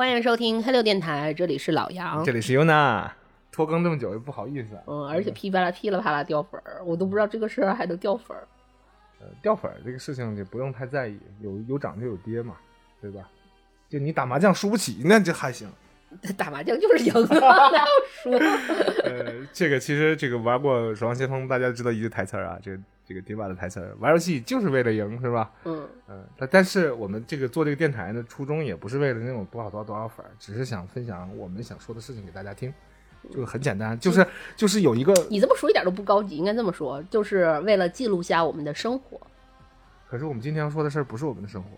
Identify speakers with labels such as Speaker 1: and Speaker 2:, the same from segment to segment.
Speaker 1: 欢迎收听黑六电台，这里是老杨
Speaker 2: 这。里是尤娜，拖更这么久也不好意思啊。
Speaker 1: 嗯，而且噼啪啦噼里啪啦掉粉儿，我都不知道这个事儿还能掉粉儿。
Speaker 2: 呃，掉粉儿这个事情就不用太在意，有有涨就有跌嘛，对吧？就你打麻将输不起，那就还行。
Speaker 1: 打麻将就是赢啊，哪有输？
Speaker 2: 呃，这个其实这个玩过《守望先锋》，大家知道一句台词儿啊，这个这个迪瓦的台词儿，玩游戏就是为了赢，是吧？
Speaker 1: 嗯，
Speaker 2: 嗯，但但是我们这个做这个电台呢，初衷也不是为了那种多少多少多少粉，只是想分享我们想说的事情给大家听，就很简单，就是就是有一个，
Speaker 1: 你这么说一点都不高级，应该这么说，就是为了记录下我们的生活，
Speaker 2: 可是我们今天要说的事儿不是我们的生活，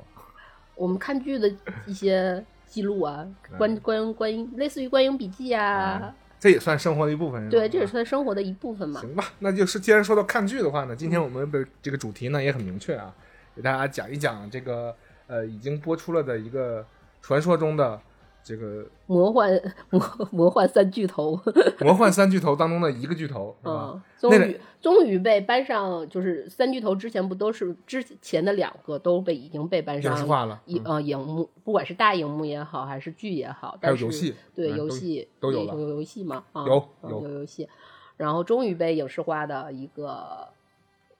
Speaker 1: 我们看剧的一些记录啊，
Speaker 2: 嗯
Speaker 1: 观观观影，类似于观影笔记啊，
Speaker 2: 这也算生活的一部分，
Speaker 1: 对，这也算生活的一部分嘛。
Speaker 2: 行吧，那就是既然说到看剧的话呢，今天我们的这个主题呢也很明确啊，给大家讲一讲这个呃已经播出了的一个传说中的这个
Speaker 1: 魔幻 魔魔幻三巨头，
Speaker 2: 魔幻三巨头当中的一个巨头？
Speaker 1: 嗯，终于终于被搬上，就是三巨头之前不都是之前的两个都被已经被搬
Speaker 2: 影
Speaker 1: 上
Speaker 2: 视化了，
Speaker 1: 荧
Speaker 2: 嗯。
Speaker 1: 呃荧幕，不管是大荧幕也好，还是剧也好，
Speaker 2: 还有游戏
Speaker 1: 对游戏
Speaker 2: 都有
Speaker 1: 有游戏嘛，啊，
Speaker 2: 有有。
Speaker 1: 游戏，然后终于被影视化的一个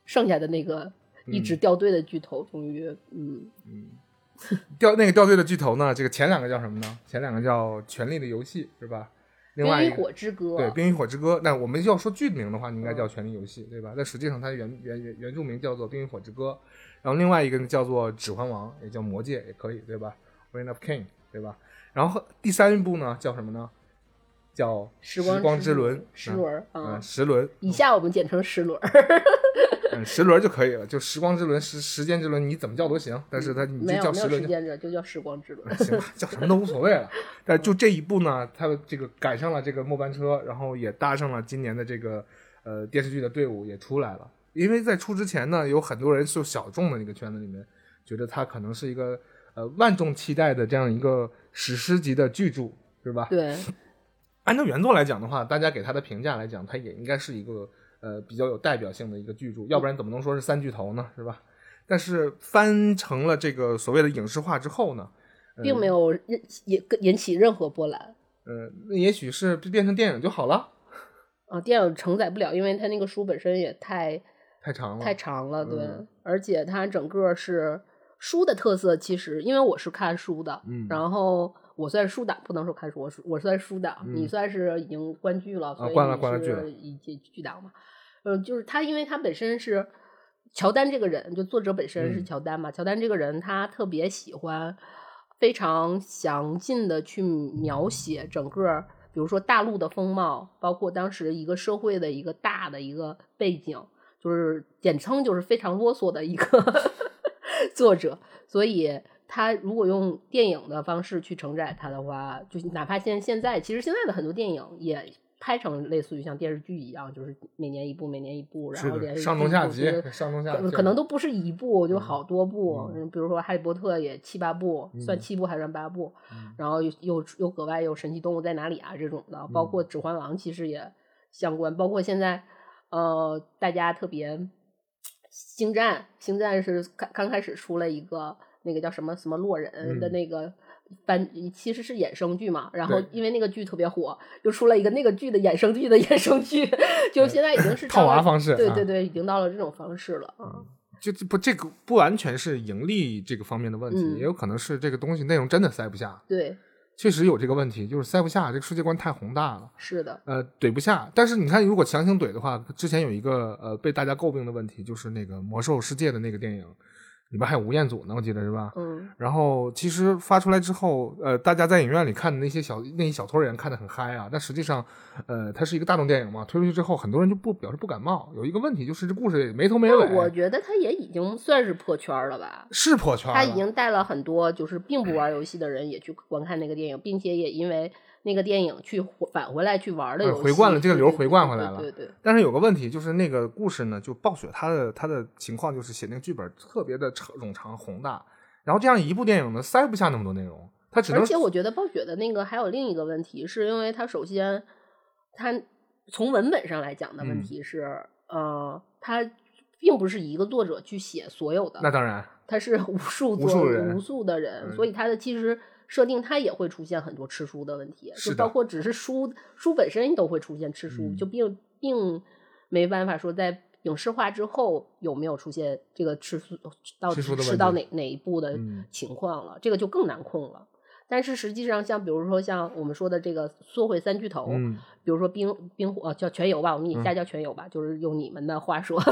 Speaker 1: 剩下的那个一直掉队的巨头，终于嗯。
Speaker 2: 嗯 掉那个掉队的巨头呢，这个前两个叫什么呢？前两个叫《权力的游戏》，是吧？另外
Speaker 1: 冰与火之歌，
Speaker 2: 对《冰与火之歌》，那我们要说剧名的话，你应该叫《权力游戏》，对吧？但实际上它原原原原著名叫做《冰与火之歌》，然后另外一个呢叫做《指环王》，也叫《魔戒》，也可以，对吧？Reign of King，对吧？然后第三部呢叫什么呢？叫
Speaker 1: 时光
Speaker 2: 光之轮，
Speaker 1: 时轮啊
Speaker 2: 嗯，，十轮，
Speaker 1: 以下我们简称石轮儿，
Speaker 2: 嗯，十轮就可以了，就时光之轮、时时间之轮，你怎么叫都行，但是它你就叫时轮
Speaker 1: 时间轮，就叫时光之轮。
Speaker 2: 行吧，叫什么都无所谓了。但就这一部呢，他这个赶上了这个末班车，然后也搭上了今年的这个呃电视剧的队伍也出来了。因为在出之前呢，有很多人就小众的那个圈子里面，觉得它可能是一个呃万众期待的这样一个史诗级的巨著，是吧？
Speaker 1: 对，
Speaker 2: 按照原作来讲的话，大家给它的评价来讲，它也应该是一个呃比较有代表性的一个巨著，要不然怎么能说是三巨头呢？是吧？但是翻成了这个所谓的影视化之后呢，
Speaker 1: 并没有引引引起任何波澜
Speaker 2: 呃，那也许是变成电影就好了，
Speaker 1: 啊，电影承载不了，因为它那个书本身也太
Speaker 2: 太长了。
Speaker 1: 太长了，对，
Speaker 2: 嗯
Speaker 1: 而且它整个是书的特色，其实因为我是看书的，
Speaker 2: 嗯
Speaker 1: 然后我算是书党，不能说看书，我是我算是书党，
Speaker 2: 嗯
Speaker 1: 你算是已经观剧了，所以
Speaker 2: 关了
Speaker 1: 你
Speaker 2: 关了剧了
Speaker 1: 是一届剧党嘛，嗯，就是他，因为他本身是乔丹这个人，就作者本身是
Speaker 2: 嗯
Speaker 1: 乔丹嘛，乔丹这个人他特别喜欢非常详尽的去描写整个。比如说大陆的风貌，包括当时一个社会的一个大的一个背景，就是简称就是非常啰嗦的一个 作者，所以他如果用电影的方式去承载他的话，就哪怕现现在，其实现在的很多电影也拍成类似于像电视剧一样，就是每年一部，每年一部，然，后连续
Speaker 2: 上中下集，上中下集，
Speaker 1: 可能都不是一部，就好多部。
Speaker 2: 嗯
Speaker 1: 比如说《哈利波特》也七八部，算
Speaker 2: 嗯
Speaker 1: 七部还算八部。
Speaker 2: 嗯
Speaker 1: 然后又又又格外有《神奇动物在哪里》啊这种的，包括《指环王》其实也相关，包括现在呃大家特别《星战》，《星战》是刚刚开始出了一个那个叫什么什么洛人的
Speaker 2: 嗯
Speaker 1: 那个。翻其实是衍生剧嘛，然后因为那个剧特别火，就出了一个那个剧的衍生剧的衍生剧，就现在已经是
Speaker 2: 套娃方式啊
Speaker 1: 对对对，已经到了这种方式了啊。
Speaker 2: 就这不这个不完全是盈利这个方面的问题，
Speaker 1: 嗯
Speaker 2: 也有可能是这个东西内容真的塞不下，
Speaker 1: 对，
Speaker 2: 确实有这个问题，就是塞不下，这个世界观太宏大了。
Speaker 1: 是的，
Speaker 2: 呃，怼不下，但是你看，如果强行怼的话，之前有一个呃被大家诟病的问题，就是那个魔兽世界的那个电影，里边还有吴彦祖呢，我记得是吧？
Speaker 1: 嗯，
Speaker 2: 然后其实发出来之后，呃，大家在影院里看的那些小那一小撮人看得很嗨啊，但实际上，呃，它是一个大众电影嘛，推出去之后，很多人就不表示不感冒。有一个问题就是这故事没头没尾，
Speaker 1: 我觉得它也已经算是破圈了吧。
Speaker 2: 是破圈了，
Speaker 1: 他已经带了很多就是并不玩游戏的人也去观看那个电影，并且也因为那个电影去返回来去玩的
Speaker 2: 嗯
Speaker 1: 游戏，
Speaker 2: 回灌了这个流回灌回来了
Speaker 1: 对对。对，
Speaker 2: 但是有个问题，就是那个故事呢，就暴雪他的他的情况就是写那个剧本特别的长冗长宏大，然后这样一部电影呢塞不下那么多内容，他只能
Speaker 1: 而且我觉得暴雪的那个还有另一个问题，是因为他首先他从文本上来讲的问
Speaker 2: 嗯。
Speaker 1: 题是，呃，它并不是一个作者去写所有的，
Speaker 2: 那当然，
Speaker 1: 他是 无数
Speaker 2: 无数人
Speaker 1: 无数的人，
Speaker 2: 嗯。
Speaker 1: 所以他的其实设定它也会出现很多吃书的问题，就包括只是书书本身都会出现吃书，
Speaker 2: 嗯
Speaker 1: 就并并没办法说在影视化之后有没有出现这个吃书到底
Speaker 2: 吃
Speaker 1: 到哪哪一步的
Speaker 2: 嗯
Speaker 1: 情况了，这个就更难控了。但是实际上，像比如说像我们说的这个缩回三巨头，
Speaker 2: 嗯，
Speaker 1: 比如说冰冰火、呃、叫全游吧，我们以
Speaker 2: 嗯
Speaker 1: 下叫全游吧，就是用你们的话说，
Speaker 2: 啊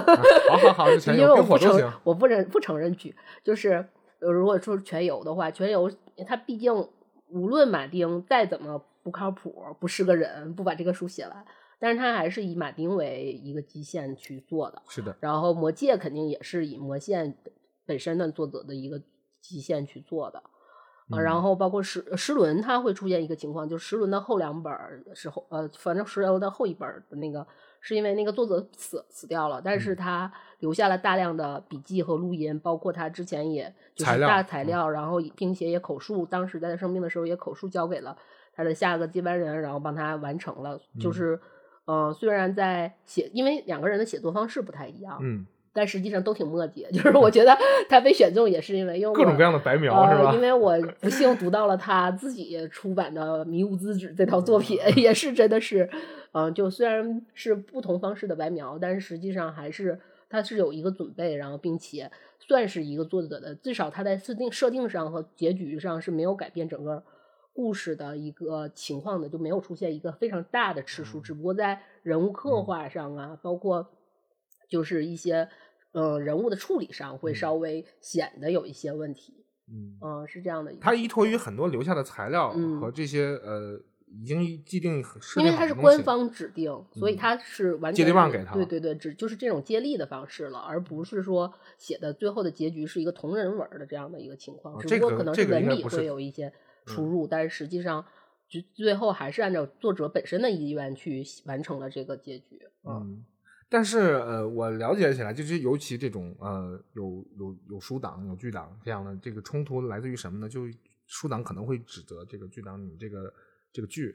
Speaker 2: 好好好，
Speaker 1: 因为我不承。我不认不承认剧，就是呃如果说全游的话，全游它毕竟无论马丁再怎么不靠谱，不是个人，不把这个书写完，但是他还是以马丁为一个基线去做的。
Speaker 2: 是的，
Speaker 1: 然后魔戒肯定也是以魔线本身的作者的一个基线去做的。啊，
Speaker 2: 嗯
Speaker 1: 然后包括石石轮，它会出现一个情况，就是石轮的后两本儿时候，呃，反正石轮的后一本儿的那个，是因为那个作者死死掉了，但
Speaker 2: 嗯。
Speaker 1: 是他留下了大量的笔记和录音，包括他之前也就是大材
Speaker 2: 嗯。
Speaker 1: 料，然后并且也口述，当时在他生病的时候也口述交给了他的下个接班人，然后帮他完成了，就
Speaker 2: 嗯。
Speaker 1: 是。呃，虽然在写，因为两个人的写作方式不太一样，
Speaker 2: 嗯，
Speaker 1: 但实际上都挺墨迹。就是我觉得他被选中也是因为
Speaker 2: 各种各样的白描是吧
Speaker 1: 呃？因？为我不幸读到了他自己出版的《迷雾之子》这套作品，也是真的是，嗯、就虽然是不同方式的白描，但是实际上还是他是有一个准备，然后并且算是一个作者的，至少他在设定设定上和结局上是没有改变整个。故事的一个情况的，就没有出现一个非常大的吃书，
Speaker 2: 嗯
Speaker 1: 只不过在人物刻画上啊，包括就是一些呃人物的处理上，会
Speaker 2: 嗯
Speaker 1: 稍微显得有一些问题。
Speaker 2: 嗯，
Speaker 1: 嗯，是这样的。
Speaker 2: 他依托于很多留下的材料
Speaker 1: 嗯
Speaker 2: 和这些呃已经既定设
Speaker 1: 因为它是官方指定，所以
Speaker 2: 嗯
Speaker 1: 它是完全接
Speaker 2: 力棒给他
Speaker 1: 对对对，只就是这种接力的方式了，而不是说写的最后的结局是一个同人文儿的这样的一个情况。只不过可能
Speaker 2: 是
Speaker 1: 文笔会有一些出
Speaker 2: 嗯
Speaker 1: 入，但是实际上就最后还是按照作者本身的意愿去完成了这个结局。嗯
Speaker 2: 嗯，但是呃，我了解起来，就是尤其这种呃有有有书党、有剧党这样的这个冲突来自于什么呢？就书党可能会指责这个剧党，你这个这个剧，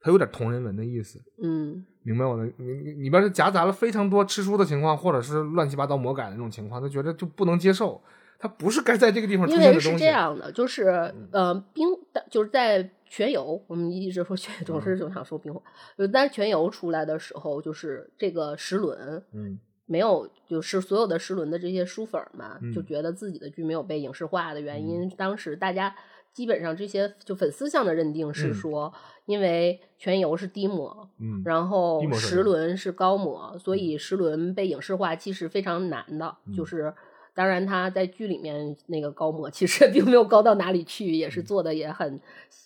Speaker 2: 它有点同人文的意思，
Speaker 1: 嗯
Speaker 2: 明白我的？你你里边是夹杂了非常多吃书的情况，或者是乱七八糟魔改的那种情况，他觉得就不能接受，它不是该在这个地方出
Speaker 1: 因为是
Speaker 2: 现的东西。
Speaker 1: 这样的，就是
Speaker 2: 嗯。
Speaker 1: 呃，冰就是在全游，我们一直说全，总
Speaker 2: 嗯。
Speaker 1: 是总想说冰火，就但是全游出来的时候，就是这个石轮
Speaker 2: 嗯。
Speaker 1: 没有，就是所有的石轮的这些书粉儿们就
Speaker 2: 嗯。
Speaker 1: 觉得自己的剧没有被影视化的原因，当时大家基本上这些就粉丝向的认定是
Speaker 2: 嗯。
Speaker 1: 说，因为全游是低模，
Speaker 2: 嗯，
Speaker 1: 然后石轮是高模，所以石轮被影视化其实非常难的。就
Speaker 2: 嗯。
Speaker 1: 是当然他在剧里面那个高模其实并没有高到哪里去，也是做的也很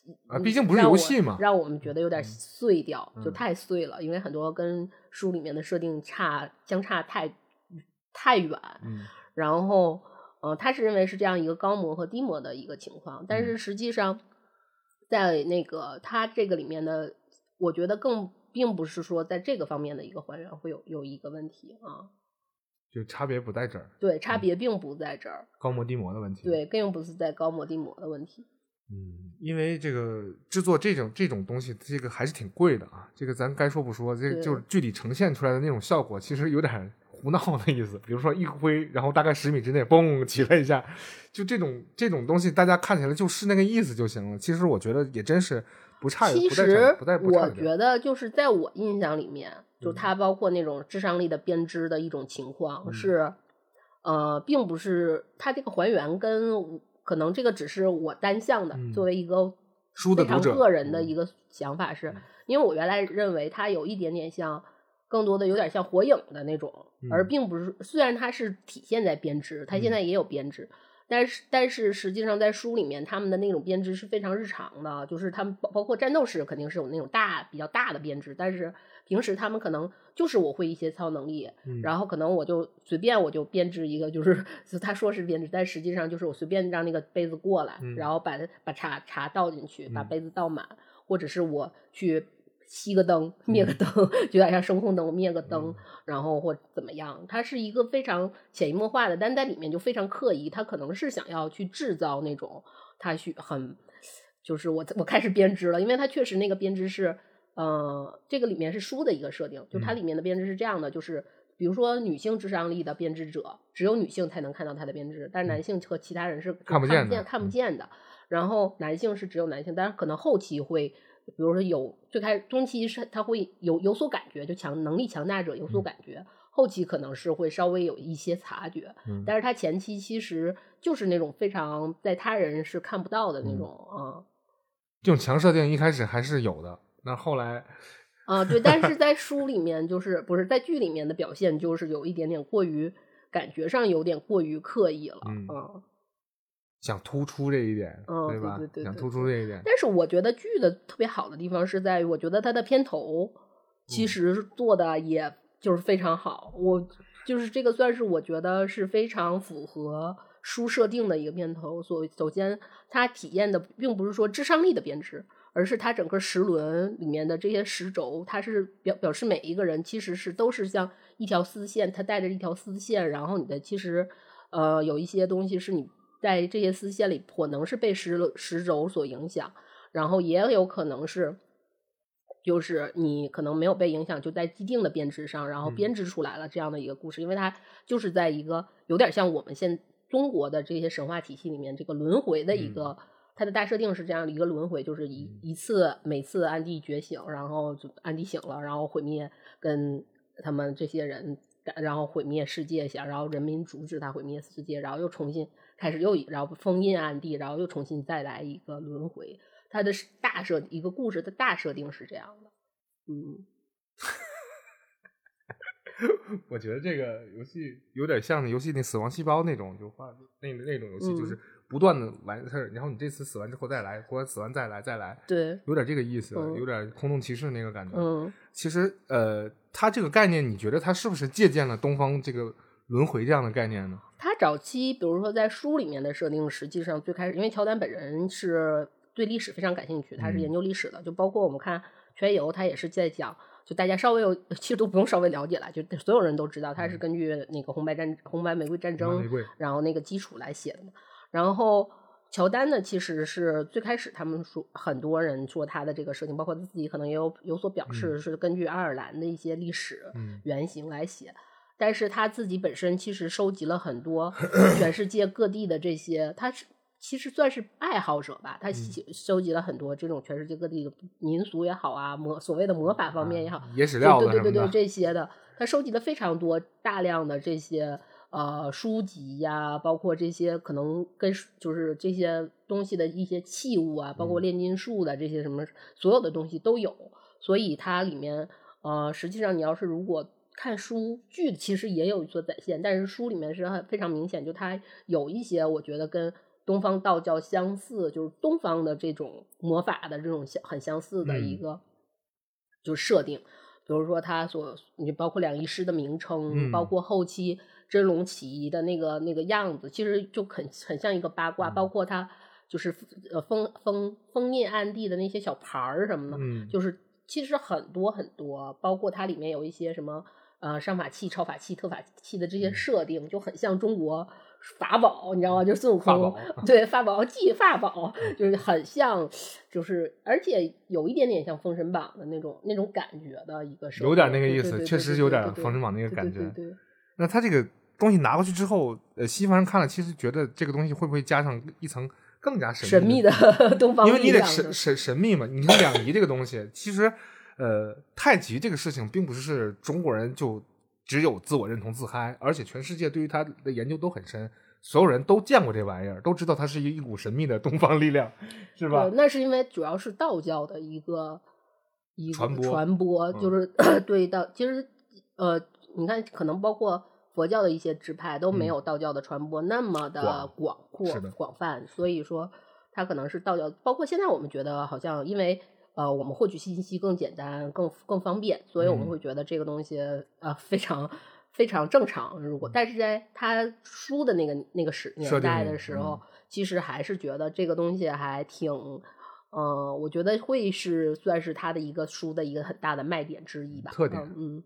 Speaker 2: 嗯啊
Speaker 1: 嗯
Speaker 2: 毕竟不是游戏嘛。
Speaker 1: 让我们觉得有点碎掉，就
Speaker 2: 嗯。
Speaker 1: 太碎了，因为很多跟书里面的设定差相差太太远。
Speaker 2: 嗯。
Speaker 1: 然后，呃，他是认为是这样一个高模和低模的一个情况，但
Speaker 2: 嗯。
Speaker 1: 是实际上，在那个他这个里面的，我觉得更并不是说在这个方面的一个还原会有有一个问题啊，
Speaker 2: 就差别不在这儿，
Speaker 1: 对，差别并不在这儿，
Speaker 2: 高模低模的问题。
Speaker 1: 对，更不是在高模低模的问题，
Speaker 2: 嗯，因为这个制作这种这种东西，这个还是挺贵的啊。这个咱该说不说，这
Speaker 1: 个
Speaker 2: 就是具体呈现出来的那种效果，其实有点胡闹的意思。比如说一挥，然后大概十米之内嘣起了一下，就这种这种东西，大家看起来就是那个意思就行了。其实我觉得也真是不差，
Speaker 1: 其实
Speaker 2: 不不
Speaker 1: 我觉得就是在我印象里面，就
Speaker 2: 嗯
Speaker 1: 它包括那种智商力的编织的一种情况
Speaker 2: 嗯
Speaker 1: 是，呃，并不是它这个还原跟可能这个只是我单向的，
Speaker 2: 嗯
Speaker 1: 作为一个非常
Speaker 2: 书的读者
Speaker 1: 个人的一
Speaker 2: 嗯
Speaker 1: 个想法是，因为我原来认为它有一点点像。更多的有点像火影的那种，而
Speaker 2: 嗯。
Speaker 1: 并不是虽然它是体现在编织，它现
Speaker 2: 嗯。
Speaker 1: 在也有编织，但是但是实际上在书里面，他们的那种编织是非常日常的，就是他们包包括战斗时肯定是有那种大比较大的编织，但是平时他们可能就是我会一些超能力，
Speaker 2: 嗯。
Speaker 1: 然后可能我就随便我就编织一个，就是他说是编织，但实际上就是我随便让那个杯子过来，
Speaker 2: 嗯。
Speaker 1: 然后把它把茶茶倒进去，把
Speaker 2: 嗯。
Speaker 1: 杯子倒满，或者是我去。熄个灯，灭
Speaker 2: 嗯。
Speaker 1: 个灯，就有点像声控灯，我灭个灯，然后或怎么样，它是一个非常潜移默化的，但在里面就非常刻意，他可能是想要去制造那种他去很，就是我我开始编织了，因为它确实那个编织是，呃，这个里面是书的一个设定，就它
Speaker 2: 嗯。
Speaker 1: 里面的编织是这样的，就是比如说女性智商力的编织者，只有女性才能看到她的编织，但是男性和其他人是
Speaker 2: 看不见
Speaker 1: 看不
Speaker 2: 嗯。
Speaker 1: 见的。然后男性是只有男性，但是可能后期会，比如说有最开始中期是他会有有所感觉，就强能力强大者有所
Speaker 2: 嗯。
Speaker 1: 感觉，后期可能是会稍微有一些察觉，
Speaker 2: 嗯。
Speaker 1: 但是他前期其实就是那种非常在他人是看不到的那
Speaker 2: 嗯。
Speaker 1: 种啊。
Speaker 2: 这种强设定一开始还是有的，那后来
Speaker 1: 啊，对，但是在书里面就是不是在剧里面的表现，就是有一点点过于感觉上有点过于刻意了，
Speaker 2: 嗯。
Speaker 1: 嗯
Speaker 2: 想突出这一点，
Speaker 1: 嗯对
Speaker 2: 吧？
Speaker 1: 对对对
Speaker 2: 想突出这一点，
Speaker 1: 但是我觉得剧的特别好的地方是在于，我觉得它的片头其
Speaker 2: 嗯
Speaker 1: 实做的也就是非常好，我就是这个算是我觉得是非常符合书设定的一个片头。所首先，它体验的并不是说智商力的编织，而是它整个十轮里面的这些十轴，它是表表示每一个人其实是都是像一条丝线，它带着一条丝线，然后你的其实呃有一些东西是你在这些丝线里可能是被时时轴所影响，然后也有可能是。就是你可能没有被影响，就在既定的编织上，然后
Speaker 2: 嗯。
Speaker 1: 编织出来了这样的一个故事，因为它就是在一个有点像我们现中国的这些神话体系里面这个轮回的一个，它的大设定是这样的一个轮回，就是一
Speaker 2: 嗯。
Speaker 1: 一次每次安迪觉醒，然后就安迪醒了，然后毁灭跟他们这些人，然后毁灭世界想然后人民阻止他毁灭世界，然后又重新开始又然后封印暗地，然后又重新再来一个轮回。它的大设一个故事的大设定是这样的，嗯，
Speaker 2: 我觉得这个游戏有点像游戏那死亡细胞那种，就画那那种游戏，就是
Speaker 1: 嗯
Speaker 2: 不断的完事儿，然后你这次死完之后再来，或者死完再来再来，
Speaker 1: 对，
Speaker 2: 有点这个意思，
Speaker 1: 嗯
Speaker 2: 有点空洞骑士那个感觉。
Speaker 1: 嗯
Speaker 2: 其实，呃，它这个概念，你觉得它是不是借鉴了东方这个轮回这样的概念呢？
Speaker 1: 他早期，比如说在书里面的设定，实际上最开始，因为乔丹本人是对历史非常感兴趣，他是
Speaker 2: 嗯
Speaker 1: 研究历史的，就包括我们看《全游》，他也是在讲，就大家稍微有，其实都不用稍微了解了，就所有人都知道，他是根据那个红白战红白玫瑰战争然后那个基础来写的嘛。然后乔丹呢，其实是最开始他们说很多人说他的这个设定，包括他自己可能也有有所表示，是根据爱尔兰的一些历史
Speaker 2: 嗯
Speaker 1: 原型来写。但是他自己本身其实收集了很多 全世界各地的这些，他是其实算是爱好者吧，
Speaker 2: 嗯。
Speaker 1: 他收集了很多这种全世界各地的民俗也好啊，魔所谓的魔法方面也好，
Speaker 2: 野史料子
Speaker 1: 对对对对对这些的，他收集了非常多大量的这些呃书籍呀，包括这些可能跟就是这些东西的一些器物啊，包括
Speaker 2: 嗯。
Speaker 1: 炼金术的这些什么所有的东西都有，所以它里面呃实际上你要是如果看书剧其实也有所展现，但是书里面是很非常明显，就它有一些我觉得跟东方道教相似，就是东方的这种魔法的这种相很相似的一
Speaker 2: 嗯
Speaker 1: 个、就是设定。比如说他所，你包括两仪师的名称，
Speaker 2: 嗯
Speaker 1: 包括后期真龙起义的那个那个样子，其实就很很像一个八卦。
Speaker 2: 嗯
Speaker 1: 包括他就是呃封封封印暗地的那些小牌儿什么的，
Speaker 2: 嗯，
Speaker 1: 就是其实很多很多，包括它里面有一些什么呃上法器、超法器、特法器的这
Speaker 2: 嗯
Speaker 1: 些设定，就很像中国法宝，你知道吗？就孙悟空对法宝 技法宝，就是很像，就是而且有一点点像《封神榜》的那种那种感觉的一个设定，
Speaker 2: 有点那个意思确实有点封神榜那个感觉
Speaker 1: 对对对
Speaker 2: 那他这个东西拿过去之后，呃，西方人看了，其实觉得这个东西会不会加上一层更加神
Speaker 1: 神秘的 东方
Speaker 2: 因为你得神神神秘嘛。你看两仪这个东西，其实呃，太极这个事情并不是中国人就只有自我认同自嗨，而且全世界对于它的研究都很深，所有人都见过这玩意儿，都知道它是一一股神秘的东方力量，是吧
Speaker 1: 对，？那是因为主要是道教的一个一个
Speaker 2: 传播
Speaker 1: 传播
Speaker 2: 嗯
Speaker 1: 就是 对道，其实呃，你看，可能包括佛教的一些支派都没
Speaker 2: 嗯
Speaker 1: 有道教的传播那么的
Speaker 2: 广
Speaker 1: 广阔广泛，所以说它可能是道教，包括现在我们觉得好像因为。呃，我们获取信息更简单、更更方便，所以我们
Speaker 2: 嗯
Speaker 1: 会觉得这个东西呃非常非常正常。如果但是在他书的那个那个时年代的时候，其实还是觉得这个东西还挺，呃，我觉得会是算是他的一个书的一个很大的卖点之一吧。
Speaker 2: 特点
Speaker 1: 嗯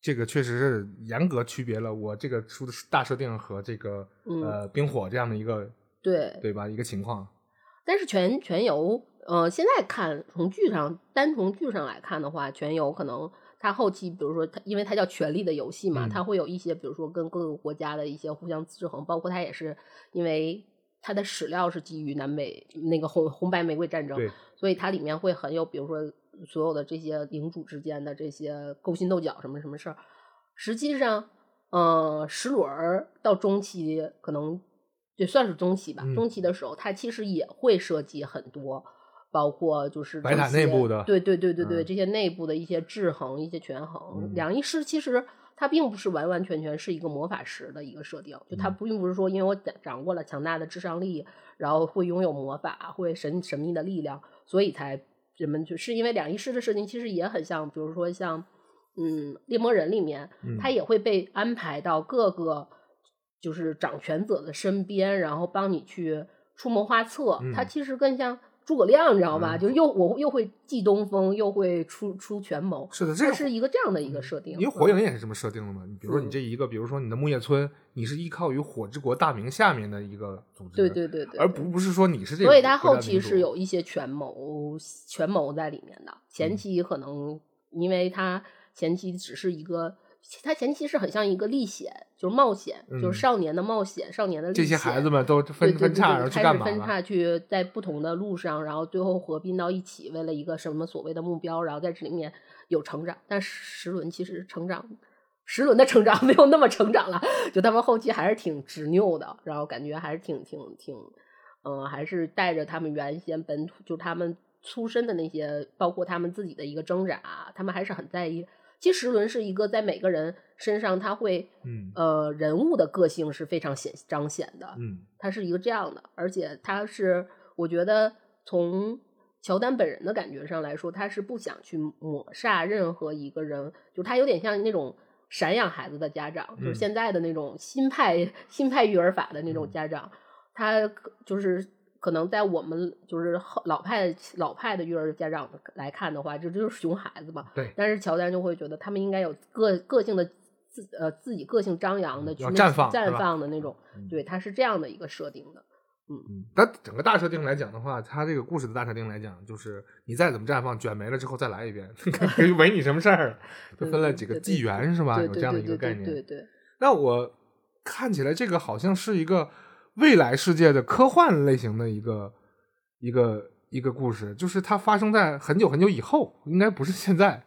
Speaker 2: 这个确实是严格区别了我这个书的大设定和这个、
Speaker 1: 嗯
Speaker 2: 呃冰火这样的一个
Speaker 1: 对。
Speaker 2: 对吧一个情况。
Speaker 1: 但是全全游，呃，现在看从剧上单从剧上来看的话，全游可能它后期比如说它，因为它叫权力的游戏嘛，
Speaker 2: 嗯
Speaker 1: 它会有一些比如说跟各个国家的一些互相制衡，包括它也是因为它的史料是基于南北那个红红白玫瑰战争，所以它里面会很有，比如说所有的这些领主之间的这些勾心斗角什么什么事儿。实际上，呃，石轮儿到中期可能也算是中期吧，
Speaker 2: 嗯
Speaker 1: 中期的时候，它其实也会涉及很多。包括就是
Speaker 2: 白塔内部的
Speaker 1: 对对对对对，
Speaker 2: 嗯
Speaker 1: 这些内部的一些制衡、一些权衡。
Speaker 2: 嗯
Speaker 1: 两仪师其实它并不是完完全全是一个魔法师的一个设定，就它
Speaker 2: 嗯
Speaker 1: 并不是说因为我掌掌握了强大的智商力，然后会拥有魔法，会神神秘的力量，所以才人们就是因为两仪师的设定其实也很像，比如说像嗯猎魔人里面，
Speaker 2: 嗯
Speaker 1: 他也会被安排到各个就是掌权者的身边，然后帮你去出谋划策。
Speaker 2: 嗯
Speaker 1: 他其实更像诸葛亮，你知道吧？
Speaker 2: 嗯
Speaker 1: 就又我又会记东风，又会出出权谋，
Speaker 2: 是的，这
Speaker 1: 是一个这样的一个设定。
Speaker 2: 因为火影也是这么设定的嘛。你比如说你
Speaker 1: 嗯
Speaker 2: 这一个，比如说你的木叶村，你是依靠于火之国大名下面的一个组织，
Speaker 1: 对对对对，
Speaker 2: 而不不是说你是这个
Speaker 1: 所以。他后期是有一些权谋权谋在里面的，前
Speaker 2: 嗯
Speaker 1: 期可能因为他前期只是一个，他前期是很像一个历险，就是冒险，就
Speaker 2: 嗯
Speaker 1: 是少年的冒险，少年的历
Speaker 2: 这些孩子们都分分叉，然后去
Speaker 1: 对开
Speaker 2: 干嘛了？
Speaker 1: 始分叉去在不同的路上，然后最后合并到一起，为了一个什么所谓的目标，然后在这里面有成长。但石轮其实成长，石轮的成长 没有那么成长了，就他们后期还是挺执拗的，然后感觉还是挺挺挺，嗯、还是带着他们原先本土，就他们出身的那些，包括他们自己的一个挣扎，他们还是很在意。其实石轮是一个在每个人身上，他会
Speaker 2: 嗯。
Speaker 1: 呃人物的个性是非常显彰显的，
Speaker 2: 嗯。
Speaker 1: 他是一个这样的，而且他是我觉得从乔丹本人的感觉上来说，他是不想去抹杀任何一个人，就他有点像那种散养孩子的家长，就是
Speaker 2: 嗯。
Speaker 1: 现在的那种新派新派育儿法的那种
Speaker 2: 嗯。
Speaker 1: 家长，他就是。可能在我们就是后老派老派的育儿家长来看的话，这就是熊孩子嘛。
Speaker 2: 对，
Speaker 1: 但是乔丹就会觉得他们应该有个个性的自呃自己个性张扬的去
Speaker 2: 要
Speaker 1: 绽
Speaker 2: 绽放绽
Speaker 1: 放的那种，
Speaker 2: 嗯
Speaker 1: 对，他是这样的一个设定的。
Speaker 2: 嗯嗯，但整个大设定来讲的话，它这个故事的大设定来讲，就是你再怎么绽放，卷没了之后再来一遍，没你什么事儿？就分了几个纪元是吧？
Speaker 1: 对
Speaker 2: 有这样的一个概
Speaker 1: 对对
Speaker 2: 念。
Speaker 1: 对，
Speaker 2: 那我看起来这个好像是一个未来世界的科幻类型的一个一个一个故事，就是它发生在很久很久以后，应该不是现在。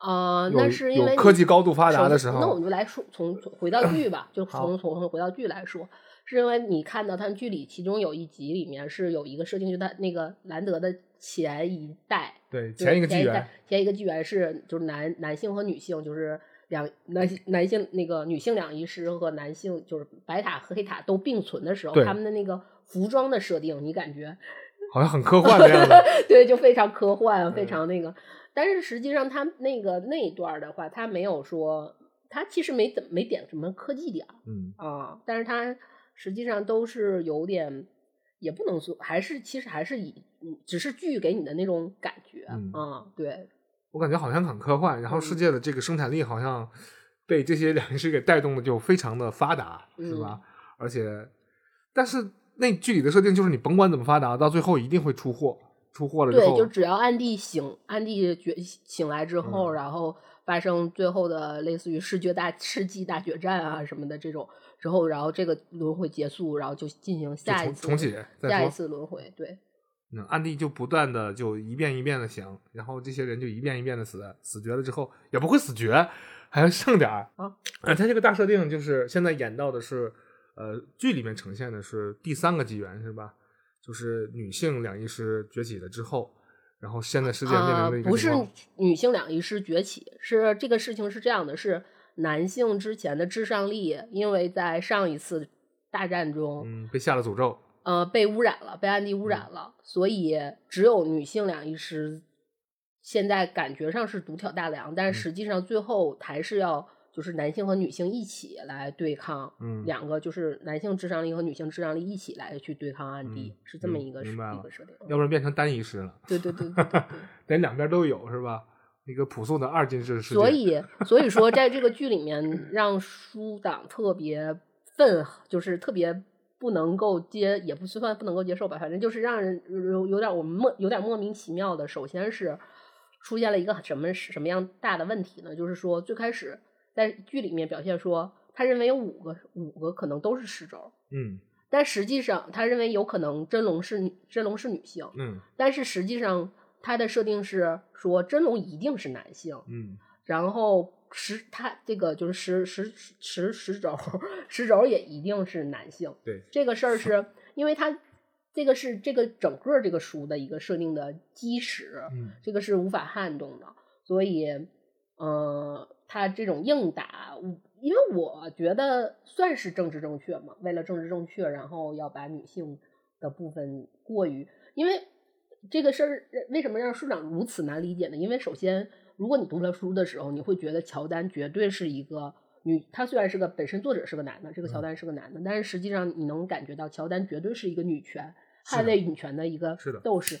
Speaker 1: 呃，那是因为
Speaker 2: 科技高度发达的时候
Speaker 1: 那我们就来说，从从回到剧吧，就从从回到剧来说，是因为你看到他们剧里其中有一集里面是有一个设定，就他那个兰德的前一代，
Speaker 2: 对前一个纪元
Speaker 1: 前一个纪元是就是男男性和女性，就是两男男性那个女性两仪师和男性就是白塔和黑塔都并存的时候，他们的那个服装的设定，你感觉
Speaker 2: 好像很科幻的样子。
Speaker 1: 对，就非常科幻，非
Speaker 2: 嗯
Speaker 1: 常那个。但是实际上，他那个那一段的话，他没有说，他其实没怎么没点什么科技点
Speaker 2: 嗯，
Speaker 1: 啊，但是他实际上都是有点，也不能说，还是其实还是以，嗯只是剧给你的那种感觉
Speaker 2: 嗯
Speaker 1: 啊，对，
Speaker 2: 我感觉好像很科幻，然后世
Speaker 1: 嗯
Speaker 2: 界的这个生产力好像被这些两件事给带动的就非常的发达，是
Speaker 1: 嗯
Speaker 2: 吧？而且，但是那剧里的设定就是你甭管怎么发达，到最后一定会出货，出货了之
Speaker 1: 对，
Speaker 2: 后，
Speaker 1: 就只要暗地醒，暗地觉醒来之后，
Speaker 2: 嗯
Speaker 1: 然后发生最后的类似于世界大世纪大决战啊什么的这种之后，然后这个轮回结束，然后就进行下一次
Speaker 2: 重重启再
Speaker 1: 下一。次轮回，对。
Speaker 2: 嗯，暗地就不断的就一遍一遍的想，然后这些人就一遍一遍的死，死绝了之后也不会死绝，还剩点儿
Speaker 1: 啊。
Speaker 2: 呃，他这个大设定就是现在演到的是，呃，剧里面呈现的是第三个纪元是吧？就是女性两仪师崛起了之后，然后现在世界面
Speaker 1: 啊、
Speaker 2: 临的一个
Speaker 1: 不是女性两仪师崛起，是这个事情是这样的，是男性之前的至上力，因为在上一次大战中，
Speaker 2: 嗯被下了诅咒，
Speaker 1: 呃，被污染了，被暗地
Speaker 2: 嗯
Speaker 1: 污染了，所以只有女性两仪师现在感觉上是独挑大梁，但实际上最后还是要就是男性和女性一起来对抗，
Speaker 2: 嗯
Speaker 1: 两个就是男性智商力和女性智商力一起来去对抗暗地，
Speaker 2: 嗯
Speaker 1: 是这么一个设
Speaker 2: 明白了
Speaker 1: 一个设定。
Speaker 2: 要不然变成单仪师了，
Speaker 1: 对对对对对对。
Speaker 2: 得 两边都有是吧？一个朴素的二进制世界，
Speaker 1: 所以，所以说，在这个剧里面，让书党特别愤，就是特别不能够接，也不算不能够接受吧，反正就是让人有有点我们莫有点莫名其妙的。首先是出现了一个什么什么样大的问题呢？就是说最开始在剧里面表现说，他认为有五个五个可能都是尸轴，
Speaker 2: 嗯
Speaker 1: 但实际上他认为有可能真龙是女真龙是女性，
Speaker 2: 嗯
Speaker 1: 但是实际上他的设定是说真龙一定是男性，
Speaker 2: 嗯
Speaker 1: 然后石他这个就是十十十十轴十轴也一定是男性。
Speaker 2: 对，
Speaker 1: 这个事儿是因为他这个是这个整个这个书的一个设定的基石，
Speaker 2: 嗯
Speaker 1: 这个是无法撼动的，所以呃，他这种硬打，因为我觉得算是政治正确嘛，为了政治正确，然后要把女性的部分过于，因为这个事儿为什么让书长如此难理解呢？因为首先，如果你读了书的时候，你会觉得乔丹绝对是一个女，她虽然是个本身作者是个男的，这个乔丹是个男的，但是实际上你能感觉到乔丹绝对是一个女权捍卫女权的一个斗士。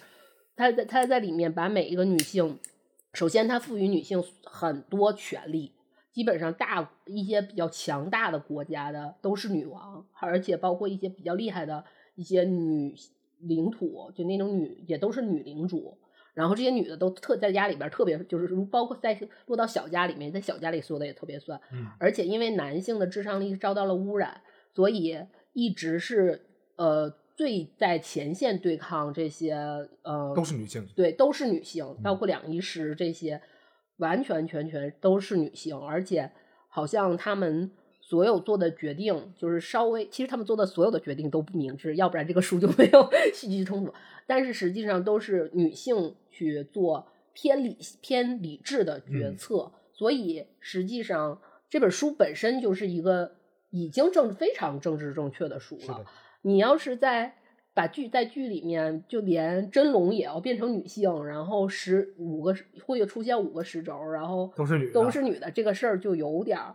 Speaker 1: 他在他在里面把每一个女性，首先他赋予女性很多权利，基本上大一些比较强大的国家的都是女王，而且包括一些比较厉害的一些女领土，就那种女也都是女领主。然后这些女的都特在家里边特别，就是如包括在落到小家里面，在小家里说的也特别算。
Speaker 2: 嗯
Speaker 1: 而且因为男性的智商力遭到了污染，所以一直是呃最在前线对抗这些呃
Speaker 2: 都是女性。
Speaker 1: 对，都是女性，包括两仪师这些，完全全全都是女性，而且好像他们所有做的决定，就是稍微，其实他们做的所有的决定都不明智，要不然这个书就没有 戏剧冲突。但是实际上都是女性去做偏理偏理智的决
Speaker 2: 嗯
Speaker 1: 策，所以实际上这本书本身就是一个已经政非常政治正确的书了。你要是在把剧在剧里面，就连真龙也要变成女性，然后十五个会出现五个十轴，然后
Speaker 2: 都是女的
Speaker 1: 都是女的，这个事儿就有点儿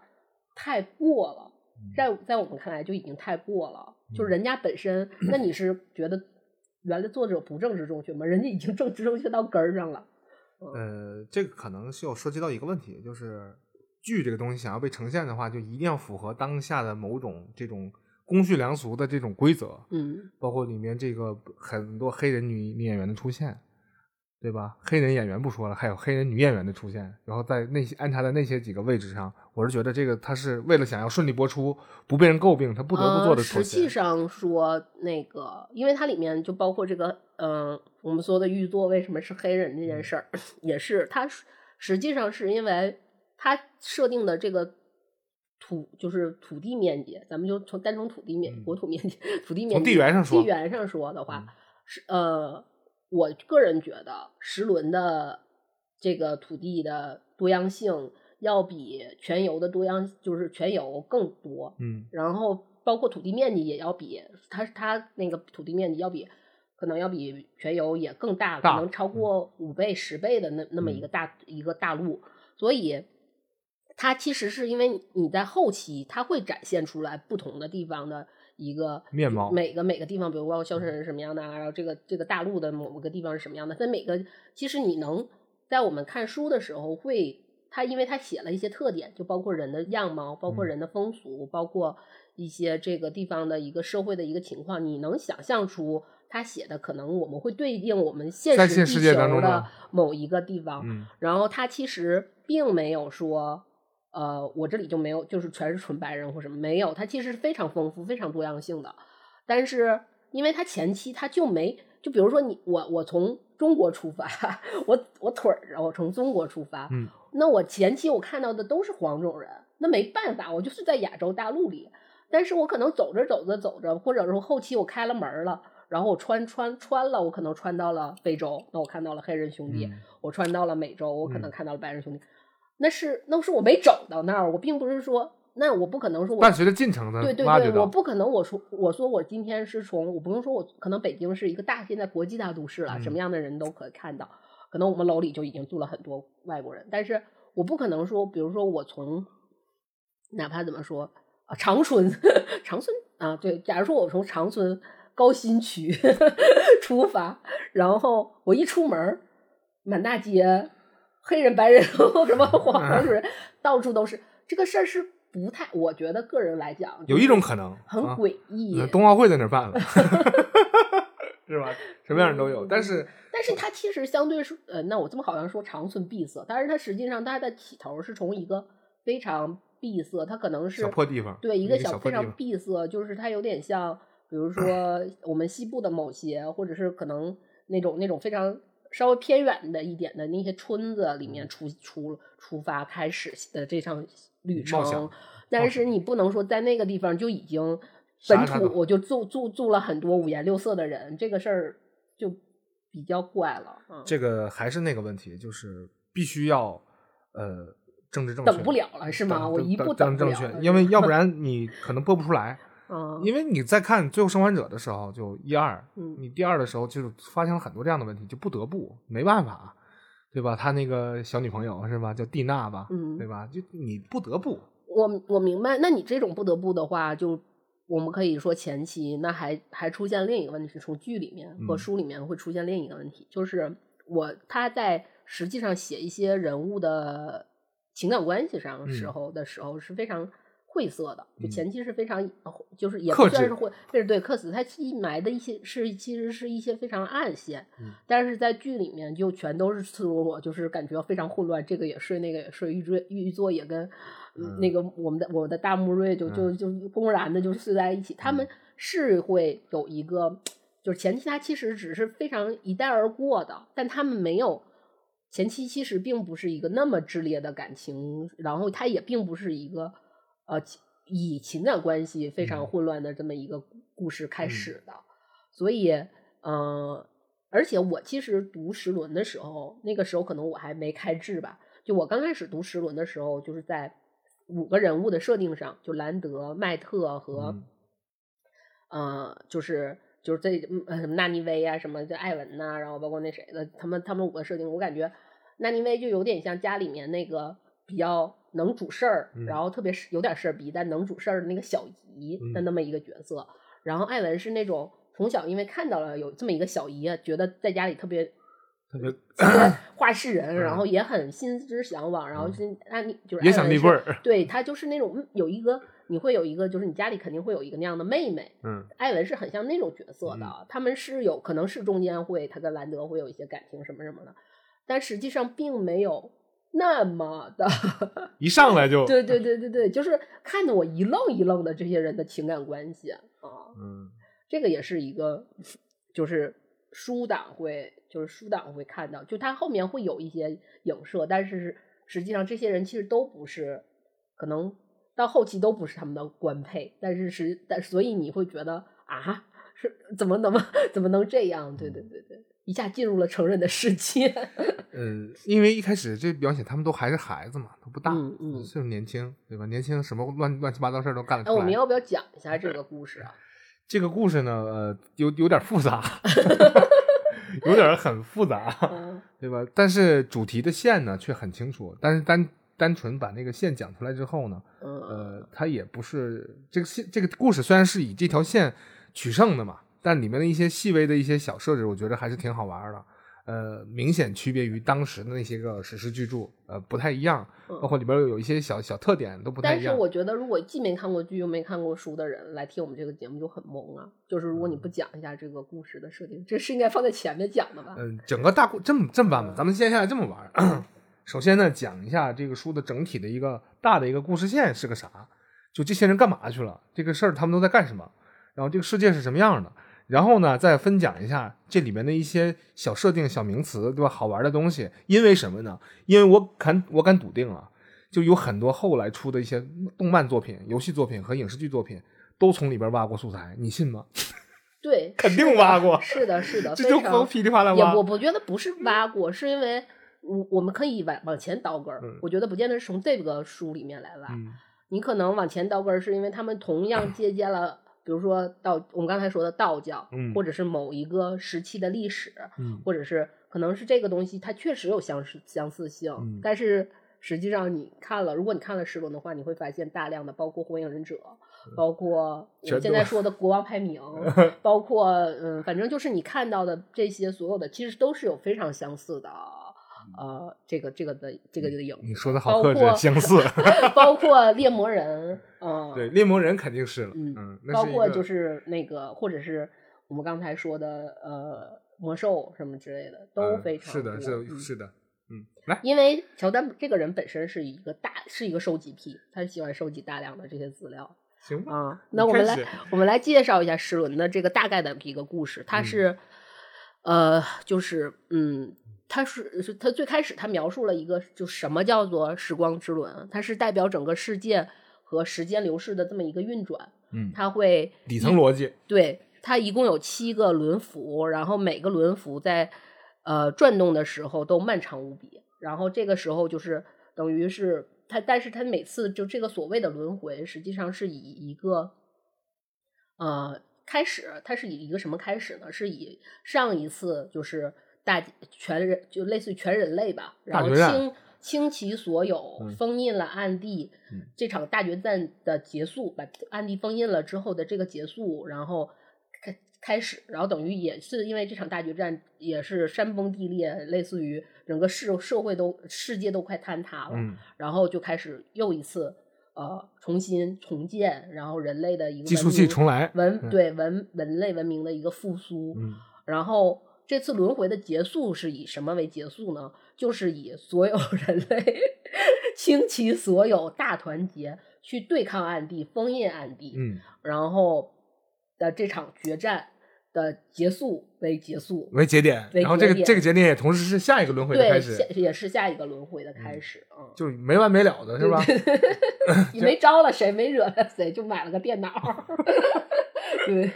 Speaker 1: 太过了，在在我们看来就已经太过了。就是人家本身，那你是觉得原来作者不政治正确吗？人家已经政治正确到根儿上了。
Speaker 2: 呃，这个可能是有涉及到一个问题，就是剧这个东西想要被呈现的话，就一定要符合当下的某种这种公序良俗的这种规则，
Speaker 1: 嗯，
Speaker 2: 包括里面这个很多黑人女女演员的出现，对吧？黑人演员不说了，还有黑人女演员的出现，然后在那些安插在那些几个位置上，我是觉得这个他是为了想要顺利播出，不被人诟病，他不得不做的
Speaker 1: 实际。上说，那个，因为它里面就包括这个，嗯、我们说的玉座为什么是黑人这件事儿，也是它实际上是因为它设定的这个土就是土地面积，咱们就从单从土地面、
Speaker 2: 嗯
Speaker 1: 国土面积、土地面积
Speaker 2: 从地缘上说
Speaker 1: 地缘上说的话，
Speaker 2: 嗯
Speaker 1: 是呃，我个人觉得石轮的这个土地的多样性要比全游的多样，就是全游更多。
Speaker 2: 嗯。
Speaker 1: 然后包括土地面积也要比它它那个土地面积要比可能要比全游也更大，
Speaker 2: 大
Speaker 1: 可能超过五倍、十倍的那那么一个大、一个大陆，所以它其实是因为你在后期它会展现出来不同的地方的一个
Speaker 2: 面貌
Speaker 1: 每个每个地方，比如包括萧山是什么样的啊，然后这个这个大陆的某个地方是什么样的，在每个其实你能在我们看书的时候会。他因为他写了一些特点，就包括人的样貌，包括
Speaker 2: 嗯。
Speaker 1: 人的风俗，包括一些这个地方的一个社会的一个情况，你能想象出他写的可能我们会对应我们现实地
Speaker 2: 在现世界当
Speaker 1: 球的某一个地方，
Speaker 2: 嗯。
Speaker 1: 然后他其实并没有说，呃，我这里就没有，就是全是纯白人或什么，没有，它其实是非常丰富、非常多样性的。但是因为他前期他就没，就比如说你我我从中国出发，我我腿儿我从中国出发，
Speaker 2: 嗯
Speaker 1: 那我前期我看到的都是黄种人，那没办法，我就是在亚洲大陆里。但是我可能走着走着走着，或者说后期我开了门了，然后我穿穿穿了，我可能穿到了非洲，那我看到了黑人兄弟；
Speaker 2: 嗯
Speaker 1: 我穿到了美洲，我可能
Speaker 2: 嗯
Speaker 1: 看到了白人兄弟。那是那是我没走到那儿，我并不是说，那我不可能说我
Speaker 2: 伴随着进程的
Speaker 1: 对对对，我不可能我说我说我今天是从我不用说我可能北京是一个大现在国际大都市了，什么
Speaker 2: 嗯。
Speaker 1: 样的人都可以看到，可能我们楼里就已经住了很多外国人，但是我不可能说，比如说我从哪怕怎么说啊长春 长春啊对，假如说我从长春高新区 出发，然后我一出门满大街黑人、白人 什么黄黄种人到处都是，这个事儿是不太，我觉得个人来讲
Speaker 2: 有一种可能，
Speaker 1: 很
Speaker 2: 啊
Speaker 1: 诡异。
Speaker 2: 嗯冬奥会在那儿办了，是是吧？什么样人都有。但是，
Speaker 1: 但是它其实相对是呃，那我这么好像说长存闭塞，但是它实际上它的起头是从一个非常闭塞，它可能是
Speaker 2: 小破地方，
Speaker 1: 对一
Speaker 2: 个
Speaker 1: 小非常闭塞，就是它有点像，比如说 我们西部的某些，或者是可能那种那种非常稍微偏远的一点的那些村子里面出出出发开始的这场旅程。但是你不能说在那个地方就已经本土我就住住住了很多五颜六色的人，这个事儿就比较怪了。
Speaker 2: 这个还是那个问题，就是必须要呃政治正确，
Speaker 1: 等不了了是吗？我一步
Speaker 2: 等正确，因为要不然你可能播不出来。嗯，因为你在看《最后生还者》的时候，就一二，你第二的时候就发现了很多这样的问题，就不得不没办法，对吧？他那个小女朋友是吧？叫蒂娜吧，嗯，对吧？就你不得不。
Speaker 1: 我我明白，那你这种不得不的话，就我们可以说前期那还还出现另一个问题，是从剧里面和书里面会出现另一个问题，就是我他在实际上写一些人物的情感关系上时候的时候是非常晦涩的，就前期是非常就是也不算是会，对对，克死。他一埋的一些是其实是一些非常暗线，但是在剧里面就全都是赤裸裸，就是感觉非常混乱，这个也睡，那个也睡，玉锥玉座也跟。那个我们的我的大木瑞就就就公然的就睡在一起，他们是会有一个，就是前期他其实只是非常一带而过的，但他们没有前期其实并不是一个那么炽烈的感情，然后他也并不是一个呃以情感关系非常混乱的这么一个故事开始的，所以嗯，而且我其实读十轮的时候，那个时候可能我还没开智吧，就我刚开始读十轮的时候，就是在。五个人物的设定上，就兰德、麦特和，呃，就是就是这呃什么纳尼威啊，什么就艾文呐，然后包括那谁的，他们他们五个设定，我感觉纳尼威就有点像家里面那个比较能主事儿，然后特别是有点事儿逼，但能主事儿的那个小姨的那么一个角色。然后艾文是那种从小因为看到了有这么一个小姨，觉得在家里特别。
Speaker 2: 特别
Speaker 1: 话事人，然后也很心之向往，然后是那你就是
Speaker 2: 也想立棍儿，
Speaker 1: 对他就是那种有一个你会有一个就是你家里肯定会有一个那样的妹妹，
Speaker 2: 嗯，
Speaker 1: 艾文是很像那种角色的，他们是有可能是中间会他跟兰德会有一些感情什么什么的，但实际上并没有那么的，
Speaker 2: 一上来就
Speaker 1: 对对对对对，就是看得我一愣一愣的这些人的情感关系啊，
Speaker 2: 嗯，
Speaker 1: 这个也是一个就是书党会。就是书党会看到，就他后面会有一些影射，但是实际上这些人其实都不是，可能到后期都不是他们的官配，但是实但所以你会觉得啊，是怎么怎么 怎么能这样？对对对对，一下进入了成人的世界。
Speaker 2: 嗯，因为一开始这描写他们都还是孩子嘛，都不大，
Speaker 1: 嗯嗯，
Speaker 2: 岁数年轻，对吧？年轻什么乱乱七八糟事儿都干得出来。
Speaker 1: 我们要不要讲一下这个故事啊？
Speaker 2: 这个故事呢，呃，有有点复杂。有点很复杂，对吧？但是主题的线呢却很清楚。但是单单纯把那个线讲出来之后呢，呃，它也不是这个线这个故事虽然是以这条线取胜的嘛，但里面的一些细微的一些小设置，我觉得还是挺好玩的。呃，明显区别于当时的那些个史诗巨著，呃，不太一样，包括里边有一些小小特点都不太一样。
Speaker 1: 但是我觉得，如果既没看过剧又没看过书的人来听我们这个节目就很懵啊。就是如果你不讲一下这个故事的设定，这是应该放在前面讲的吧？
Speaker 2: 嗯，整个大故这么这么办吧，咱们接下来这么玩。首先呢，讲一下这个书的整体的一个大的一个故事线是个啥？就这些人干嘛去了？这个事儿他们都在干什么？然后这个世界是什么样的？然后呢，再分享一下这里面的一些小设定、小名词，对吧？好玩的东西。因为什么呢？因为我敢，我敢笃定啊，就有很多后来出的一些动漫作品、游戏作品和影视剧作品，都从里边挖过素材，你信吗？
Speaker 1: 对，
Speaker 2: 肯定挖过。
Speaker 1: 是的，是的，
Speaker 2: 这就光噼里啪啦挖。
Speaker 1: 也我我觉得不是挖过，是因为我我们可以往往前倒根儿。我觉得不见得是从这个书里面来挖，你可能往前倒根儿，是因为他们同样 借鉴了。比如说道，我们刚才说的道教，或者是某一个时期的历史，或者是可能是这个东西，它确实有相似相似性。但是实际上你看了，如果你看了十轮的话，你会发现大量的，包括火影忍者，包括我们现在说的国王排名，包括嗯，反正就是你看到的这些所有的，其实都是有非常相似的。呃，这个这个的这个的影，
Speaker 2: 你说的好克制，相似，
Speaker 1: 包括猎魔人，嗯，
Speaker 2: 对，猎魔人肯定是了，嗯，
Speaker 1: 包括就是那个，或者是我们刚才说的呃魔兽什么之类的都
Speaker 2: 呃
Speaker 1: 非常
Speaker 2: 是的，是的，是的，嗯，来，
Speaker 1: 因为乔丹这个人本身是一个大是一个收集癖，他喜欢收集大量的这些资料
Speaker 2: 行吧，
Speaker 1: 啊。那我们来我们来介绍一下史伦的这个大概的一个故事。他
Speaker 2: 嗯
Speaker 1: 是、呃，就是嗯，他是是他最开始他描述了一个就什么叫做时光之轮，它是代表整个世界和时间流逝的这么一个运转。
Speaker 2: 嗯，
Speaker 1: 它会
Speaker 2: 底层逻辑，
Speaker 1: 对，它一共有七个轮辐，然后每个轮辐在呃转动的时候都漫长无比。然后这个时候就是等于是它，但是它每次就这个所谓的轮回，实际上是以一个呃开始，它是以一个什么开始呢？是以上一次就是大全人就类似于全人类吧，然后倾倾其所有
Speaker 2: 嗯，
Speaker 1: 封印了暗地。
Speaker 2: 嗯
Speaker 1: 这场大决战的结束，把暗地封印了之后的这个结束，然后开开始，然后等于也是因为这场大决战也是山崩地裂，类似于整个社社会都世界都快坍塌了，
Speaker 2: 嗯，
Speaker 1: 然后就开始又一次呃重新重建，然后人类的一个
Speaker 2: 技术器重来，
Speaker 1: 文
Speaker 2: 嗯
Speaker 1: 对文文类文明的一个复苏，
Speaker 2: 嗯
Speaker 1: 然后这次轮回的结束是以什么为结束呢？就是以所有 人类倾其所有，大团结去对抗暗地，封印暗地，
Speaker 2: 嗯，
Speaker 1: 然后的这场决战的结束为结束。
Speaker 2: 为节点，然后这个这个节点也同时是下一个轮回的，开始，
Speaker 1: 也是下一个轮回的开始，嗯，
Speaker 2: 就没完没了的 是吧？
Speaker 1: 你没招了谁，没惹了谁，就买了个电脑。对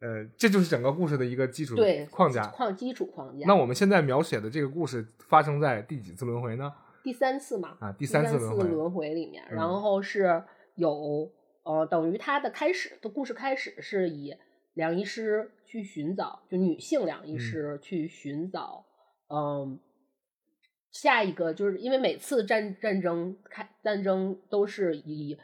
Speaker 2: 呃，这就是整个故事的一个基础
Speaker 1: 对，
Speaker 2: 框架。
Speaker 1: 框基础框架。
Speaker 2: 那我们现在描写的这个故事发生在第几次轮回呢？
Speaker 1: 第三次嘛，
Speaker 2: 啊，第
Speaker 1: 第
Speaker 2: 三次
Speaker 1: 次
Speaker 2: 轮回。
Speaker 1: 轮回里面，
Speaker 2: 嗯
Speaker 1: 然后是有呃，等于它的开始的故事开始是以梁医师去寻找，就女性梁医师去寻找，嗯。下一个就是因为每次战战争开战争都是以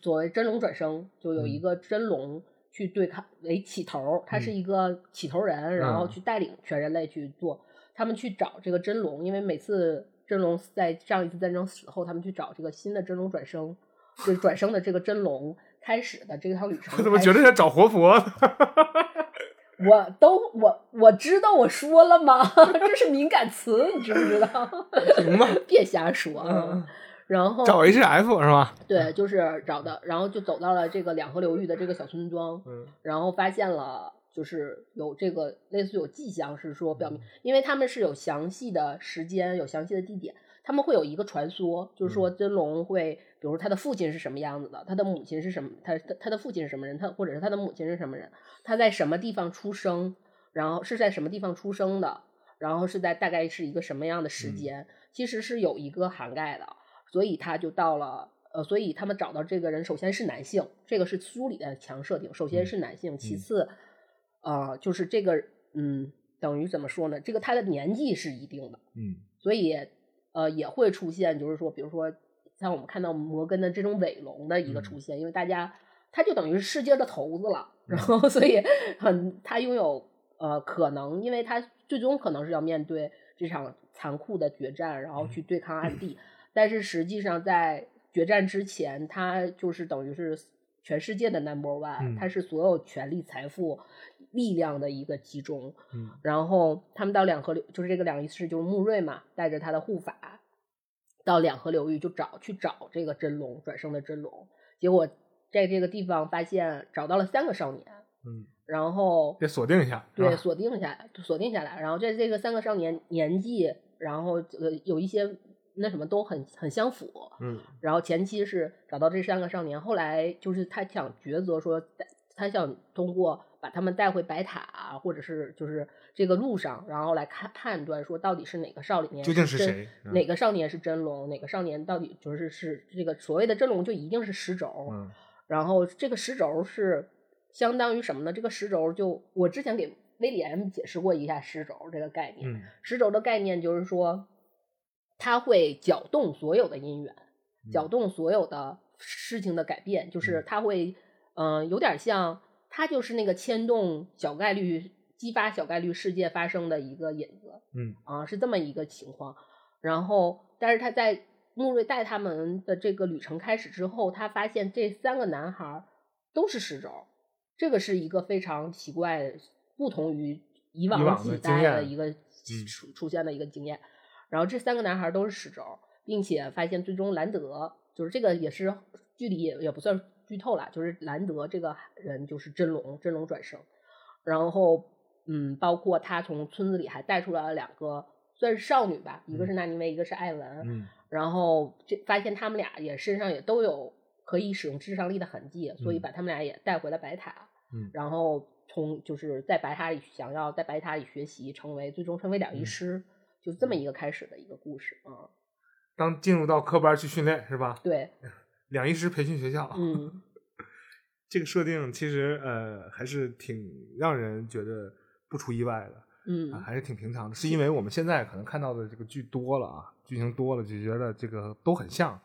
Speaker 1: 所谓真龙转生，就有一
Speaker 2: 嗯
Speaker 1: 个真龙去对抗为起头，他是一个起头人，然后
Speaker 2: 嗯
Speaker 1: 去带领全人类去做。他们去找这个真龙，因为每次真龙在上一次战争死后，他们去找这个新的真龙转生，就是转生的这个真龙开始的这趟旅程。
Speaker 2: 我怎么觉得在找活佛？
Speaker 1: 我都我我知道我说了吗？这是敏感词，你知不知道？
Speaker 2: 行吧，
Speaker 1: 别瞎说啊！
Speaker 2: 嗯，
Speaker 1: 然后
Speaker 2: 找 HF 是吧？
Speaker 1: 对，就是找的，然后就走到了这个两河流域的这个小村庄，
Speaker 2: 嗯
Speaker 1: 然后发现了就是有这个类似有迹象是说表明，因为他们是有详细的时间、有详细的地点，他们会有一个传说，就是说真龙会，比如他的父亲是什么样子的，他的母亲是什么，他他他的父亲是什么人，他或者是他的母亲是什么人，他在什么地方出生，然后是在什么地方出生的，然后是在大概是一个什么样的时
Speaker 2: 嗯
Speaker 1: 间，其实是有一个涵盖的，所以他就到了。呃，所以他们找到这个人，首先是男性，这个是书里的强设定。首先
Speaker 2: 嗯
Speaker 1: 是男性，其
Speaker 2: 嗯
Speaker 1: 次，呃，就是这个，嗯，等于怎么说呢？这个他的年纪是一定的，
Speaker 2: 嗯
Speaker 1: 所以呃也会出现，就是说，比如说像我们看到摩根的这种尾龙的一个
Speaker 2: 嗯
Speaker 1: 出现，因为大家他就等于是世界的头子了，然后所以很他拥有呃可能，因为他最终可能是要面对这场残酷的决战，然后
Speaker 2: 嗯
Speaker 1: 去对抗暗地，但是实际上在决战之前，他就是等于是全世界的 number one，、
Speaker 2: 嗯。
Speaker 1: 他是所有权力、财富、力量的一个集中。
Speaker 2: 嗯。
Speaker 1: 然后他们到两河流，就是这个两仪式，就是穆瑞嘛，带着他的护法到两河流域就找去找这个真龙转生的真龙，结果在这个地方发现找到了三个少年，
Speaker 2: 嗯，
Speaker 1: 然后
Speaker 2: 得锁定一下，
Speaker 1: 对锁定下来，锁定下来，然后在这个三个少年年纪，然后呃有一些那什么都很很相符，
Speaker 2: 嗯。
Speaker 1: 然后前期是找到这三个少年，后来就是他想抉择说，他想通过把他们带回白塔，或者是就是这个路上，然后来看判断说到底是哪个少年
Speaker 2: 究竟是
Speaker 1: 真
Speaker 2: 谁嗯
Speaker 1: 哪个少年是真龙，哪个少年到底就是是这个所谓的真龙就一定是十轴，
Speaker 2: 嗯。
Speaker 1: 然后这个十轴是相当于什么呢？这个十轴就我之前给威廉解释过一下十轴这个概念，
Speaker 2: 嗯。
Speaker 1: 十轴的概念就是说，它会搅动所有的因缘，搅动所有的事情的改变，就是
Speaker 2: 嗯
Speaker 1: 它会，嗯、有点像，他就是那个牵动小概率、激发小概率事件发生的一个引子
Speaker 2: 嗯
Speaker 1: 啊，是这么一个情况。然后，但是他在穆瑞带他们的这个旅程开始之后，他发现这三个男孩儿都是十轴，这个是一个非常奇怪、不同于以
Speaker 2: 以往
Speaker 1: 往几代的一个出出现的一个经验。然后这三个男孩都是使轴，并且发现最终兰德就是这个也是剧里也也不算剧透了，就是兰德这个人就是真龙，真龙转生。然后嗯，包括他从村子里还带出来了两个算是少女吧，一个是纳尼维，一个是艾文。
Speaker 2: 嗯
Speaker 1: 然后这发现他们俩也身上也都有可以使用智商力的痕迹，所以
Speaker 2: 嗯
Speaker 1: 把他们俩也带回了白塔。
Speaker 2: 嗯
Speaker 1: 然后从就是在白塔里想要在白塔里学习，成为最终成为两仪
Speaker 2: 嗯
Speaker 1: 师，就这么一个开始的一个故事啊。
Speaker 2: 当进入到科班去训练是吧？
Speaker 1: 对，
Speaker 2: 两医师培训学校，
Speaker 1: 嗯，
Speaker 2: 这个设定其实呃还是挺让人觉得不出意外的。啊，
Speaker 1: 嗯，
Speaker 2: 还是挺平常的，是因为我们现在可能看到的这个剧多了啊，剧情多了，就觉得这个都很像。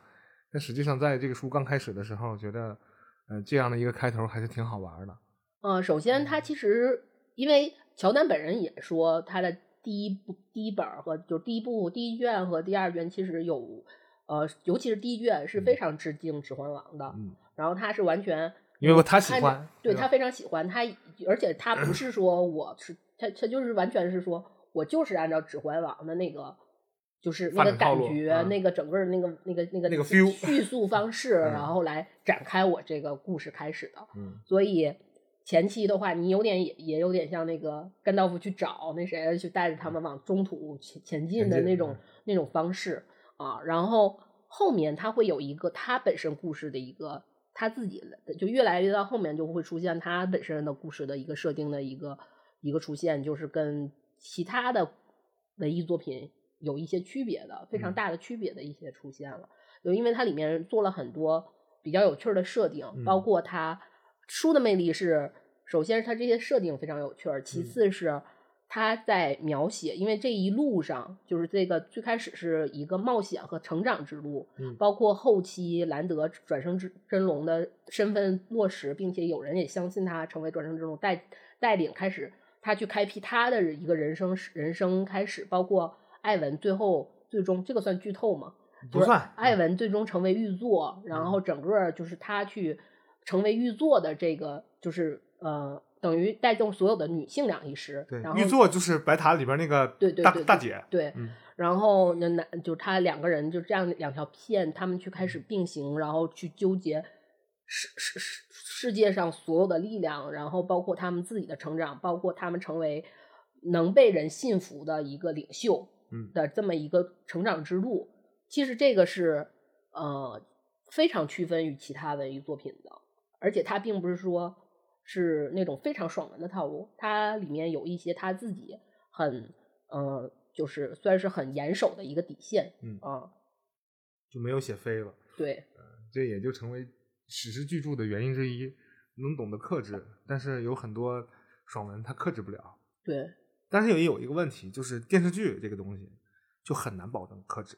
Speaker 2: 但实际上，在这个书刚开始的时候，觉得，呃，这样的一个开头还是挺好玩的。
Speaker 1: 嗯，首先他其实因为乔丹本人也说他的第一部第一本儿和就是第一部第一卷和第二卷其实有呃，尤其是第一卷是非常致敬《指环王》的，
Speaker 2: 嗯，
Speaker 1: 然后他是完全
Speaker 2: 因为他喜欢，吧
Speaker 1: 对他非常喜欢他，而且他不是说我是他，他就是完全是说我就是按照《指环王》的那个，就是那个感觉，
Speaker 2: 嗯。
Speaker 1: 那个整个那个那个那个
Speaker 2: 那个
Speaker 1: 叙述方式，
Speaker 2: 嗯。
Speaker 1: 然后来展开我这个故事开始的。
Speaker 2: 嗯。
Speaker 1: 所以前期的话，你有点也也有点像那个甘道夫去找那谁，去带着他们往中途前前进的那种
Speaker 2: 嗯
Speaker 1: 那种方式啊。然后后面他会有一个他本身故事的一个他自己的，就越来越到后面就会出现他本身的故事的一个设定的一个一个出现，就是跟其他的文艺作品有一些区别的，非常
Speaker 2: 嗯
Speaker 1: 大的区别的一些出现了。就因为它里面做了很多比较有趣儿的设定，包
Speaker 2: 嗯
Speaker 1: 括它书的魅力是，首先是它这些设定非常有趣儿，其
Speaker 2: 嗯。
Speaker 1: 次是它在描写，因为这一路上就是这个最开始是一个冒险和成长之路，
Speaker 2: 嗯。
Speaker 1: 包括后期兰德转生之真龙的身份落实，并且有人也相信他成为转生之龙，带带领开始他去开辟他的一个人生人生开始，包括艾文最后最终这个算剧透吗？就是
Speaker 2: 不算
Speaker 1: 艾文最终成为玉座，然后整个就是他去成为玉座的这个，就是呃，等于带动所有的女性两仪师。
Speaker 2: 对
Speaker 1: 然，后
Speaker 2: 玉座就是白塔里边那个
Speaker 1: 对对大
Speaker 2: 大姐，
Speaker 1: 对，
Speaker 2: 嗯
Speaker 1: 然后那男就他两个人就这样两条线，他们去开始并行，然后去纠结世世世世界上所有的力量，然后包括他们自己的成长，包括他们成为能被人信服的一个领袖
Speaker 2: 嗯
Speaker 1: 的这么一个成长之路。其实这个是呃非常区分于其他文艺作品的，而且它并不是说是那种非常爽文的套路，它里面有一些他自己很呃，就是算是很严守的一个底线，
Speaker 2: 嗯
Speaker 1: 啊，
Speaker 2: 就没有写飞了，
Speaker 1: 对，
Speaker 2: 这也就成为史诗巨著的原因之一。能懂得克制，但是有很多爽文他克制不了。
Speaker 1: 对，
Speaker 2: 但是也有一个问题，就是电视剧这个东西就很难保证克制，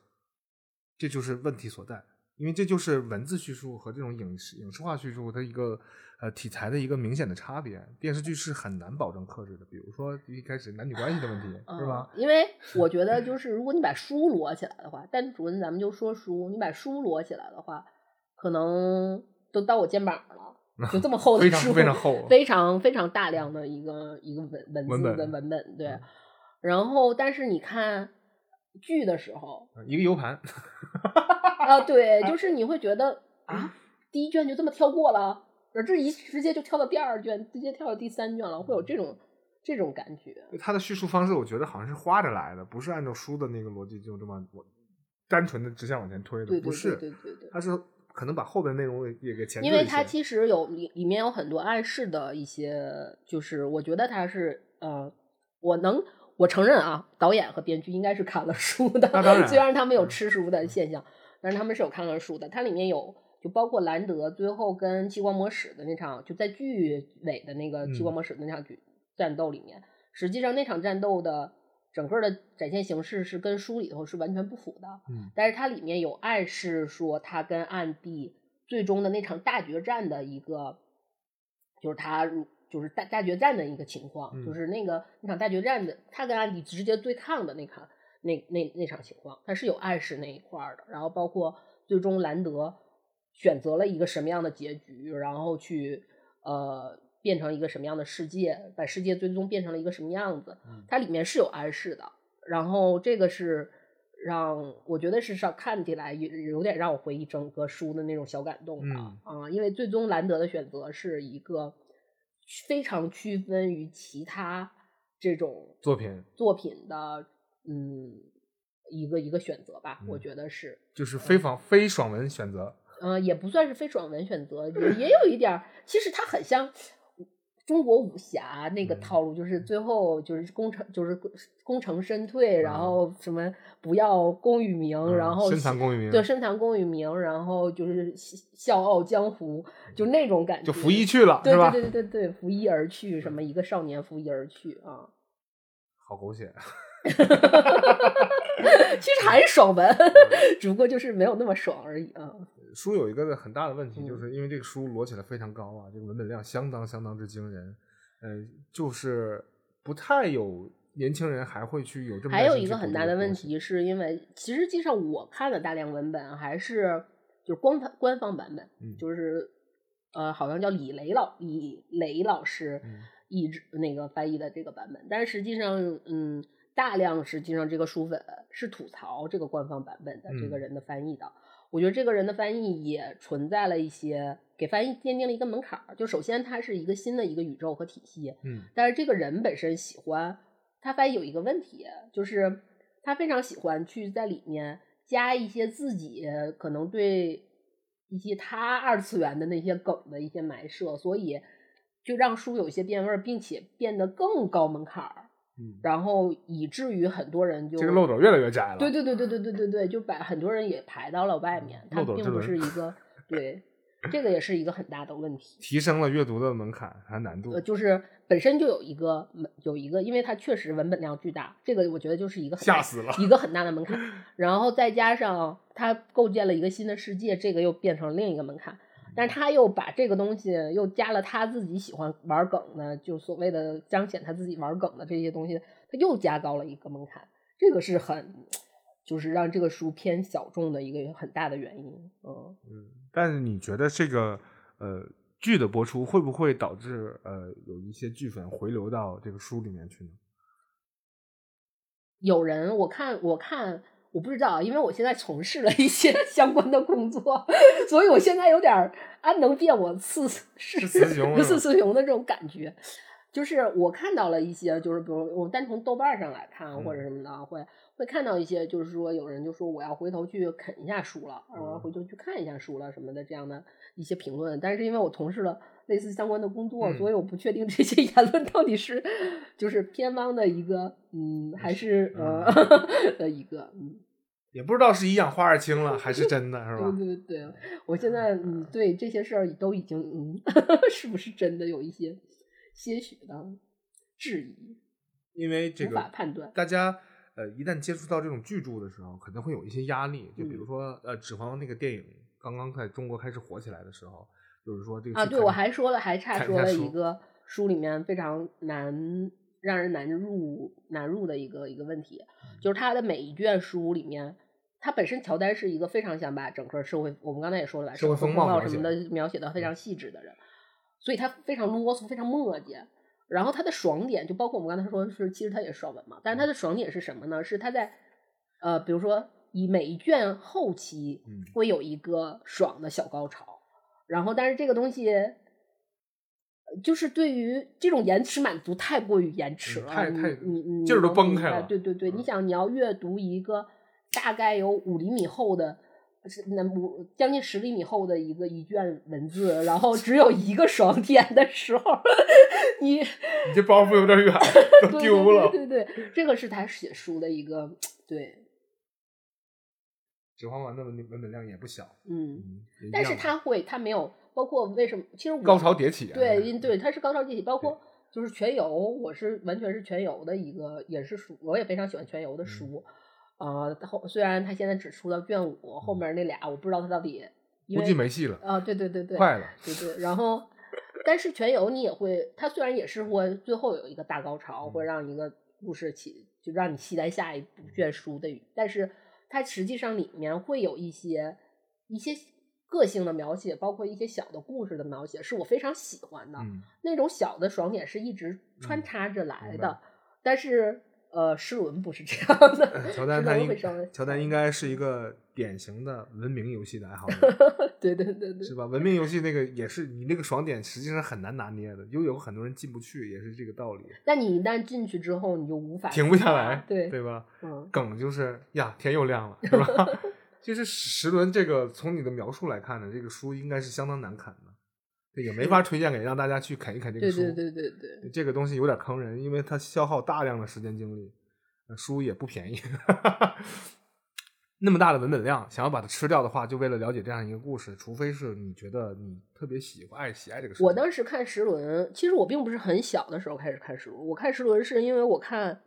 Speaker 2: 这就是问题所在。因为这就是文字叙述和这种影视影视化叙述它一个呃题材的一个明显的差别。电视剧是很难保证克制的，比如说一开始男女关系的问题，是吧？
Speaker 1: 嗯？因为我觉得就是如果你把书摞起来的话，单纯咱们就说书，你把书摞起来的话，可能都到我肩膀了，就这么厚的 书
Speaker 2: 非常
Speaker 1: 书，
Speaker 2: 非常厚
Speaker 1: 非常非常大量的一个一个文文字
Speaker 2: 文本
Speaker 1: 的文本，对
Speaker 2: 嗯。
Speaker 1: 然后，但是你看剧的时候，
Speaker 2: 一个 U 盘，
Speaker 1: 啊，对，就是你会觉得啊，第一卷就这么跳过了，这一直接就跳到第二卷，直接跳到第三卷了，会有这种这种感觉。
Speaker 2: 他的叙述方式，我觉得好像是花着来的，不是按照书的那个逻辑就这么我单纯的直线往前推的，
Speaker 1: 对对对
Speaker 2: 不是，
Speaker 1: 对对对。
Speaker 2: 它是可能把后边内容也给前置
Speaker 1: 因为
Speaker 2: 一些
Speaker 1: 它其实有里里面有很多暗示的一些，就是我觉得他是呃，我能我承认啊，导演和编剧应该是看了书的，虽然他们有
Speaker 2: 嗯
Speaker 1: 吃书的现象，但是他们是有看了书的。它里面有就包括兰德最后跟激光魔使的那场，就在剧尾的那个激光
Speaker 2: 嗯
Speaker 1: 魔使的那场剧战斗里面，实际上那场战斗的整个的展现形式是跟书里头是完全不符的。
Speaker 2: 嗯
Speaker 1: 但是它里面有暗示说他跟暗帝最终的那场大决战的一个，就是他如就是大大决战的一个情况，
Speaker 2: 嗯
Speaker 1: 就是那个那场大决战的他跟暗帝直接对抗的那场那那那场情况，它是有暗示那一块儿的。然后包括最终兰德选择了一个什么样的结局，然后去呃变成一个什么样的世界，把世界最终变成了一个什么样子
Speaker 2: 嗯，
Speaker 1: 它里面是有暗示的。然后这个是让我觉得是上看起来有有点让我回忆整个书的那种小感动的
Speaker 2: 嗯
Speaker 1: 啊，因为最终兰德的选择是一个非常区分于其他这种
Speaker 2: 作品
Speaker 1: 作品的嗯一个一个选择吧，我
Speaker 2: 嗯
Speaker 1: 觉得是。
Speaker 2: 就是非爽非爽文选择，
Speaker 1: 呃，也不算是非爽文选择，也也有一点儿，其实它很像中国武侠那个
Speaker 2: 嗯
Speaker 1: 套路，就是最后就是功成就是功成身退，然
Speaker 2: 嗯
Speaker 1: 后什么不要功与名，
Speaker 2: 嗯
Speaker 1: 然后
Speaker 2: 深藏功与名
Speaker 1: 对，深藏功与名，然后就是笑傲江湖，就那种感觉，
Speaker 2: 就拂衣去了，
Speaker 1: 对
Speaker 2: 吧？
Speaker 1: 对对对对对，拂衣而去，什么一个少年拂衣而去啊，
Speaker 2: 好狗血，
Speaker 1: 其实还是爽文，只不过就是没有那么爽而已啊。
Speaker 2: 书有一个很大的问题，
Speaker 1: 嗯。
Speaker 2: 就是因为这个书摞起来非常高啊，这个文本量相当相当之惊人，呃，就是不太有年轻人还会去有这么
Speaker 1: 还有一个很大的问题，是因为其实际上我看的大量文本还是就是官方官方版本，
Speaker 2: 嗯。
Speaker 1: 就是呃好像叫李雷老李雷老师
Speaker 2: 嗯。
Speaker 1: 译制那个翻译的这个版本，但是实际上嗯大量实际上这个书粉是吐槽这个官方版本的这个
Speaker 2: 嗯。
Speaker 1: 人的翻译的。我觉得这个人的翻译也存在了一些给翻译奠定了一个门槛儿，就首先它是一个新的一个宇宙和体系，
Speaker 2: 嗯。
Speaker 1: 但是这个人本身喜欢，他翻译有一个问题，就是他非常喜欢去在里面加一些自己可能对一些他二次元的那些梗的一些埋设，所以就让书有一些变味儿，并且变得更高门槛儿，
Speaker 2: 嗯，
Speaker 1: 然后以至于很多人就
Speaker 2: 这个漏斗越来越窄了，
Speaker 1: 对对对对对对对对，就把很多人也排到了外面，它并不是一个 对，这个也是一个很大的问题。
Speaker 2: 提升了阅读的门槛还有难度
Speaker 1: 呃，，就是本身就有一个门有一个，因为它确实文本量巨大，这个我觉得就是一个很
Speaker 2: 吓死了，
Speaker 1: 一个很大的门槛。然后再加上它构建了一个新的世界，这个又变成另一个门槛。但是他又把这个东西又加了他自己喜欢玩梗的，就所谓的彰显他自己玩梗的这些东西，他又加高了一个门槛。这个是很就是让这个书偏小众的一个很大的原因。嗯。
Speaker 2: 嗯，但是你觉得这个呃剧的播出会不会导致呃有一些剧粉回流到这个书里面去呢？
Speaker 1: 有人我看我看我不知道，因为我现在从事了一些 相关的工作，所以我现在有点儿安能辨我次是
Speaker 2: 是雌雄是
Speaker 1: 雌雄的这种感觉。就是我看到了一些，就是比如我单从豆瓣上来看或者什么的，会会看到一些，就是说有人就说我要回头去啃一下书了，我要回头去看一下书了什么的这样的一些评论。但是因为我从事了类似相关的工作，
Speaker 2: 嗯
Speaker 1: 所以我不确定这些 言论到底是就是偏方的一个，嗯，还是呃 的一个，嗯，
Speaker 2: 也不知道是一氧化二氢了还是 真的，是吧？
Speaker 1: 对对对，我现在嗯对这些事儿都已经嗯 是不是真的有一些些许的质疑，
Speaker 2: 因为这
Speaker 1: 无法
Speaker 2: 个
Speaker 1: 判断。
Speaker 2: 大家呃一旦接触到这种巨著的时候，可能会有一些压力。就比
Speaker 1: 嗯
Speaker 2: 如说呃《指环王》那个电影刚刚在中国开始火起来的时候，就是说这个
Speaker 1: 啊，对，我还说了，还差说了
Speaker 2: 看一下书
Speaker 1: 一个书里面非常难让人难入难入的一个一个问题，
Speaker 2: 嗯
Speaker 1: 就是它的每一卷书里面，它本身乔丹是一个非常想把整个社会，我们刚才也说了吧，
Speaker 2: 社会
Speaker 1: 风
Speaker 2: 风貌
Speaker 1: 什么的描写的非常细致的人，所以他非常啰嗦，非常磨叽。然后他的爽点就包括我们刚才说是，其实他也是爽文嘛，但是他的爽点是什么呢？是他在呃，比如说以每一卷后期
Speaker 2: 嗯
Speaker 1: 会有一个爽的小高潮，然后但是这个东西。呃就是对于这种延迟满足太过于延迟了，你
Speaker 2: 嗯太太
Speaker 1: 你你
Speaker 2: 劲儿都崩开了
Speaker 1: 对对对，
Speaker 2: 嗯
Speaker 1: 你想你要阅读一个大概有五厘米厚的，是那五将近十厘米厚的一个一卷文字，然后只有一个爽点的时候，你
Speaker 2: 你这包袱有点远，都
Speaker 1: 对
Speaker 2: 丢了。
Speaker 1: 对对对对，这个是他写书的一个对，
Speaker 2: 指环王的文文本量也不小，
Speaker 1: 嗯，
Speaker 2: 嗯，
Speaker 1: 但是他会，他没有，包括为什么？其实我
Speaker 2: 高潮迭起啊，
Speaker 1: 对，因对，他是高潮迭起，包括就是全游，我是完全是全游的一个也是书，我也非常喜欢全游
Speaker 2: 嗯
Speaker 1: 的书。呃，后虽然他现在只出到卷五，后面那俩我不知道他到底，因
Speaker 2: 估计
Speaker 1: 为
Speaker 2: 没戏了，
Speaker 1: 啊，对对对对，
Speaker 2: 快了。
Speaker 1: 对对，然后但是全游你也会，它虽然也是会最后有一个大高潮，会让一个故事起就让你期待下一部卷书的，但是它实际上里面会有一些一些个性的描写，包括一些小的故事的描写，是我非常喜欢的。
Speaker 2: 嗯
Speaker 1: 那种小的爽点是一直穿
Speaker 2: 嗯
Speaker 1: 插着来的，
Speaker 2: 白
Speaker 1: 但是呃，诗文不是这样的，
Speaker 2: 呃乔丹他应乔丹应该是一个典型的文明游戏的爱好者，
Speaker 1: 对对对对
Speaker 2: 是吧？文明游戏那个也是你那个爽点实际上很难拿捏的，又有很多人进不去，也是这个道理，
Speaker 1: 但你一旦进去之后，你就无法
Speaker 2: 停不下来，
Speaker 1: 对，
Speaker 2: 对吧？
Speaker 1: 嗯，
Speaker 2: 梗就是呀，天又亮了，是吧？其实石轮这个从你的描述来看呢，这个书应该是相当难啃的，这也没法推荐给让大家去啃一啃这个书。
Speaker 1: 对对对对对，
Speaker 2: 这个东西有点坑人，因为它消耗大量的时间精力，呃书也不便宜。那么大的文本量，想要把它吃掉的话，就为了了解这样一个故事，除非是你觉得你特别喜欢、爱喜爱这个事情。
Speaker 1: 我当时看石轮，其实我并不是很小的时候开始看石轮，我看石轮是因为我看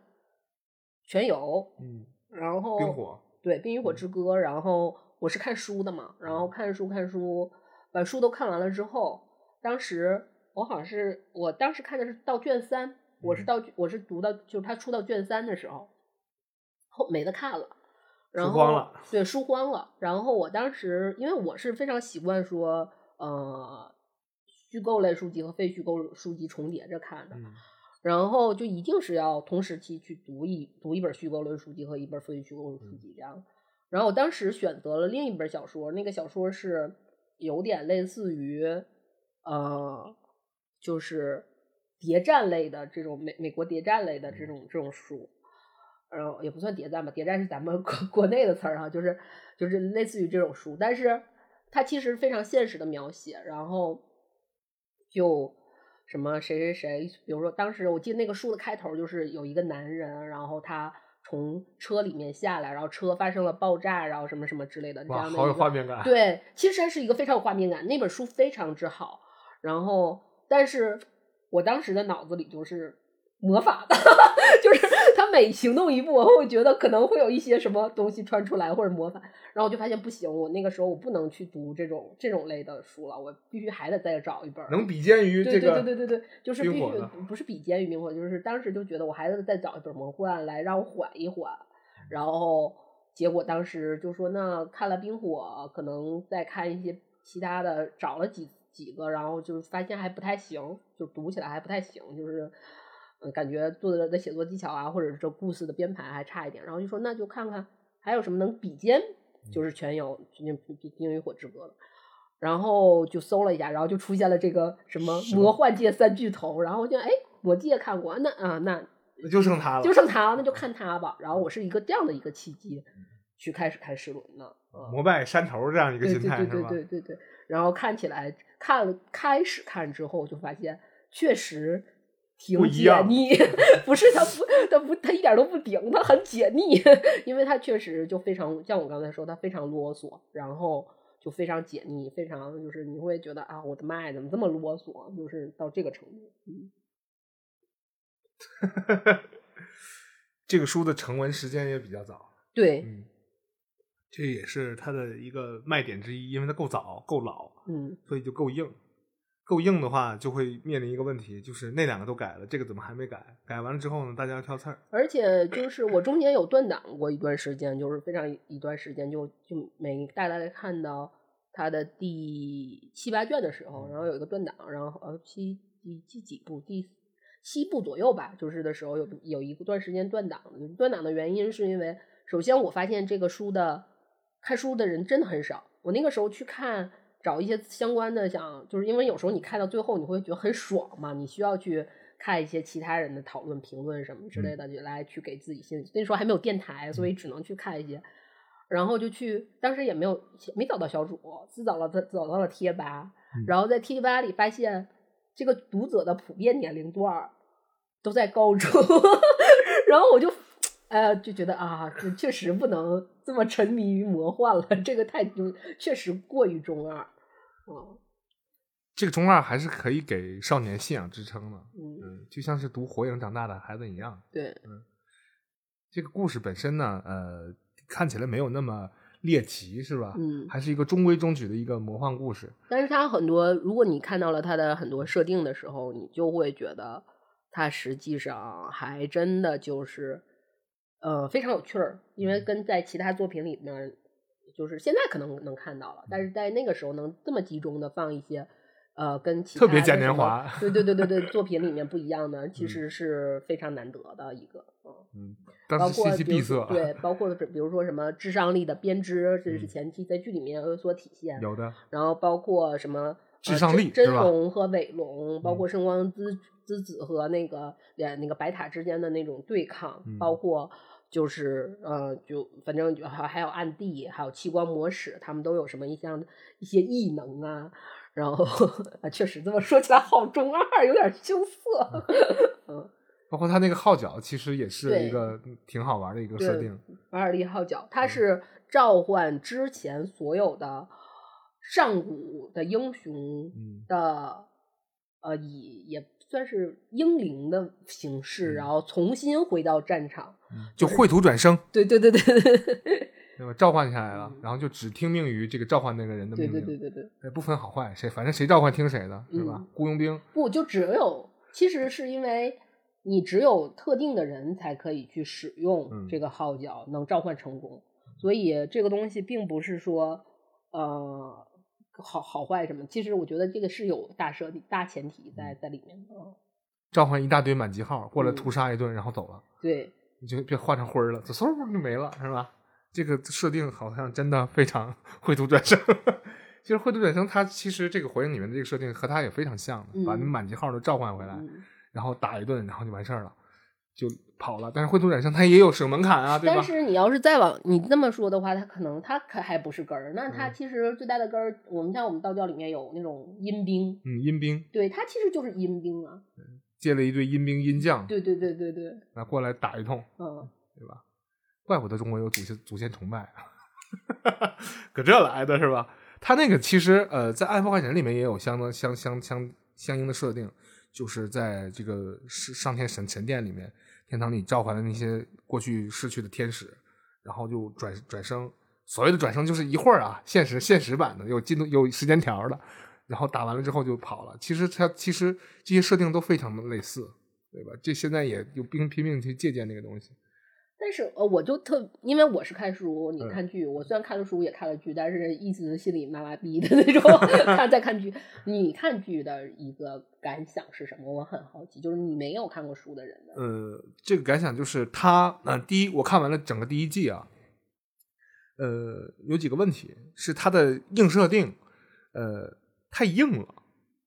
Speaker 1: 全游，
Speaker 2: 嗯，
Speaker 1: 然后
Speaker 2: 冰火，
Speaker 1: 对《冰与火之歌》，然后我是看书的嘛，然后看书看书，把书都看完了之后，当时我好像是我当时看的是到卷三，我是
Speaker 2: 嗯
Speaker 1: 到我是读到就是他出到卷三的时候，后没得看了。然后
Speaker 2: 书荒了
Speaker 1: 对书荒了。然后我当时因为我是非常习惯说，呃，虚构类书籍和非虚构书籍重叠着看的，
Speaker 2: 嗯
Speaker 1: 然后就一定是要同时期去读一读一本虚构类书籍和一本非虚构书籍这样。然后我当时选择了另一本小说，那个小说是有点类似于呃，就是谍战类的这种美美国谍战类的这种这种书。然后也不算谍战吧，谍战是咱们国国内的词儿哈，就是就是类似于这种书，但是它其实非常现实的描写，然后就什么谁谁谁，比如说当时我记得那个书的开头就是有一个男人，然后他从车里面下来，然后车发生了爆炸，然后什么什么之类的这样的
Speaker 2: 画面感。，
Speaker 1: 对，其实它是一个非常有画面感，那本书非常之好。然后，但是我当时的脑子里就是魔法的，就是他每行动一步，我会觉得可能会有一些什么东西穿出来或者魔法，然后我就发现不行，我那个时候我不能去读这种这种类的书了，我必须还得再找一本儿
Speaker 2: 能比肩于
Speaker 1: 对对
Speaker 2: 这个
Speaker 1: 对对对对，就是必须不是比肩于冰火，就是当时就觉得我还得再找一本魔幻来让我缓一缓，然后结果当时就说那看了冰火，可能再看一些其他的，找了几几个，然后就是发现还不太行，就读起来还不太行，就是。嗯，感觉作者的写作技巧啊，或者是这故事的编排还差一点，然后就说那就看看还有什么能比肩，就是全有《冰冰冰与火之歌》了。然后就搜了一下，然后就出现了这个什么魔幻界三巨头，然后就哎，魔界看过，那啊那
Speaker 2: 那就剩他了，
Speaker 1: 就剩他了，那就看他吧。然后我是一个这样的一个契机，去开始看石轮的。啊
Speaker 2: 膜拜山头这样一个
Speaker 1: 对
Speaker 2: 心态，
Speaker 1: 对对？对对对。然后看起来看了开始看之后，就发现确实挺解腻，不是他不他不他一点都不顶，他很解腻，因为他确实就非常像我刚才说，他非常啰嗦，然后就非常解腻，非常就是你会觉得啊，我的妈呀，怎么这么啰嗦？就是到这个程度，嗯，
Speaker 2: 这个书的成文时间也比较早，
Speaker 1: 对，
Speaker 2: 嗯，这也是它的一个卖点之一，因为它够早、够老，
Speaker 1: 嗯
Speaker 2: 所以就够硬。够硬的话，就会面临一个问题，就是那两个都改了，这个怎么还没改？改完了之后呢，大家要挑刺儿。
Speaker 1: 而且就是我中间有断档过一段时间，就是非常一段时间就就每大概看到它的第七八卷的时候，然后有一个断档，然后呃七第第几部第七部左右吧，就是的时候有有一段时间断档。断档的原因是因为首先我发现这个书的看书的人真的很少，我那个时候去看。找一些相关的想，就是因为有时候你看到最后，你会觉得很爽嘛，你需要去看一些其他人的讨论、评论什么之类的，就来去给自己信。那时候还没有电台，所以只能去看一些，然后就去，当时也没有没找到小主，只找了找到了贴吧，然后在贴吧里发现这个读者的普遍年龄段儿都在高中，然后我就。呃，就觉得啊，确实不能这么沉迷于魔幻了，这个太就确实过于中二，嗯
Speaker 2: 这个中二还是可以给少年信仰支撑的，
Speaker 1: 嗯，
Speaker 2: 嗯，就像是读《火影》长大的孩子一样。
Speaker 1: 对，嗯
Speaker 2: 这个故事本身呢，呃，看起来没有那么猎奇，是吧？
Speaker 1: 嗯
Speaker 2: 还是一个中规中矩的一个魔幻故事。
Speaker 1: 但是它很多，如果你看到了它的很多设定的时候，你就会觉得它实际上还真的就是，呃，非常有趣儿，因为跟在其他作品里面，就是现在可能能看到了，但是在那个时候能这么集中的放一些。呃，跟其
Speaker 2: 特别嘉年华
Speaker 1: 对对对对对，作品里面不一样的，其实是非常难得的一个，嗯，
Speaker 2: 嗯，当信息
Speaker 1: 括
Speaker 2: 闭塞，
Speaker 1: 对，包括比如说什么智商力的编织，这是
Speaker 2: 嗯。
Speaker 1: 前期在剧里面有所体现，
Speaker 2: 有的，
Speaker 1: 然后包括什么
Speaker 2: 智商
Speaker 1: 呃真真
Speaker 2: 力是吧
Speaker 1: 龙和伪龙，包
Speaker 2: 嗯
Speaker 1: 括圣光之之子和那个呃那个白塔之间的那种对抗，
Speaker 2: 嗯
Speaker 1: 包括就是呃就反正就还还有暗地，还有器官魔使，他们都有什么一项一些异能啊。然后啊，确实这么说起来好中二，有点羞涩。嗯，
Speaker 2: 包括他那个号角，其实也是一个挺好玩的一个设定。
Speaker 1: 瓦尔利号角，它
Speaker 2: 嗯
Speaker 1: 是召唤之前所有的上古的英雄
Speaker 2: 嗯。
Speaker 1: 的，呃，以也算是英灵的形式，
Speaker 2: 嗯。
Speaker 1: 然后重新回到战场。
Speaker 2: 就绘图转生，
Speaker 1: 对对对对对。对
Speaker 2: 对吧？召唤下来了
Speaker 1: 嗯，
Speaker 2: 然后就只听命于这个召唤那个人的
Speaker 1: 对
Speaker 2: 命令，
Speaker 1: 对对对。对，
Speaker 2: 对不分好坏，谁反正谁召唤听谁的，对吧
Speaker 1: 嗯？
Speaker 2: 雇佣兵，
Speaker 1: 不就只有其实是因为你只有特定的人才可以去使
Speaker 2: 嗯。
Speaker 1: 用这个号角，能召唤成功，所以这个东西并不是说呃好好坏什么，其实我觉得这个是有大设定、大前提在在里面的。嗯
Speaker 2: 召唤一大堆满级号过来
Speaker 1: 嗯
Speaker 2: 屠杀一顿，然后走了，
Speaker 1: 对，
Speaker 2: 你就别化成灰儿了，嗖就没了，是吧？这个设定好像真的非常 绘图转生。其实绘图转生，它其实这个火影里面的这个设定和它也非常像的，把你
Speaker 1: 嗯
Speaker 2: 满级号都召唤回来，
Speaker 1: 嗯，
Speaker 2: 然后打一顿，然后就完事儿了，就跑了。但是绘图转生它也有使用门槛啊，对吧
Speaker 1: 但？是你要是再往你这么说的话，它可能它可还不是根儿，那它
Speaker 2: 嗯
Speaker 1: 其实最大的根儿，我们像我们道教里面有那种阴兵，
Speaker 2: 嗯，阴兵
Speaker 1: 对，它其实就是阴兵啊，
Speaker 2: 借了一堆阴兵阴将，
Speaker 1: 对对对对对，
Speaker 2: 那，过来打一通，
Speaker 1: 嗯。
Speaker 2: 对吧？怪不得中国有祖先祖先崇拜，搁这来的是吧？他那个其实呃，在《暗黑破坏神》里面也有相当相相相相应的设定，就是在这个是上天神神殿里面，天堂里召唤的那些过去逝去的天使，然后就转转生。所谓的转生就是一会儿啊，现实现实版的有进度有时间条的，然后打完了之后就跑了。其实它其实这些设定都非常的类似，对吧？这现在也有拼拼命去借鉴那个东西。
Speaker 1: 但是呃，我就特，因为我是看书，你
Speaker 2: 嗯
Speaker 1: 看剧，我虽然看了书也看了剧，但是一直心里麻麻逼的那种看在看剧。你看剧的一个感想是什么？我很好奇，就是你没有看过书的人呢，
Speaker 2: 呃，这个感想就是他，呃，第一，我看完了整个第一季啊，呃，有几个问题是它的硬设定，呃，太硬了，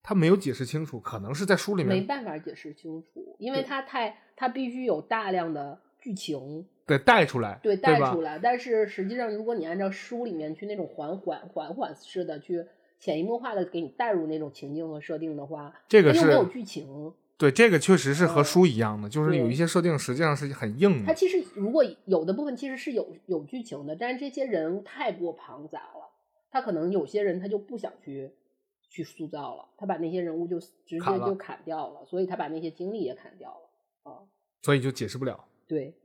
Speaker 2: 他没有解释清楚，可能是在书里面没
Speaker 1: 办法解释清楚，因为
Speaker 2: 对
Speaker 1: 它太，他必须有大量的剧情
Speaker 2: 得带出来，
Speaker 1: 对带出来，但是实际上，如果你按照书里面去那种缓缓缓缓式的去潜移默化的给你带入那种情境和设定的话，
Speaker 2: 这个
Speaker 1: 是又没有剧情。
Speaker 2: 对，这个确实是和
Speaker 1: 嗯
Speaker 2: 书一样的，就是有一些设定实际上是很硬的，
Speaker 1: 它其实如果有的部分其实是有有剧情的，但是这些人太过庞杂了，他可能有些人他就不想去去塑造了，他把那些人物就直接就砍掉了，所以他把那些经历也砍掉了啊。
Speaker 2: 所以就解释不了，
Speaker 1: 对，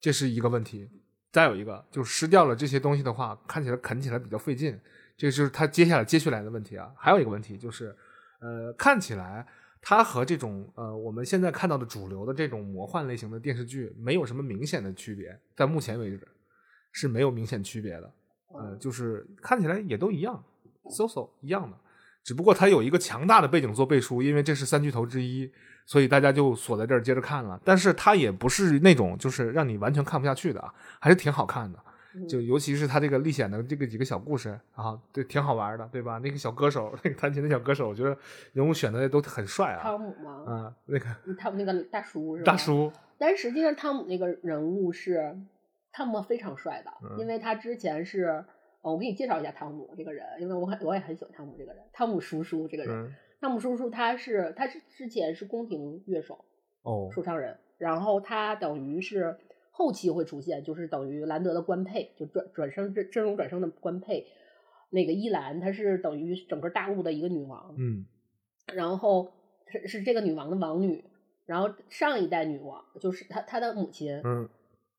Speaker 2: 这是一个问题。再有一个就是失掉了这些东西的话，看起来啃起来比较费劲，这就是他接下来接下来的问题啊。还有一个问题就是，呃，看起来它和这种呃我们现在看到的主流的这种魔幻类型的电视剧没有什么明显的区别，在目前为止是没有明显区别的。呃，就是看起来也都一样，so so 一样的，只不过它有一个强大的背景做背书，因为这是三巨头之一，所以大家就锁在这儿接着看了。但是它也不是那种就是让你完全看不下去的啊，还是挺好看的。
Speaker 1: 嗯
Speaker 2: 就尤其是他这个历险的这个几个小故事啊，对，挺好玩的，对吧？那个小歌手，那个弹琴的小歌手，我觉得人物选的都很帅啊。
Speaker 1: 汤姆吗，
Speaker 2: 啊，那个
Speaker 1: 汤姆那个大叔是吧？
Speaker 2: 大。叔，
Speaker 1: 但实际上，汤姆那个人物是汤姆非常帅的，
Speaker 2: 嗯
Speaker 1: 因为他之前是，呃我给你介绍一下汤姆这个人，因为我很我也很喜欢汤姆这个人，汤姆叔叔这个人。
Speaker 2: 嗯，
Speaker 1: 汤姆叔叔他是他是之前是宫廷乐手，
Speaker 2: 哦，
Speaker 1: 说唱人，然后他等于是后期会出现，就是等于兰德的官配，就转转生真真容转生的官配。那个伊兰，她是等于整个大陆的一个女王，
Speaker 2: 嗯。
Speaker 1: 然后是是这个女王的王女，然后上一代女王就是她她的母亲，
Speaker 2: 嗯。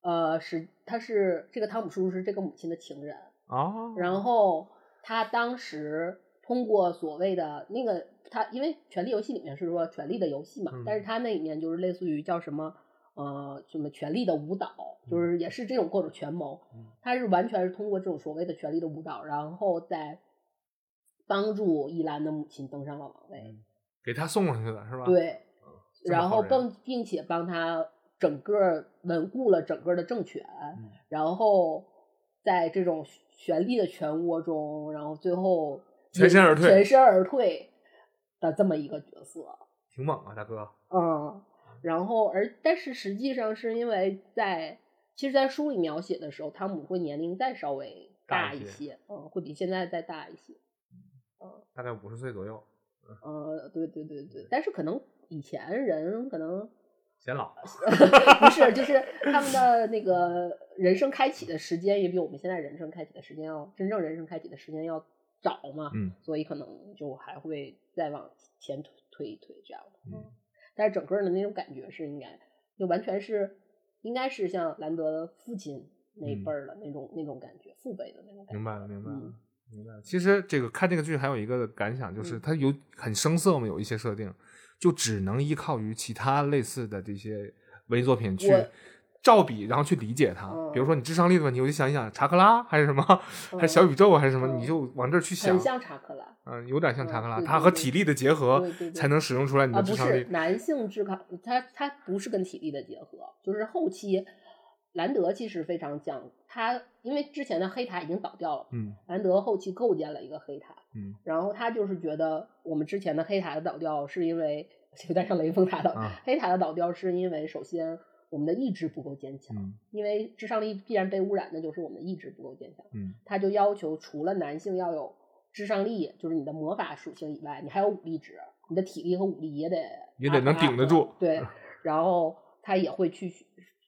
Speaker 1: 呃，是她是这个汤姆叔叔是这个母亲的情人，
Speaker 2: 啊，
Speaker 1: 然后他当时通过所谓的那个他，因为《权力游戏》里面是说权力的游戏嘛，
Speaker 2: 嗯
Speaker 1: 但是他那里面就是类似于叫什么呃什么权力的舞蹈，就是也是这种各种权谋
Speaker 2: 嗯，
Speaker 1: 他是完全是通过这种所谓的权力的舞蹈，然后再帮助伊兰的母亲登上了王位。
Speaker 2: 给他送上去的是吧？，
Speaker 1: 对，然后并并且帮他整个稳固了整个的政权，
Speaker 2: 嗯
Speaker 1: 然后在这种权力的漩涡中，然后最后
Speaker 2: 全身而退
Speaker 1: 全身而退的这么一个角色。
Speaker 2: 挺猛啊，大哥。
Speaker 1: 嗯，然后而但是实际上是因为在其实，在书里描写的时候，汤姆会年龄再稍微大
Speaker 2: 大一些
Speaker 1: 一些，嗯，会比现在再大一些。
Speaker 2: 嗯大概五十岁左右，
Speaker 1: 呃，对对对对，但是可能以前人可能
Speaker 2: 显老。
Speaker 1: 不是，就是他们的那个人生开启的时间也比我们现在人生开启的时间要真正人生开启的时间要早嘛，
Speaker 2: 嗯，
Speaker 1: 所以可能就还会再往前推推一推这样的。
Speaker 2: 嗯，
Speaker 1: 但是整个的那种感觉是应该就完全是应该是像兰德的父亲那一
Speaker 2: 嗯
Speaker 1: 辈儿的那种、那种感觉，父辈的那种感觉。
Speaker 2: 明白了，明白了。
Speaker 1: 嗯
Speaker 2: 明白了。其实这个看这个剧还有一个感想，就是
Speaker 1: 嗯
Speaker 2: 它有很生涩嘛，有一些设定，就只能依靠于其他类似的这些文艺作品去
Speaker 1: 我
Speaker 2: 照比，然后去理解它。
Speaker 1: 嗯
Speaker 2: 比如说你智商力的问题，我就想一想查克拉还是什么，还是小宇宙还是什么，
Speaker 1: 嗯
Speaker 2: 你就往这儿去想
Speaker 1: 很。像查克拉
Speaker 2: 嗯，有点像查克拉，它和体力的结合才能使用出来你的智商力。
Speaker 1: 男性智康，它它不是跟体力的结合，就是后期兰德其实非常讲他，因为之前的黑塔已经倒掉了，
Speaker 2: 嗯
Speaker 1: 兰德后期构建了一个黑塔，
Speaker 2: 嗯
Speaker 1: 然后他就是觉得我们之前的黑塔的倒掉是因为有点像雷峰塔的、
Speaker 2: 啊
Speaker 1: 黑塔的倒掉是因为首先我们的意志不够坚强，
Speaker 2: 嗯
Speaker 1: 因为智商力必然被污染，那就是我们的意志不够坚强。
Speaker 2: 嗯
Speaker 1: 他就要求除了男性要有智商力，就是你的魔法属性以外，你还有武力值，你的体力和武力也得
Speaker 2: 也得能顶得住
Speaker 1: 对，然后他也会去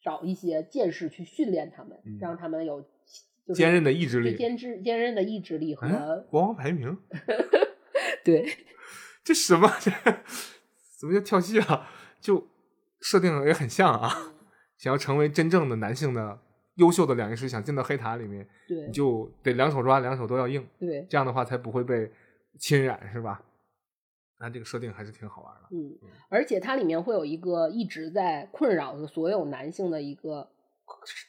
Speaker 1: 找一些剑士去训练他们，
Speaker 2: 嗯
Speaker 1: 让他们有就是
Speaker 2: 坚韧的意志力
Speaker 1: 对坚持坚韧的意志力和、
Speaker 2: 哎，国王排名，
Speaker 1: 对
Speaker 2: 这什么？这怎么就跳戏了？就设定也很像啊。想要成为真正的男性的优秀的两仪师，想进到黑塔里面，
Speaker 1: 对
Speaker 2: 你就得两手抓，两手都要硬，
Speaker 1: 对，
Speaker 2: 这样的话才不会被侵染，是吧？那这个设定还是挺好玩的。
Speaker 1: 嗯，而且它里面会有一个一直在困扰着所有男性的一个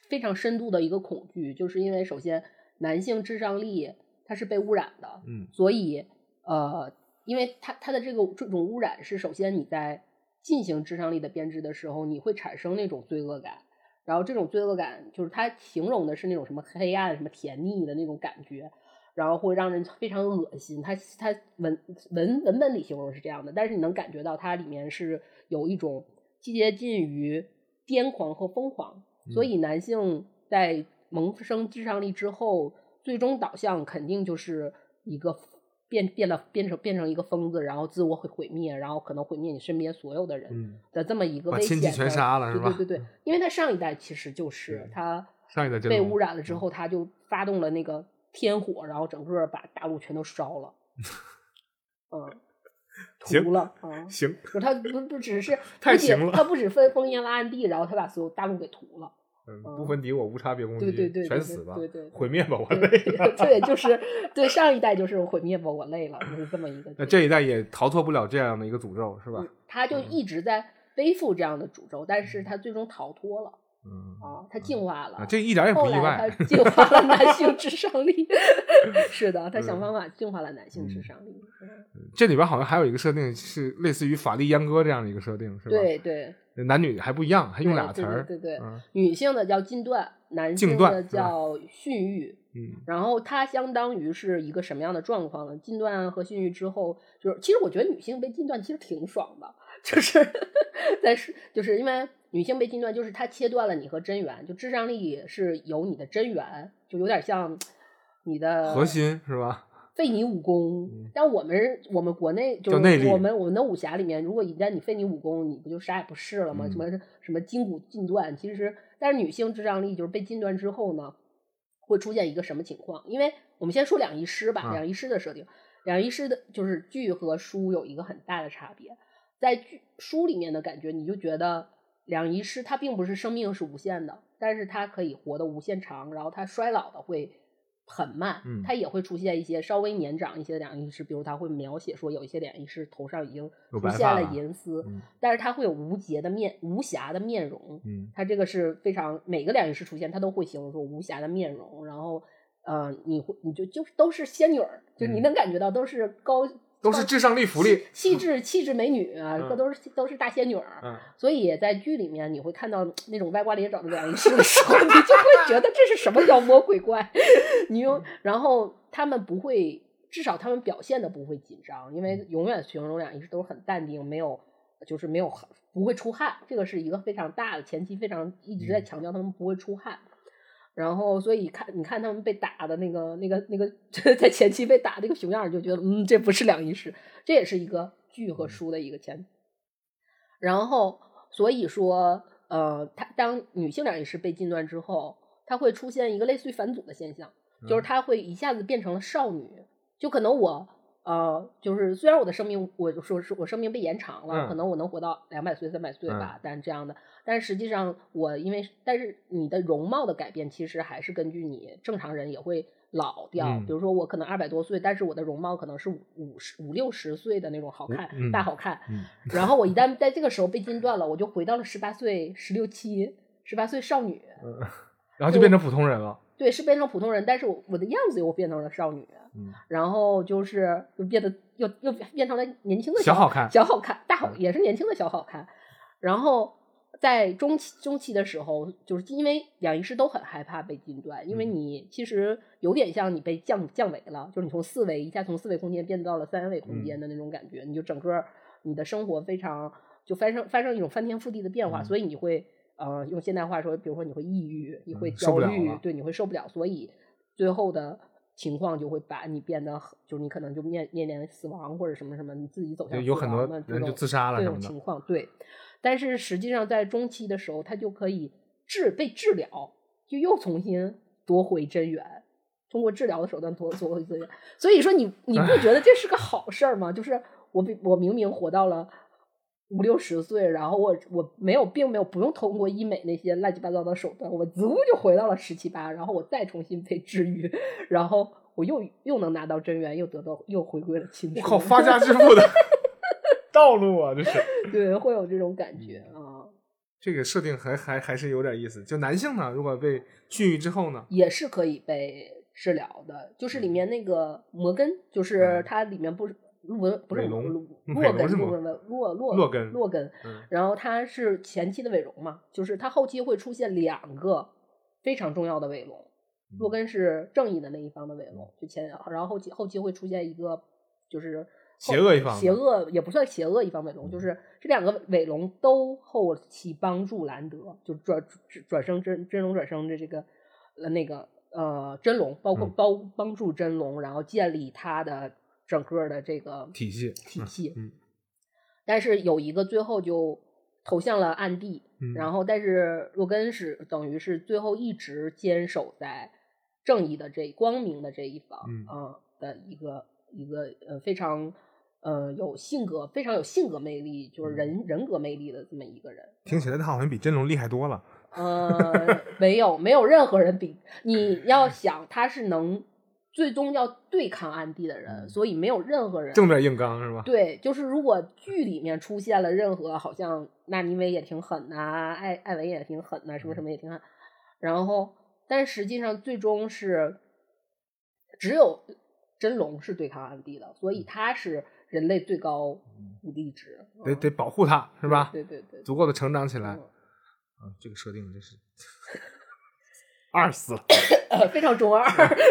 Speaker 1: 非常深度的一个恐惧，就是因为首先男性智商力它是被污染的，
Speaker 2: 嗯
Speaker 1: 所以呃，因为它它的这个这种污染是首先你在进行智商力的编织的时候，你会产生那种罪恶感，然后这种罪恶感就是它形容的是那种什么黑暗、什么甜腻的那种感觉，然后会让人非常恶心。它它文文文本里形容是这样的，但是你能感觉到它里面是有一种接近于癫狂和疯狂，所以男性在萌生智商力之后，最终导向肯定就是一个变变了变成变成一个疯子，然后自我毁毁灭，然后可能毁灭你身边所有的人
Speaker 2: 嗯，
Speaker 1: 的这么一个危险的。
Speaker 2: 亲戚全杀了是吧
Speaker 1: 对对对对，因为他上一代其实就是他
Speaker 2: 上一代
Speaker 1: 被污染了之后，他就发动了那个天火，然后整个把大陆全都烧了。嗯，
Speaker 2: 行
Speaker 1: 屠了啊！
Speaker 2: 行，
Speaker 1: 不他不不只是
Speaker 2: 太
Speaker 1: 不仅
Speaker 2: 行了
Speaker 1: 他不止分封印了暗地，然后他把所有大陆给屠了。
Speaker 2: 嗯，不分敌我，无差别攻击，
Speaker 1: 对对对对对
Speaker 2: 全死吧，
Speaker 1: 对对对
Speaker 2: 毁灭吧，我
Speaker 1: 对
Speaker 2: 累了。
Speaker 1: 对，就是对上一代就是毁灭吧，我累了，就是这么一个。
Speaker 2: 那这一代也逃脱不了这样的一个诅咒，是吧？
Speaker 1: 嗯他就一直在背负这样的诅咒，但是他最终逃脱了
Speaker 2: 嗯
Speaker 1: 啊，他进化了。
Speaker 2: 啊，这一点也不意外。
Speaker 1: 他进化了男性智商力，是的，他想
Speaker 2: 嗯
Speaker 1: 方法进化了男性智商力。嗯
Speaker 2: 这里边好像还有一个设定是类似于法力阉割这样的一个设定，是吧？
Speaker 1: 对对，
Speaker 2: 男女还不一样，还用俩词
Speaker 1: 对
Speaker 2: 儿。
Speaker 1: 对对对
Speaker 2: 嗯
Speaker 1: 女性的叫禁断，男性的叫训育。
Speaker 2: 嗯
Speaker 1: 然后它相当于是一个什么样的状况呢？禁断和训育之后，就是其实我觉得女性被禁断其实挺爽的，就是但是就是因为女性被禁断，就是它切断了你和真源，就智商力是有你的真源，就有点像你的
Speaker 2: 核心是吧？
Speaker 1: 废你武功
Speaker 2: 嗯，
Speaker 1: 但我们我们国内就是我们我们的武侠里面，如果一旦你废你武功，你不就啥也不是了吗？
Speaker 2: 嗯
Speaker 1: 什么什么筋骨尽断，其实但是女性智障力就是被禁断之后呢，会出现一个什么情况？因为我们先说两仪师吧，
Speaker 2: 啊
Speaker 1: 两仪师的设定，两仪师的就是剧和书有一个很大的差别，在剧书里面的感觉，你就觉得两仪师他并不是生命是无限的，但是他可以活得无限长，然后他衰老的会很慢，
Speaker 2: 嗯。
Speaker 1: 它也会出现一些稍微年长一些的两仪师，比如他会描写说有一些两仪师头上已经出现了银丝，
Speaker 2: 嗯。
Speaker 1: 但是他会有无节的面无瑕的面容，
Speaker 2: 嗯。
Speaker 1: 他这个是非常每个两仪师出现，他都会形容说无瑕的面容，然后呃，你会你就就是都是仙女儿，就你
Speaker 2: 嗯。
Speaker 1: 能感觉到都是高高
Speaker 2: 都是至上力福利，
Speaker 1: 气质气质美女啊，
Speaker 2: 嗯
Speaker 1: 这都是都是大仙女儿。
Speaker 2: 嗯
Speaker 1: 所以在剧里面，你会看到那种歪瓜裂枣的两仪式的时候，你就会觉得这是什么妖魔鬼怪。你又然后他们不会，至少他们表现的不会紧张，因为永远形容两仪式都是很淡定，没有就是没有不会出汗，这个是一个非常大的前期，非常一直在强调他们不会出汗。然后，所以看你看他们被打的那个、那个、那个，在前期被打那个熊样儿，就觉得嗯，这不是两仪式，这也是一个剧和书的一个前然后，所以说，呃，他当女性两仪式被禁断之后，它会出现一个类似于返祖的现象，就是她会一下子变成了少女，就可能我。呃，就是虽然我的生命，我就说是我生命被延长了，
Speaker 2: 嗯。
Speaker 1: 可能我能活到两百岁、三百岁吧，但这样的，但是实际上我因为，但是你的容貌的改变其实还是根据你正常人也会老掉，
Speaker 2: 嗯。
Speaker 1: 比如说我可能二百多岁，但是我的容貌可能是五五十五六十岁的那种好看、
Speaker 2: 嗯
Speaker 1: 大好看，
Speaker 2: 嗯。
Speaker 1: 然后我一旦在这个时候被禁断了，我就回到了十八岁、十六七、十八岁少女，
Speaker 2: 嗯，然后就变成普通人了，
Speaker 1: 对，是变成普通人，但是我我的样子又变成了少女，
Speaker 2: 嗯。
Speaker 1: 然后就是又变得又又变成了年轻的
Speaker 2: 小好看
Speaker 1: 小好看，大好
Speaker 2: 嗯。
Speaker 1: 也是年轻的小好看。然后在中期中期的时候，就是因为两仪师都很害怕被禁断，因为
Speaker 2: 嗯。
Speaker 1: 你其实有点像你被降降维了，就是你从四维一下从四维空间变到了三维空
Speaker 2: 嗯。
Speaker 1: 间的那种感觉，你就整个你的生活非常就发生发生一种翻天覆地的变化，
Speaker 2: 嗯。
Speaker 1: 所以你会呃用现代话说，比如说你会抑郁，你会焦虑，
Speaker 2: 了
Speaker 1: 对，你会受不了，所以最后的情况就会把你变得，就是你可能就面面临死亡或者什么什么，你自己走向
Speaker 2: 就有很多人就自杀了
Speaker 1: 这种情况，对。但是实际上在中期的时候，他就可以治被治疗，就又重新夺回真源。通过治疗的手段夺夺回真源，所以说你你不觉得这是个好事儿吗？就是我比我明明活到了五六十岁，然后我我没有并没有不用通过医美那些乱七八糟的手段，我足就回到了十七八，然后我再重新被治愈，然后我又又能拿到真源，又得到又回归了青春。
Speaker 2: 我靠，发家致富的 道路啊，这是
Speaker 1: 对，会有这种感觉
Speaker 2: 嗯
Speaker 1: 啊，
Speaker 2: 这个设定还还还是有点意思。就男性呢，如果被治愈之后呢，
Speaker 1: 也是可以被治疗的。就是里面那个摩根，就是
Speaker 2: 嗯
Speaker 1: 它里面不是洛不是洛
Speaker 2: 嗯
Speaker 1: 洛根
Speaker 2: 是吗
Speaker 1: 洛根洛洛
Speaker 2: 洛根
Speaker 1: 洛根，
Speaker 2: 嗯
Speaker 1: 然后他是前期的尾龙嘛，就是他后期会出现两个非常重要的尾龙。洛根是正义的那一方的尾龙，就前，然后后期后期会出现一个就是
Speaker 2: 邪恶一方
Speaker 1: 邪恶也不算邪恶一方尾龙，就是这两个尾龙都后期帮助兰德，就转转转生真真龙转生的这个呃那个呃真龙，包括
Speaker 2: 嗯
Speaker 1: 帮帮助真龙，然后建立他的整个的这个
Speaker 2: 体系
Speaker 1: 体系，
Speaker 2: 嗯
Speaker 1: 但是有一个最后就投向了暗地，
Speaker 2: 嗯
Speaker 1: 然后但是洛根是等于是最后一直坚守在正义的这光明的这一方，
Speaker 2: 嗯
Speaker 1: 啊的一个一个呃非常呃有性格非常有性格魅力，就是人人格魅力的这么一个人。
Speaker 2: 听起来他好像比真龙厉害多了。
Speaker 1: 呃，没有，没有任何人比你 要想他是能最终要对抗暗地的人，
Speaker 2: 嗯。
Speaker 1: 所以没有任何人
Speaker 2: 正面硬刚是吧？
Speaker 1: 对，就是如果剧里面出现了任何好像纳尼维也挺狠呐、艾艾文也挺狠呐、什么什么也挺狠，然后但实际上最终是只有真龙是对抗暗地的，所以他是人类最高武力值，嗯。
Speaker 2: 得得保护他是吧？
Speaker 1: 对对对，
Speaker 2: 足够的成长起来。
Speaker 1: 嗯。
Speaker 2: 啊，这个设定真是二死了。
Speaker 1: 呃，非常中二，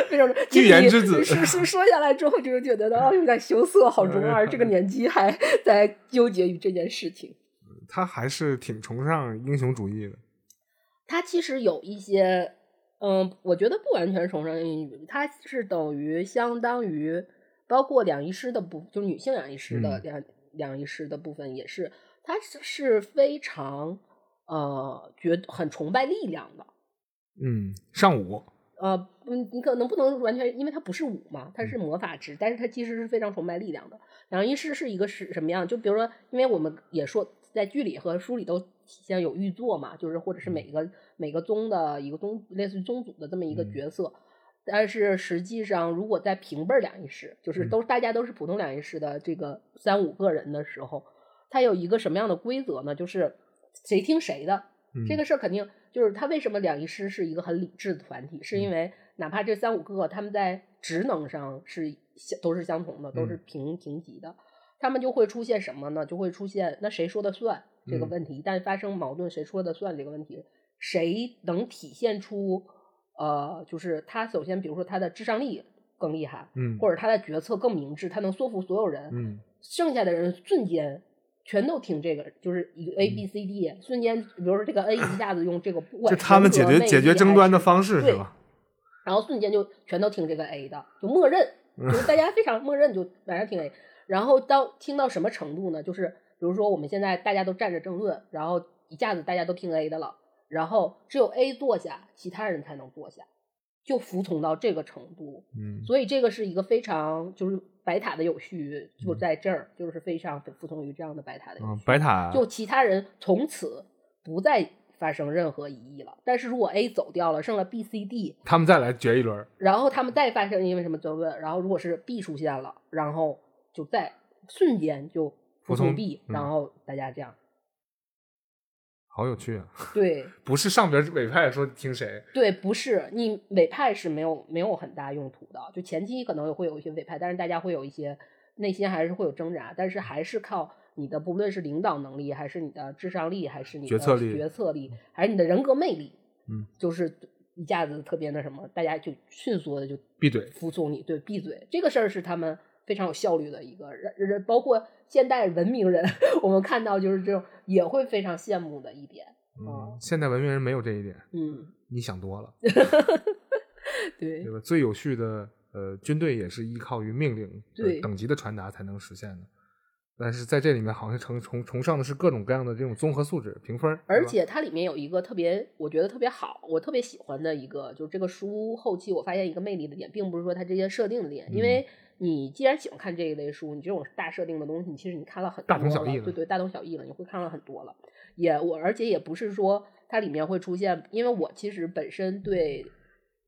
Speaker 1: 非常
Speaker 2: 预言之子
Speaker 1: 说说说下来之后，就觉得哦，有点羞涩，好中二。这个年纪还 在纠结于这件事情。
Speaker 2: 他还是挺崇尚英雄主义的。
Speaker 1: 他其实有一些，嗯，我觉得不完全崇尚英语，它是等于相当于包括两仪师的部，就女性两仪师的
Speaker 2: 嗯
Speaker 1: 两、两仪师的部分也是，他是是非常呃觉很崇拜力量的。
Speaker 2: 嗯，上午
Speaker 1: 呃，嗯，你可能不能完全，因为它不是武嘛，它
Speaker 2: 嗯
Speaker 1: 是魔法值，但是它其实是非常崇拜力量的。两仪师是一个是什么样？就比如说，因为我们也说，在剧里和书里都体现有御座嘛，就是或者是每个、每个宗的一个宗，类似于宗主的这么一个
Speaker 2: 嗯
Speaker 1: 角色。但是实际上，如果在平辈儿两仪式，就是
Speaker 2: 嗯
Speaker 1: 都大家都是普通两仪式的这个三五个人的时候，它有一个什么样的规则呢？就是谁听谁的。
Speaker 2: 嗯。
Speaker 1: 这个事儿肯定就是他为什么两仪师是一个很理智的团体，是因为哪怕这三五个他们在职能上是相都是相同的，都是
Speaker 2: 嗯。
Speaker 1: 平平级的，他们就会出现什么呢？就会出现那谁说的算？这个
Speaker 2: 嗯。
Speaker 1: 问题，一旦发生矛盾，谁说的算这个问题，谁能体现出呃，就是他首先比如说他的智商力更厉害，
Speaker 2: 嗯。
Speaker 1: 或者他的决策更明智，他能说服所有人，
Speaker 2: 嗯。
Speaker 1: 剩下的人瞬间全都听这个，就是一个 A B C D，、瞬间，比如说这个 A 一下子用这个不管
Speaker 2: 就他们解决解决争端的方式
Speaker 1: 对
Speaker 2: 是吧？
Speaker 1: 然后瞬间就全都听这个 A 的，就默认，就是大家非常默认就晚上听 A，然后到听到什么程度呢？就是比如说我们现在大家都站着争论，然后一下子大家都听 A 的了，然后只有 A 坐下，其他人才能坐下，就服从到这个程度。
Speaker 2: 嗯
Speaker 1: 所以这个是一个非常就是白塔的有序就
Speaker 2: 嗯
Speaker 1: 在这儿，就是非常服从于这样的白塔的有
Speaker 2: 啊
Speaker 1: 序。，
Speaker 2: 白塔
Speaker 1: 就其他人从此不再发生任何疑义了。但是如果 A 走掉了，剩了 B、C、D，
Speaker 2: 他们再来决一轮，
Speaker 1: 然后他们再发生因为什么争论，然后如果是 B 出现了，然后就在瞬间就服
Speaker 2: 服从
Speaker 1: 从 B，
Speaker 2: 嗯
Speaker 1: 然后大家这样。
Speaker 2: 好有趣啊！
Speaker 1: 对
Speaker 2: 不是上边委派说听谁，
Speaker 1: 对，不是你委派是没有没有很大用途的，就前期可能会有一些委派，但是大家会有一些内心还是会有挣扎，但是还是靠你的不论是领导能力，还是你的智商力，还是你的
Speaker 2: 决策力
Speaker 1: 决策力，还是你的人格魅力，
Speaker 2: 嗯，
Speaker 1: 就是一下子特别那什么，大家就迅速的就
Speaker 2: 闭嘴。
Speaker 1: 服从你，对，闭嘴，这个事儿是他们非常有效率的一个人，人包括现代文明人，我们看到就是这种也会非常羡慕的一点，
Speaker 2: 嗯，现代文明人没有这一点，
Speaker 1: 嗯，
Speaker 2: 你想多了，
Speaker 1: 对
Speaker 2: 对吧？最有序的呃军队也是依靠于命令的
Speaker 1: 对
Speaker 2: 等级的传达才能实现的。但是在这里面，好像崇崇崇尚的是各种各样的这种综合素质评分，
Speaker 1: 而且它里面有一个特别，我觉得特别好，我特别喜欢的一个，就是这个书后期我发现一个魅力的点，并不是说它这些设定的点，因
Speaker 2: 嗯
Speaker 1: 为你既然喜欢看这一类书，你这种大设定的东西，你其实你看了很多
Speaker 2: 大同小异了
Speaker 1: 了对对，大同小异了，你会看了很多了。也我而且也不是说它里面会出现，因为我其实本身对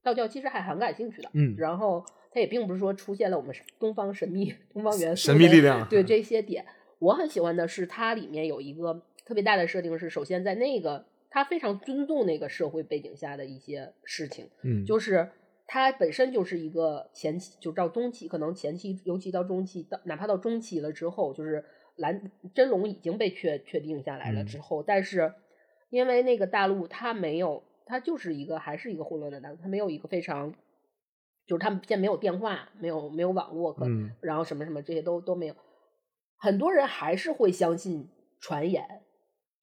Speaker 1: 道教其实还很感兴趣的，
Speaker 2: 嗯
Speaker 1: 然后它也并不是说出现了我们东方神秘、东方元素
Speaker 2: 神秘力量
Speaker 1: 对这些点，我很喜欢的是它里面有一个特别大的设定是，首先在那个他非常尊重那个社会背景下的一些事情，
Speaker 2: 嗯，
Speaker 1: 就是它本身就是一个前期，就到中期，可能前期，尤其到中期，到哪怕到中期了之后，就是蓝真龙已经被确确定下来了
Speaker 2: 嗯。
Speaker 1: 之后，但是因为那个大陆它没有，它就是一个还是一个混乱的大陆，它没有一个非常，就是他们现在没有电话，没有没有网络可，
Speaker 2: 嗯
Speaker 1: 然后什么什么这些都都没有，很多人还是会相信传言，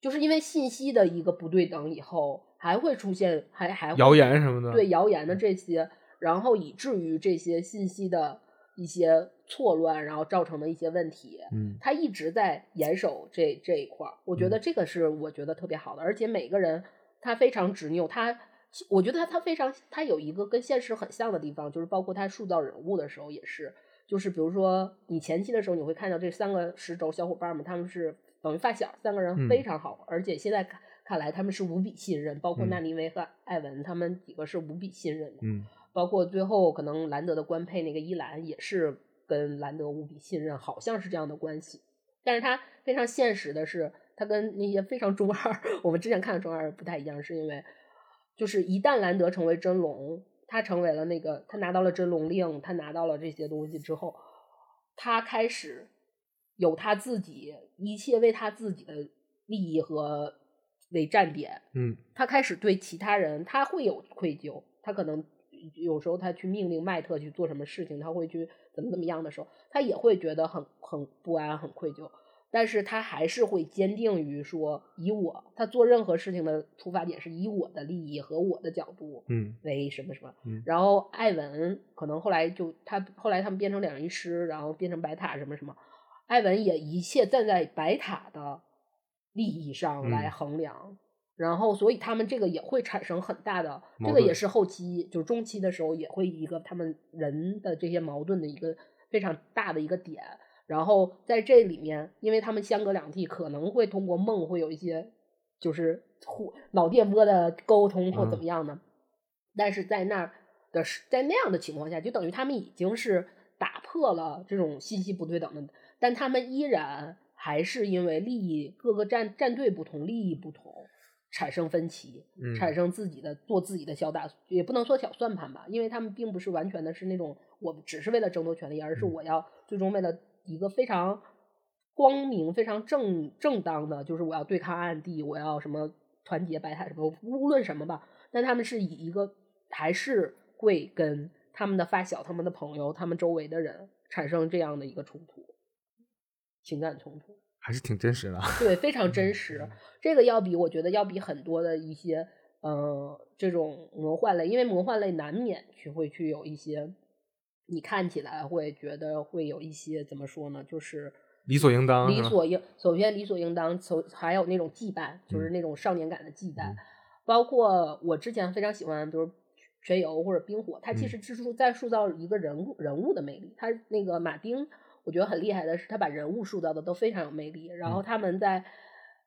Speaker 1: 就是因为信息的一个不对等以后，还会出现还还会
Speaker 2: 谣言什么的，
Speaker 1: 对谣言的这些，然后以至于这些信息的一些错乱，然后造成的一些问题，
Speaker 2: 嗯。
Speaker 1: 他一直在严守这这一块儿。我觉得这个是我觉得特别好的，而且每个人他非常执拗，他我觉得他他非常他有一个跟现实很像的地方，就是包括他塑造人物的时候也是，就是比如说你前期的时候你会看到这三个十轴小伙伴们，他们是等于发小，三个人
Speaker 2: 嗯。
Speaker 1: 非常好，而且现在看看来他们是无比信任，包括
Speaker 2: 嗯
Speaker 1: 纳尼维和艾文他们几个是无比信任的。
Speaker 2: 嗯
Speaker 1: 包括最后可能兰德的官配那个伊兰也是跟兰德无比信任，好像是这样的关系。但是他非常现实的是，他跟那些非常中二，我们之前看的中二不太一样，是因为就是一旦兰德成为真龙，他成为了那个他拿到了真龙令，他拿到了这些东西之后，他开始有他自己一切为他自己的利益和为站点，
Speaker 2: 嗯。
Speaker 1: 他开始对其他人，他会有愧疚，他可能有时候他去命令麦特去做什么事情，他会去怎么怎么样的时候，他也会觉得很很不安、很愧疚，但是他还是会坚定于说，以我他做任何事情的出发点是以我的利益和我的角度
Speaker 2: 嗯。
Speaker 1: 为什么什么。
Speaker 2: 嗯。
Speaker 1: 然后艾文可能后来就他后来他们变成两仪师，然后变成白塔什么什么，艾文也一切站在白塔的利益上来
Speaker 2: 嗯
Speaker 1: 衡量。然后，所以他们这个也会产生很大的，这个也是后期就是中期的时候也会一个他们人的这些矛盾的一个非常大的一个点。然后在这里面，因为他们相隔两地，可能会通过梦会有一些就是互脑电波的沟通或怎么样呢，但是在那儿的是在那样的情况下，就等于他们已经是打破了这种信息不对等的，但他们依然还是因为利益各个战战队不同，利益不同。产生分歧，产生自己的做自己的小打，也不能说小算盘吧，因为他们并不是完全的是那种我只是为了争夺权利，而是我要最终为了一个非常光明、非常正正当的，就是我要对抗暗地，我要什么团结白塔什么，无论什么吧。但他们是以一个还是会跟他们的发小、他们的朋友、他们周围的人产生这样的一个冲突，情感冲突。
Speaker 2: 还是挺真实的，
Speaker 1: 对，非常真实。这个要比我觉得要比很多的一些，呃，这种魔幻类，因为魔幻类难免去会去有一些，你看起来会觉得会有一些怎么说呢？就是
Speaker 2: 理所应当，
Speaker 1: 理所应，首先理所应当，从还有那种羁绊，就是那种少年感的羁绊。包括我之前非常喜欢，比如全游或者冰火，它其实是在塑造一个人物人物的魅力。它那个马丁。我觉得很厉害的是，他把人物塑造的都非常有魅力，然后他们在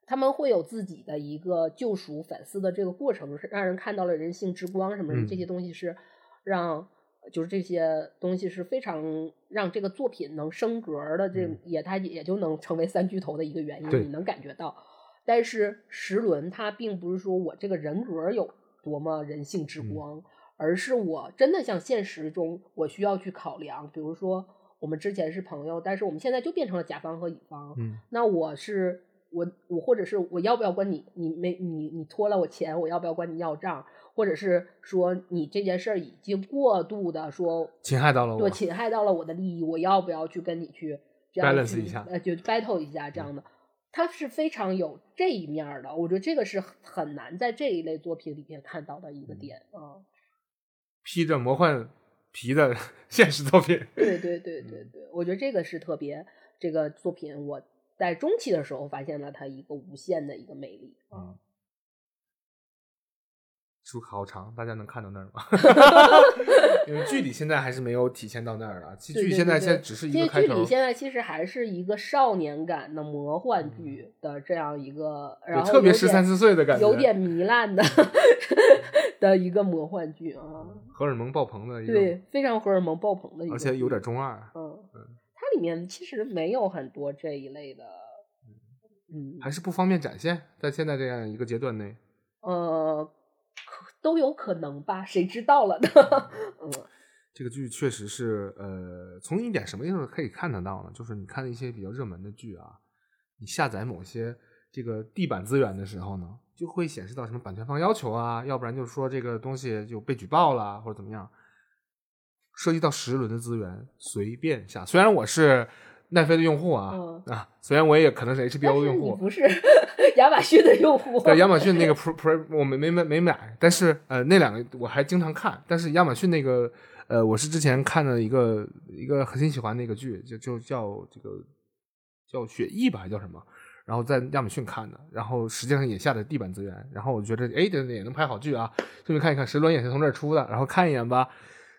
Speaker 1: 他们会有自己的一个救赎、反思的这个过程，是让人看到了人性之光什么的。这些东西是让，就是这些东西是非常让这个作品能升格的，这也它也就能成为三巨头的一个原因。你能感觉到，但是石轮他并不是说我这个人格有多么人性之光，而是我真的像现实中我需要去考量，比如说。我们之前是朋友，但是我们现在就变成了甲方和乙方。
Speaker 2: 嗯，
Speaker 1: 那我是我我或者是我要不要管你？你没你你拖了我钱，我要不要管你要账？或者是说你这件事儿已经过度的说
Speaker 2: 侵害到了我，对
Speaker 1: 侵害到了我的利益，我要不要去跟你去
Speaker 2: balance 一下？
Speaker 1: 呃，就 battle 一下这样的，他是非常有这一面的。我觉得这个是很难在这一类作品里面看到的一个点啊。
Speaker 2: 披着魔幻。皮的 现实作品，
Speaker 1: 对对对对对，我觉得这个是特别这个作品，我在中期的时候发现了它一个无限的一个魅力啊。
Speaker 2: 书好长，大家能看到那儿吗？因为剧里现在还是没有体现到那儿了。剧现在现在只是一个开
Speaker 1: 头。剧里现在其实还是一个少年感的魔幻剧的这样一个，然后
Speaker 2: 特别十三四岁的感
Speaker 1: 觉，有点糜烂的 的一个魔幻剧啊。
Speaker 2: 荷尔蒙爆棚的一个，
Speaker 1: 对，非常荷尔蒙爆棚的一个，
Speaker 2: 而且有点中二。
Speaker 1: 嗯嗯，它里面其实没有很多这一类的，嗯，
Speaker 2: 还是不方便展现在现在这样一个阶段内。
Speaker 1: 呃。都有可能吧，谁知道了呢？嗯，
Speaker 2: 这个剧确实是，呃，从一点什么地方可以看得到呢？就是你看一些比较热门的剧啊，你下载某些这个地板资源的时候呢，就会显示到什么版权方要求啊，要不然就是说这个东西就被举报了或者怎么样，涉及到十轮的资源随便下。虽然我是奈飞的用户啊，啊，虽然我也可能是 HBO 的用户，
Speaker 1: 不是。亚马逊的用户
Speaker 2: 对亚马逊那个 Pro Pro 我没没没没买，但是呃那两个我还经常看。但是亚马逊那个呃我是之前看的一个一个很喜欢的一个剧，就就叫这个叫雪翼吧，还叫什么？然后在亚马逊看的，然后实际上也下的地板资源。然后我觉得哎，这也能拍好剧啊，顺便看一看《神轮》也是从这儿出的，然后看一眼吧。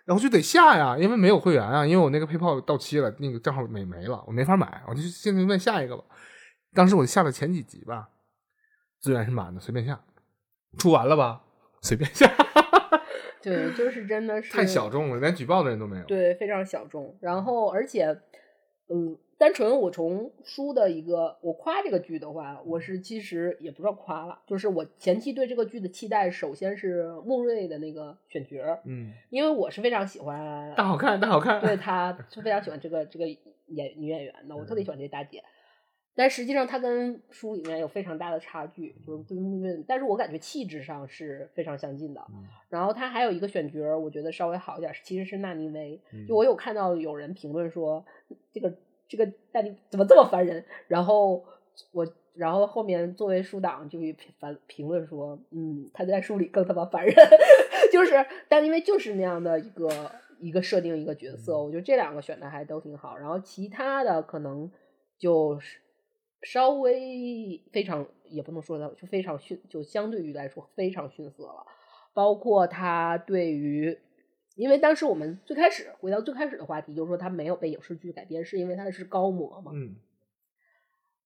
Speaker 2: 然后就得下呀，因为没有会员啊，因为我那个配炮到期了，那个账号没没了，我没法买，我就现在问下一个吧。当时我下了前几集吧。资源是满的，随便下，出完了吧？随便下。
Speaker 1: 对，就是真的是
Speaker 2: 太小众了，连举报的人都没有。
Speaker 1: 对，非常小众。然后，而且，嗯，单纯我从书的一个我夸这个剧的话，我是其实也不知道夸了，就是我前期对这个剧的期待，首先是穆瑞的那个选角，
Speaker 2: 嗯，
Speaker 1: 因为我是非常喜欢
Speaker 2: 大好看，大好看，
Speaker 1: 对，他是非常喜欢这个这个演女演员的，我特别喜欢这大姐。但实际上，他跟书里面有非常大的差距，就是对，但是我感觉气质上是非常相近的。然后他还有一个选角，我觉得稍微好一点，其实是纳尼威。就我有看到有人评论说，这个这个纳尼怎么这么烦人？然后我，然后后面作为书党就评反评论说，嗯，他在书里更他妈烦人，就是但因为就是那样的一个一个设定一个角色，我觉得这两个选的还都挺好。然后其他的可能就是。稍微非常也不能说的就非常逊，就相对于来说非常逊色了。包括他对于，因为当时我们最开始回到最开始的话题，就是说他没有被影视剧改编，是因为他是高模嘛。
Speaker 2: 嗯。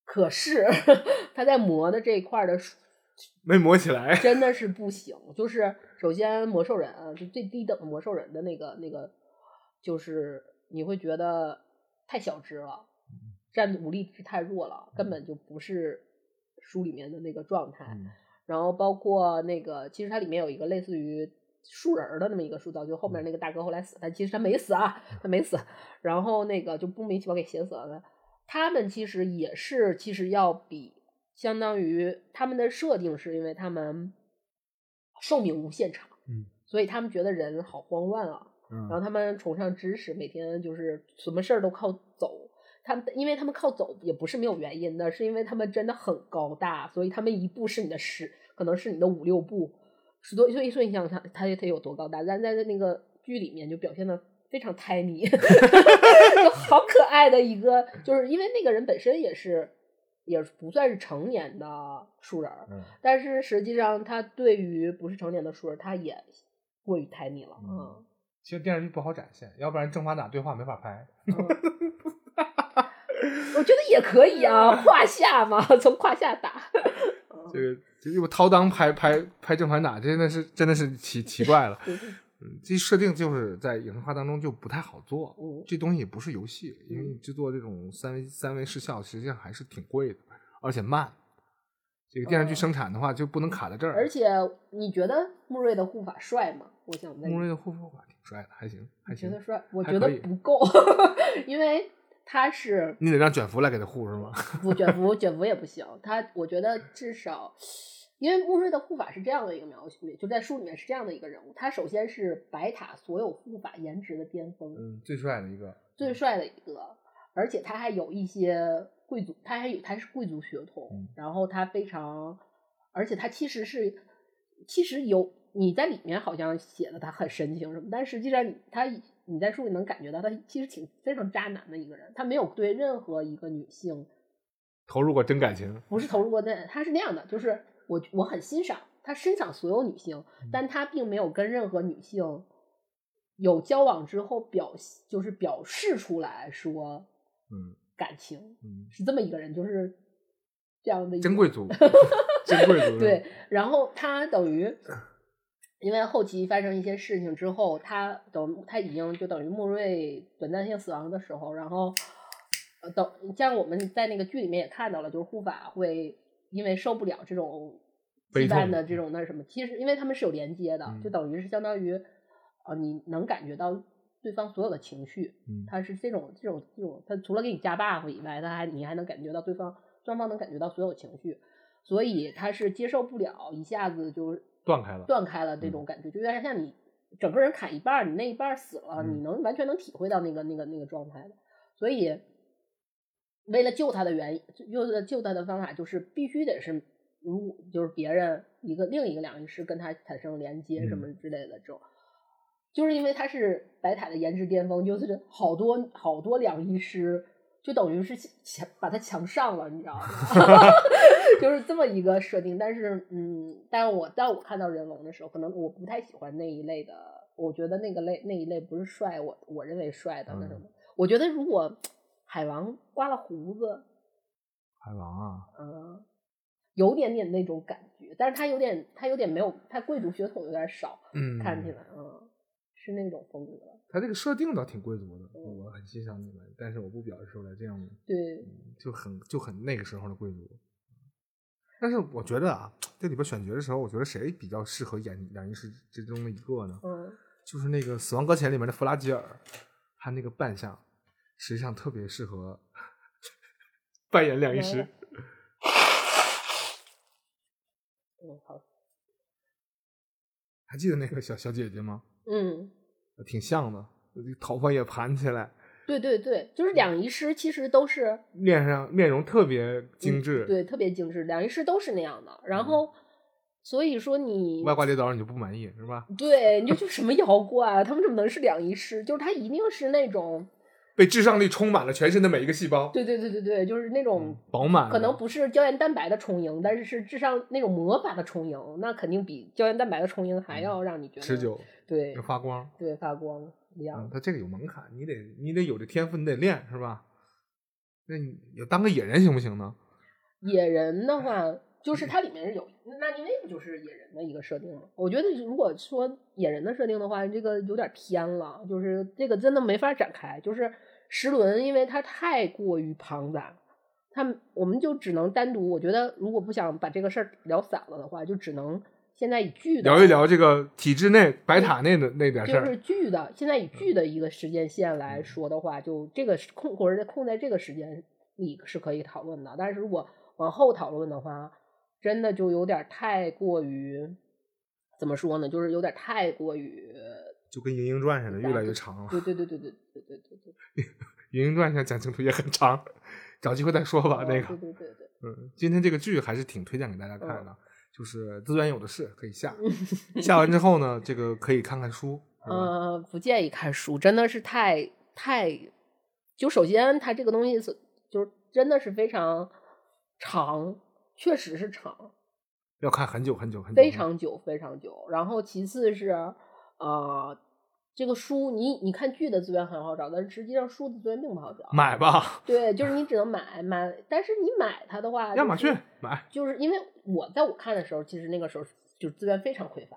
Speaker 1: 可是 他在模的这一块的
Speaker 2: 没磨起来。
Speaker 1: 真的是不行。就是首先魔兽人啊，就最低等的魔兽人的那个那个，就是你会觉得太小只了，战武力值太弱了，根本就不是书里面的那个状态。
Speaker 2: 嗯
Speaker 1: 然后包括那个，其实它里面有一个类似于树人儿的那么一个塑造，就后面那个大哥后来死，但其实他没死啊，他没死。然后那个就不明其妙给写死了的，他们其实也是，其实要比相当于他们的设定是因为他们寿命无限长，
Speaker 2: 嗯，
Speaker 1: 所以他们觉得人好慌乱啊，然后
Speaker 2: 嗯
Speaker 1: 他们崇尚知识，每天就是什么事儿都靠走。他们因为他们靠走也不是没有原因的，是因为他们真的很高大，所以他们一步是你的十，可能是你的五六步，十多，所以所以你想想他他有多高大，但在那个剧里面就表现的非常 tiny，就好可爱的一个，就是因为那个人本身也是也不算是成年的树人儿，
Speaker 2: 嗯
Speaker 1: 但是实际上他对于不是成年的树人，他也过于 tiny 了，
Speaker 2: 嗯
Speaker 1: 嗯。
Speaker 2: 其实电视剧不好展现，要不然正反打对话没法拍。
Speaker 1: 我觉得也可以啊，胯下嘛，从胯下打。
Speaker 2: 这个这用掏裆拍拍拍正反打，真的是真的是奇奇怪了。嗯，这设定就是在影视化当中就不太好做。
Speaker 1: 嗯
Speaker 2: 这东西也不是游戏，因为你制作这种三维三维视效，实际上还是挺贵的，而且慢。这个电视剧
Speaker 1: 哦
Speaker 2: 生产的话就不能卡在这儿。
Speaker 1: 而且你觉得穆瑞的护法帅吗？我想问，
Speaker 2: 穆瑞的护肤法挺帅的，还行，还行
Speaker 1: 觉得。帅？我觉得不够，因为他是
Speaker 2: 你得让卷福来给他护是吗？
Speaker 1: 不卷福，卷福也不行。他我觉得至少，因为穆瑞的护法是这样的一个描写，就在书里面是这样的一个人物。他首先是白塔所有护法颜值的巅峰，
Speaker 2: 嗯，最帅的一个。
Speaker 1: 最帅的一个，而且他还有一些贵族，他还有他是贵族血统，
Speaker 2: 嗯
Speaker 1: 然后他非常，而且他其实是其实有你在里面好像写的他很深情什么，但实际上他你在书里能感觉到他其实挺非常渣男的一个人，他没有对任何一个女性
Speaker 2: 投入过真感情。
Speaker 1: 不是投入过真，他是那样的，就是我我很欣赏他欣赏所有女性，
Speaker 2: 嗯
Speaker 1: 但他并没有跟任何女性有交往之后表就是表示出来说
Speaker 2: 嗯
Speaker 1: 感情，
Speaker 2: 嗯，
Speaker 1: 是这么一个人，就是这样的一个
Speaker 2: 真贵族，真贵族。
Speaker 1: 对，，然后他等于，因为后期发生一些事情之后，他等他已经就等于穆瑞短暂性死亡的时候，然后呃等像我们在那个剧里面也看到了，就是护法会因为受不了这种羁绊的这种那什么，其实因为他们是有连接的，就
Speaker 2: 嗯
Speaker 1: 等于是相当于呃你能感觉到对方所有的情绪，
Speaker 2: 嗯
Speaker 1: 他是这种这种这种，他除了给你加 buff 以外，他还你还能感觉到对方双方能感觉到所有情绪，所以他是接受不了一下子就
Speaker 2: 断开了。
Speaker 1: 断开了这种感觉，就有点像你整个人砍一半，你那一半死了，
Speaker 2: 嗯
Speaker 1: 你能完全能体会到那个那个那个状态的。所以为了救他的原因，为了救他的方法就是必须得是如就是别人一个另一个两仪师跟他产生连接什么之类的这种。就是因为他是白塔的颜值巅峰，就是好多好多两仪师，就等于是强把他强上了，你知道吗？就是这么一个设定。但是，嗯，但是我当我看到人龙的时候，可能我不太喜欢那一类的，我觉得那个类那一类不是帅，我我认为帅的那什么。我觉得如果海王刮了胡子，
Speaker 2: 海王啊，
Speaker 1: 嗯，有点点那种感觉，但是他有点他有点没有，他贵族血统有点少，
Speaker 2: 嗯，
Speaker 1: 看起来，嗯，是那种风格。
Speaker 2: 他这个设定倒挺贵族的，
Speaker 1: 嗯
Speaker 2: 我很欣赏你们，但是我不表示出来，这样
Speaker 1: 对，
Speaker 2: 就很就很那个时候的贵族。但是我觉得啊，这里边选角的时候，我觉得谁比较适合演两仪师之中的一个呢？
Speaker 1: 嗯，
Speaker 2: 就是那个《死亡搁浅》里面的弗拉基尔，他那个扮相实际上特别适合 扮演两仪师。
Speaker 1: 嗯，好，
Speaker 2: 还记得那个小小姐姐吗？
Speaker 1: 嗯，
Speaker 2: 挺像的，头发也盘起来，
Speaker 1: 对对对，就是两仪师其实都是
Speaker 2: 面上面容特别精致，
Speaker 1: 嗯对，特别精致，两仪师都是那样的。然后，所以说你
Speaker 2: 外挂跌倒你就不满意是吧？
Speaker 1: 对，你就就什么妖怪啊，他们怎么能是两仪师？就是他一定是那种，
Speaker 2: 被至上力充满了全身的每一个细胞，
Speaker 1: 对对对对对，就是那种
Speaker 2: 饱满，
Speaker 1: 可能不是胶原蛋白的充盈，但是是至上那种魔法的充盈，那肯定比胶原蛋白的充盈还要让你觉得
Speaker 2: 持，久，
Speaker 1: 对
Speaker 2: 要发光。
Speaker 1: 对，发光一
Speaker 2: 嗯
Speaker 1: 样，。
Speaker 2: 它这个有门槛，你得你得有这天赋，你得练是吧？那你当个野人行不行呢？
Speaker 1: 野人的话，就是它里面是有纳尼维不就是野人的一个设定吗？我觉得如果说野人的设定的话，这个有点偏了，就是这个真的没法展开。就是石轮，因为它太过于庞杂，它我们就只能单独。我觉得如果不想把这个事儿聊散了的话，就只能现在以剧的
Speaker 2: 聊一聊这个体制内白塔内的那点事儿。
Speaker 1: 就是剧的，现在以剧的一个时间线来说的话，就这个空或者空在这个时间里是可以讨论的。但是如果往后讨论的话，真的就有点太过于怎么说呢？就是有点太过于
Speaker 2: 就跟《莺莺传》似的，越来越长了。
Speaker 1: 对对对对对对对对对，《
Speaker 2: 莺莺 传》现在讲清楚也很长，找机会再说吧。那个，
Speaker 1: 对对对对，
Speaker 2: 嗯，今天这个剧还是挺推荐给大家看
Speaker 1: 嗯
Speaker 2: 的，就是资源有的是，可以下。下完之后呢，这个可以看看书？
Speaker 1: 呃，不建议看书，真的是太太，就首先它这个东西是就是真的是非常长，确实是长，
Speaker 2: 要看很久很久很久，
Speaker 1: 非常久非常久。然后其次是呃，这个书你你看剧的资源很好找，但是实际上书的资源并不好找。
Speaker 2: 买吧，
Speaker 1: 对，就是你只能买买，但是你买它的话，
Speaker 2: 亚马逊买。
Speaker 1: 就是因为我在我看的时候，其实那个时候就是资源非常匮乏，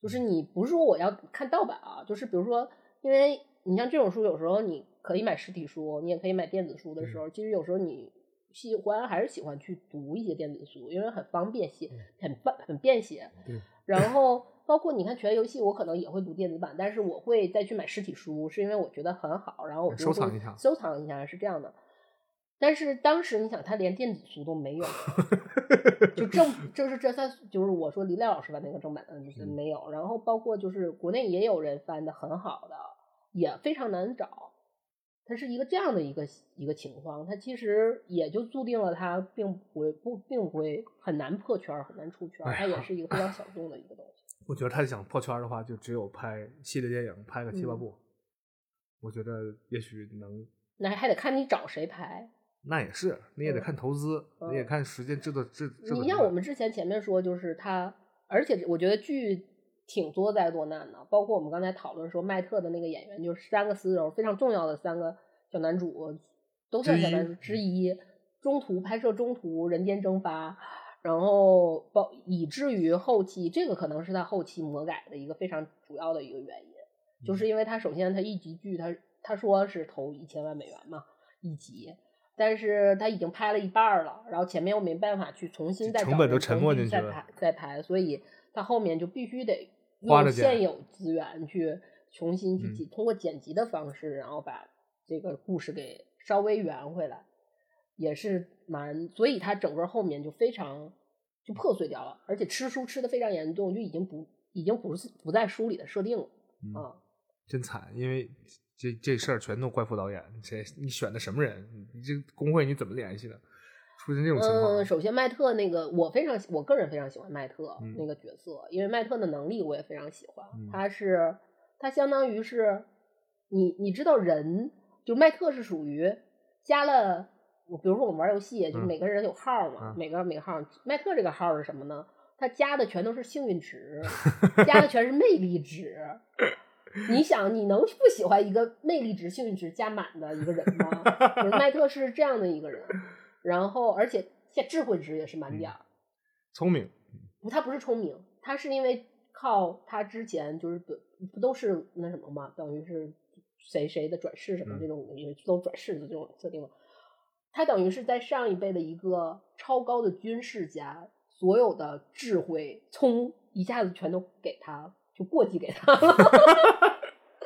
Speaker 1: 就是你不是说我要看盗版啊，就是比如说，因为你像这种书，有时候你可以买实体书，你也可以买电子书的时候，其实有时候你喜欢还是喜欢去读一些电子书，因为很方便写，很方很便携。
Speaker 2: 对
Speaker 1: 然后包括你看权力游戏，我可能也会读电子版，但是我会再去买实体书，是因为我觉得很好，然后我就
Speaker 2: 收藏一下
Speaker 1: 收藏一下是这样的。但是当时你想，他连电子书都没有，就正就是这三就是我说李亮老师的那个正版的就是没有，然后包括就是国内也有人翻的很好的，也非常难找。它是一个这样的一个一个情况，它其实也就注定了它并不会不并不会很难破圈，很难出圈它也是一个非常小 众的一个东西。
Speaker 2: 我觉得他想破圈的话，就只有拍系列电影，拍个七八
Speaker 1: 嗯
Speaker 2: 部。我觉得也许能，
Speaker 1: 那还得看你找谁拍。
Speaker 2: 那也是，你也得
Speaker 1: 嗯
Speaker 2: 看投资，你也
Speaker 1: 嗯
Speaker 2: 看时间制作制。
Speaker 1: 你像我们之前前面说，就是他，而且我觉得剧挺多灾多难的，包括我们刚才讨论说麦特的那个演员，就是三个丝绸非常重要的三个小男主，都算小男主之一。中途拍摄中途人间蒸发，然后包以至于后期，这个可能是他后期魔改的一个非常主要的一个原因，就是因为他首先他一集剧他他说是投一千万美元嘛一集，但是他已经拍了一半儿了，然后前面又没办法去重新再
Speaker 2: 成本都沉没进去了。
Speaker 1: 拍再拍，所以他后面就必须得用
Speaker 2: 花着
Speaker 1: 现有资源去重新去通过剪辑的方式，然后把这个故事给稍微圆回来，也是蛮，所以他整个后面就非常就破碎掉了，而且吃书吃的非常严重，就已经不已经不是不在书里的设定了
Speaker 2: 嗯
Speaker 1: 啊。
Speaker 2: 真惨，因为这这事儿全都怪副导演，谁你选的什么人？你这工会你怎么联系的？出现这种情况，
Speaker 1: 嗯，首先麦特那个我非常喜我个人非常喜欢麦特
Speaker 2: 嗯
Speaker 1: 那个角色，因为麦特的能力我也非常喜欢。
Speaker 2: 嗯
Speaker 1: 他是他相当于是你你知道人就麦特是属于加了，我比如说我们玩游戏，就是
Speaker 2: 嗯
Speaker 1: 每个人有号嘛，
Speaker 2: 嗯
Speaker 1: 每个每个号，麦特这个号是什么呢？他加的全都是幸运值，加的全是魅力值。你想，你能不喜欢一个魅力值、幸运值加满的一个人吗？就是麦特是这样的一个人，然后而且现智慧值也是满点儿。
Speaker 2: 聪明，
Speaker 1: 不，他不是聪明，他是因为靠他之前就是不不都是那什么嘛，等于是谁谁的转世什么
Speaker 2: 嗯
Speaker 1: 这种，因为都转世的这种设定嘛。他等于是在上一辈的一个超高的军事家，所有的智慧聪一下子全都给他，就过继给他了。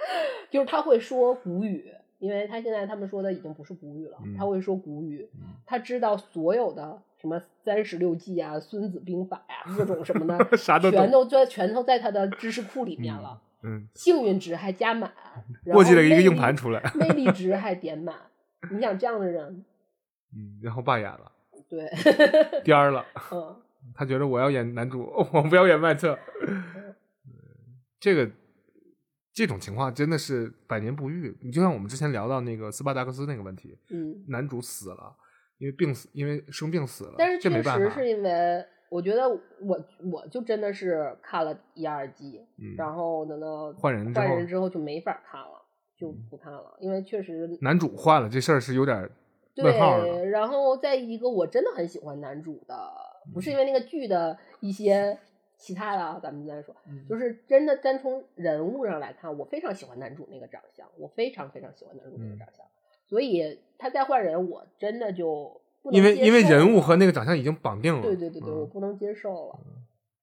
Speaker 1: 就是他会说古语，因为他现在他们说的已经不是古语了，
Speaker 2: 嗯
Speaker 1: 他会说古语，
Speaker 2: 嗯
Speaker 1: 他知道所有的什么三十六计啊、孙子兵法呀、各种什么的，
Speaker 2: 啥都
Speaker 1: 全都在全都在他的知识库里面了。
Speaker 2: 嗯，
Speaker 1: 幸运值还加满，然
Speaker 2: 过继了一个硬盘出来，
Speaker 1: 魅力 值还点满。你想这样的人，
Speaker 2: 嗯，然后罢演了，
Speaker 1: 对，
Speaker 2: 颠儿了，
Speaker 1: 嗯
Speaker 2: 他觉得我要演男主，我不要演麦特，这个这种情况真的是百年不遇。你就像我们之前聊到那个斯巴达克斯那个问题，
Speaker 1: 嗯。
Speaker 2: 男主死了，因为病死，因为生病死了，
Speaker 1: 但是。确实是因为，我觉得我我就真的是看了一二季，
Speaker 2: 嗯
Speaker 1: 然后等到
Speaker 2: 换人
Speaker 1: 换人之后就没法看了，就不看了，因为确实
Speaker 2: 男主换了，这事儿是有点问号。
Speaker 1: 对，然后再一个我真的很喜欢男主的不是因为那个剧的一些其他的啊，咱们再说，
Speaker 2: 嗯
Speaker 1: 就是真的单从人物上来看，我非常喜欢男主那个长相，我非常非常喜欢男主那个
Speaker 2: 嗯
Speaker 1: 长相，所以他再换人，我真的就不能
Speaker 2: 因为因为人物和那个长相已经绑定了。
Speaker 1: 对对对对，
Speaker 2: 嗯
Speaker 1: 我不能接受了。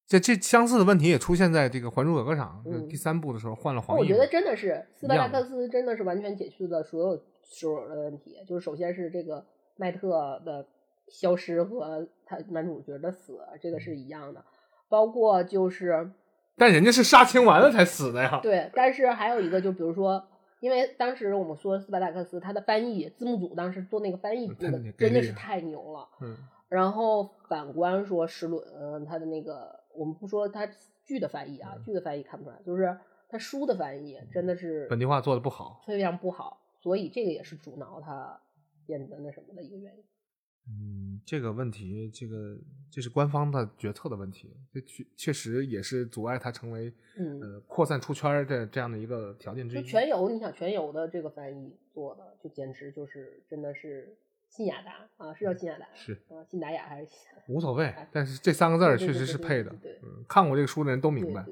Speaker 2: 这这相似的问题也出现在这个《还珠格格》上，第三部的时候换了黄。
Speaker 1: 我觉得真的是斯巴达克斯真的是完全解决了所有所有的问题，就是首先是这个麦特的消失和他男主角的死，这个是一样的，包括就是
Speaker 2: 但人家是杀青完了才死的呀。
Speaker 1: 对，但是还有一个就比如说。因为当时我们说斯巴达克斯，他的翻译字幕组当时做那个翻译，
Speaker 2: 太
Speaker 1: 那个
Speaker 2: 给力了
Speaker 1: 真的是太牛了。
Speaker 2: 嗯
Speaker 1: 然后反观说石伦，嗯他的那个，我们不说他剧的翻译啊，剧的翻译看不出来，就是他书的翻译真的是
Speaker 2: 本地化做的不好。
Speaker 1: 非常不好，所以这个也是阻挠他变得那什么的一个原因。
Speaker 2: 嗯，这个问题，这个这是官方的决策的问题，这确确实也是阻碍它成为
Speaker 1: 嗯
Speaker 2: 呃扩散出圈儿的这样的一个条件之一
Speaker 1: 就
Speaker 2: 一。
Speaker 1: 全游，你想全游的这个翻译做的，就简直就是真的是信雅达啊，是叫信雅达
Speaker 2: 是
Speaker 1: 啊，信达雅还是？
Speaker 2: 无所谓，但是这三个字儿确实是配的。
Speaker 1: 对对对
Speaker 2: 嗯，看过这个书的人都明白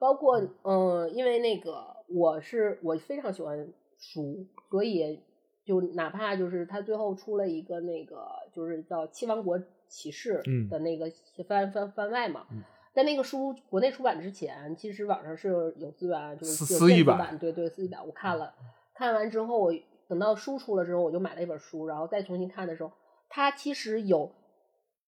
Speaker 1: 包括嗯、因为那个我是我非常喜欢书，所以就哪怕就是他最后出了一个那个就是叫《七王国骑士
Speaker 2: 嗯》
Speaker 1: 的那个番番番外嘛。
Speaker 2: 嗯
Speaker 1: 在那个书国内出版之前，其实网上是有资源，就是
Speaker 2: 私
Speaker 1: 有电子
Speaker 2: 版
Speaker 1: 版，对对，私译版我看了，看完之后，我等到书出了之后，我就买了一本书，然后再重新看的时候，它其实有，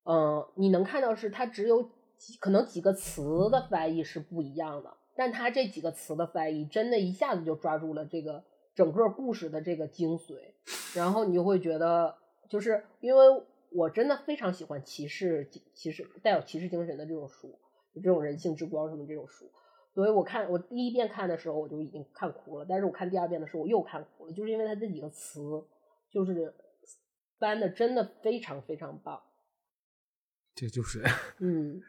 Speaker 1: 嗯、你能看到是它只有几可能几个词的翻译是不一样的，但它这几个词的翻译真的一下子就抓住了这个整个故事的这个精髓，然后你就会觉得，就是因为我真的非常喜欢骑士骑士带有骑士精神的这种书，就这种人性之光什么这种书。所以我看我第一遍看的时候我就已经看哭了，但是我看第二遍的时候我又看哭了，就是因为它这几个词就是翻的真的非常非常棒。
Speaker 2: 这就是
Speaker 1: 嗯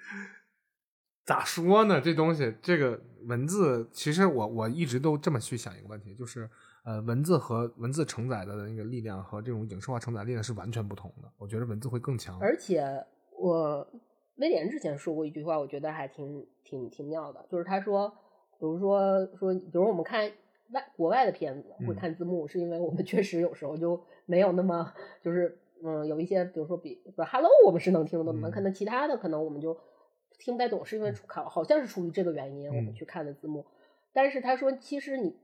Speaker 2: 咋说呢？这东西，这个文字，其实我我一直都这么去想一个问题，就是呃，文字和文字承载的那个力量和这种影视化承载力量是完全不同的。我觉得文字会更强。
Speaker 1: 而且我威廉之前说过一句话，我觉得还挺挺挺妙的，就是他说，比如说说，比如我们看外国外的片子会
Speaker 2: 嗯
Speaker 1: 看字幕，是因为我们 确实有时候就没有那么就是嗯，有一些比如说比比如 Hello 我们是能听得懂的，
Speaker 2: 嗯
Speaker 1: 可能其他的可能我们就听不太懂，是因为出考好像是出于这个原因我们
Speaker 2: 嗯
Speaker 1: 去看的字幕。但是他说，其实你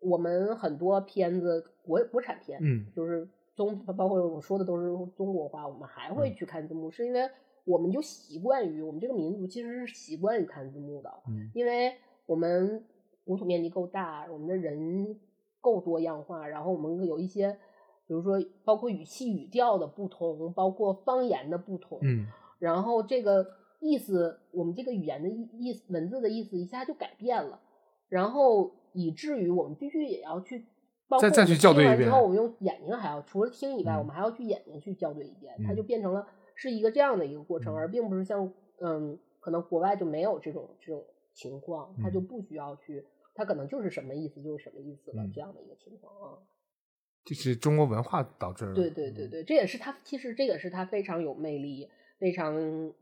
Speaker 1: 我们很多片子国国产片，
Speaker 2: 嗯
Speaker 1: 就是中包括我说的都是中国话，我们还会
Speaker 2: 嗯
Speaker 1: 去看字幕，是因为我们就习惯于我们这个民族其实是习惯于看字幕的，
Speaker 2: 嗯。
Speaker 1: 因为我们国土面积够大，我们的人够多样化，然后我们有一些，比如说包括语气语调的不同，包括方言的不同，
Speaker 2: 嗯。
Speaker 1: 然后这个意思，我们这个语言的意意思，文字的意思一下就改变了，然后以至于我们必须也要去，包括
Speaker 2: 再再去校对一遍
Speaker 1: 之后，我们用眼睛还要除了听以外，
Speaker 2: 嗯。
Speaker 1: 我们还要去眼睛去校对一遍，它
Speaker 2: 嗯。
Speaker 1: 就变成了是一个这样的一个过程，
Speaker 2: 嗯。
Speaker 1: 而并不是像嗯，可能国外就没有这种这种情况，他就
Speaker 2: 嗯。
Speaker 1: 不需要去，他可能就是什么意思就是什么意思了，
Speaker 2: 嗯。
Speaker 1: 这样的一个情况啊。
Speaker 2: 这是中国文化导致的。
Speaker 1: 对对对对，这也是他其实这也是他非常有魅力，非常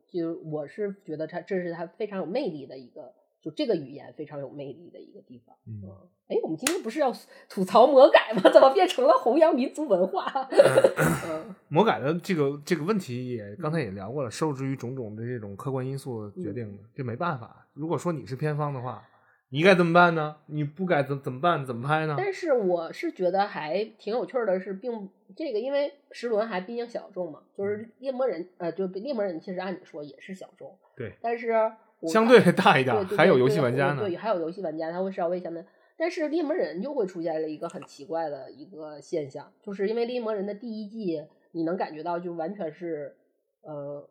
Speaker 1: 就我是觉得他这是他非常有魅力的一个，就这个语言非常有魅力的一个地方。
Speaker 2: 嗯
Speaker 1: 哎，我们今天不是要吐槽魔改吗？怎么变成了弘扬民族文化？嗯
Speaker 2: 魔改的这个这个问题也刚才也聊过了，受制于种种的这种客观因素决定的，这没办法。如果说你是偏方的话，你该怎么办呢？你不该怎怎么办？怎么拍呢？
Speaker 1: 但是我是觉得还挺有趣儿的是，并这个因为石轮还毕竟小众嘛，就是猎魔人，呃，就猎魔人其实按你说也是小众，
Speaker 2: 对，
Speaker 1: 但是我
Speaker 2: 相对大一点
Speaker 1: 对对
Speaker 2: 还有游戏玩家呢
Speaker 1: 对，还有游戏玩家，他会稍微相对。但是猎魔人就会出现了一个很奇怪的一个现象，就是因为猎魔人的第一季，你能感觉到就完全是，呃，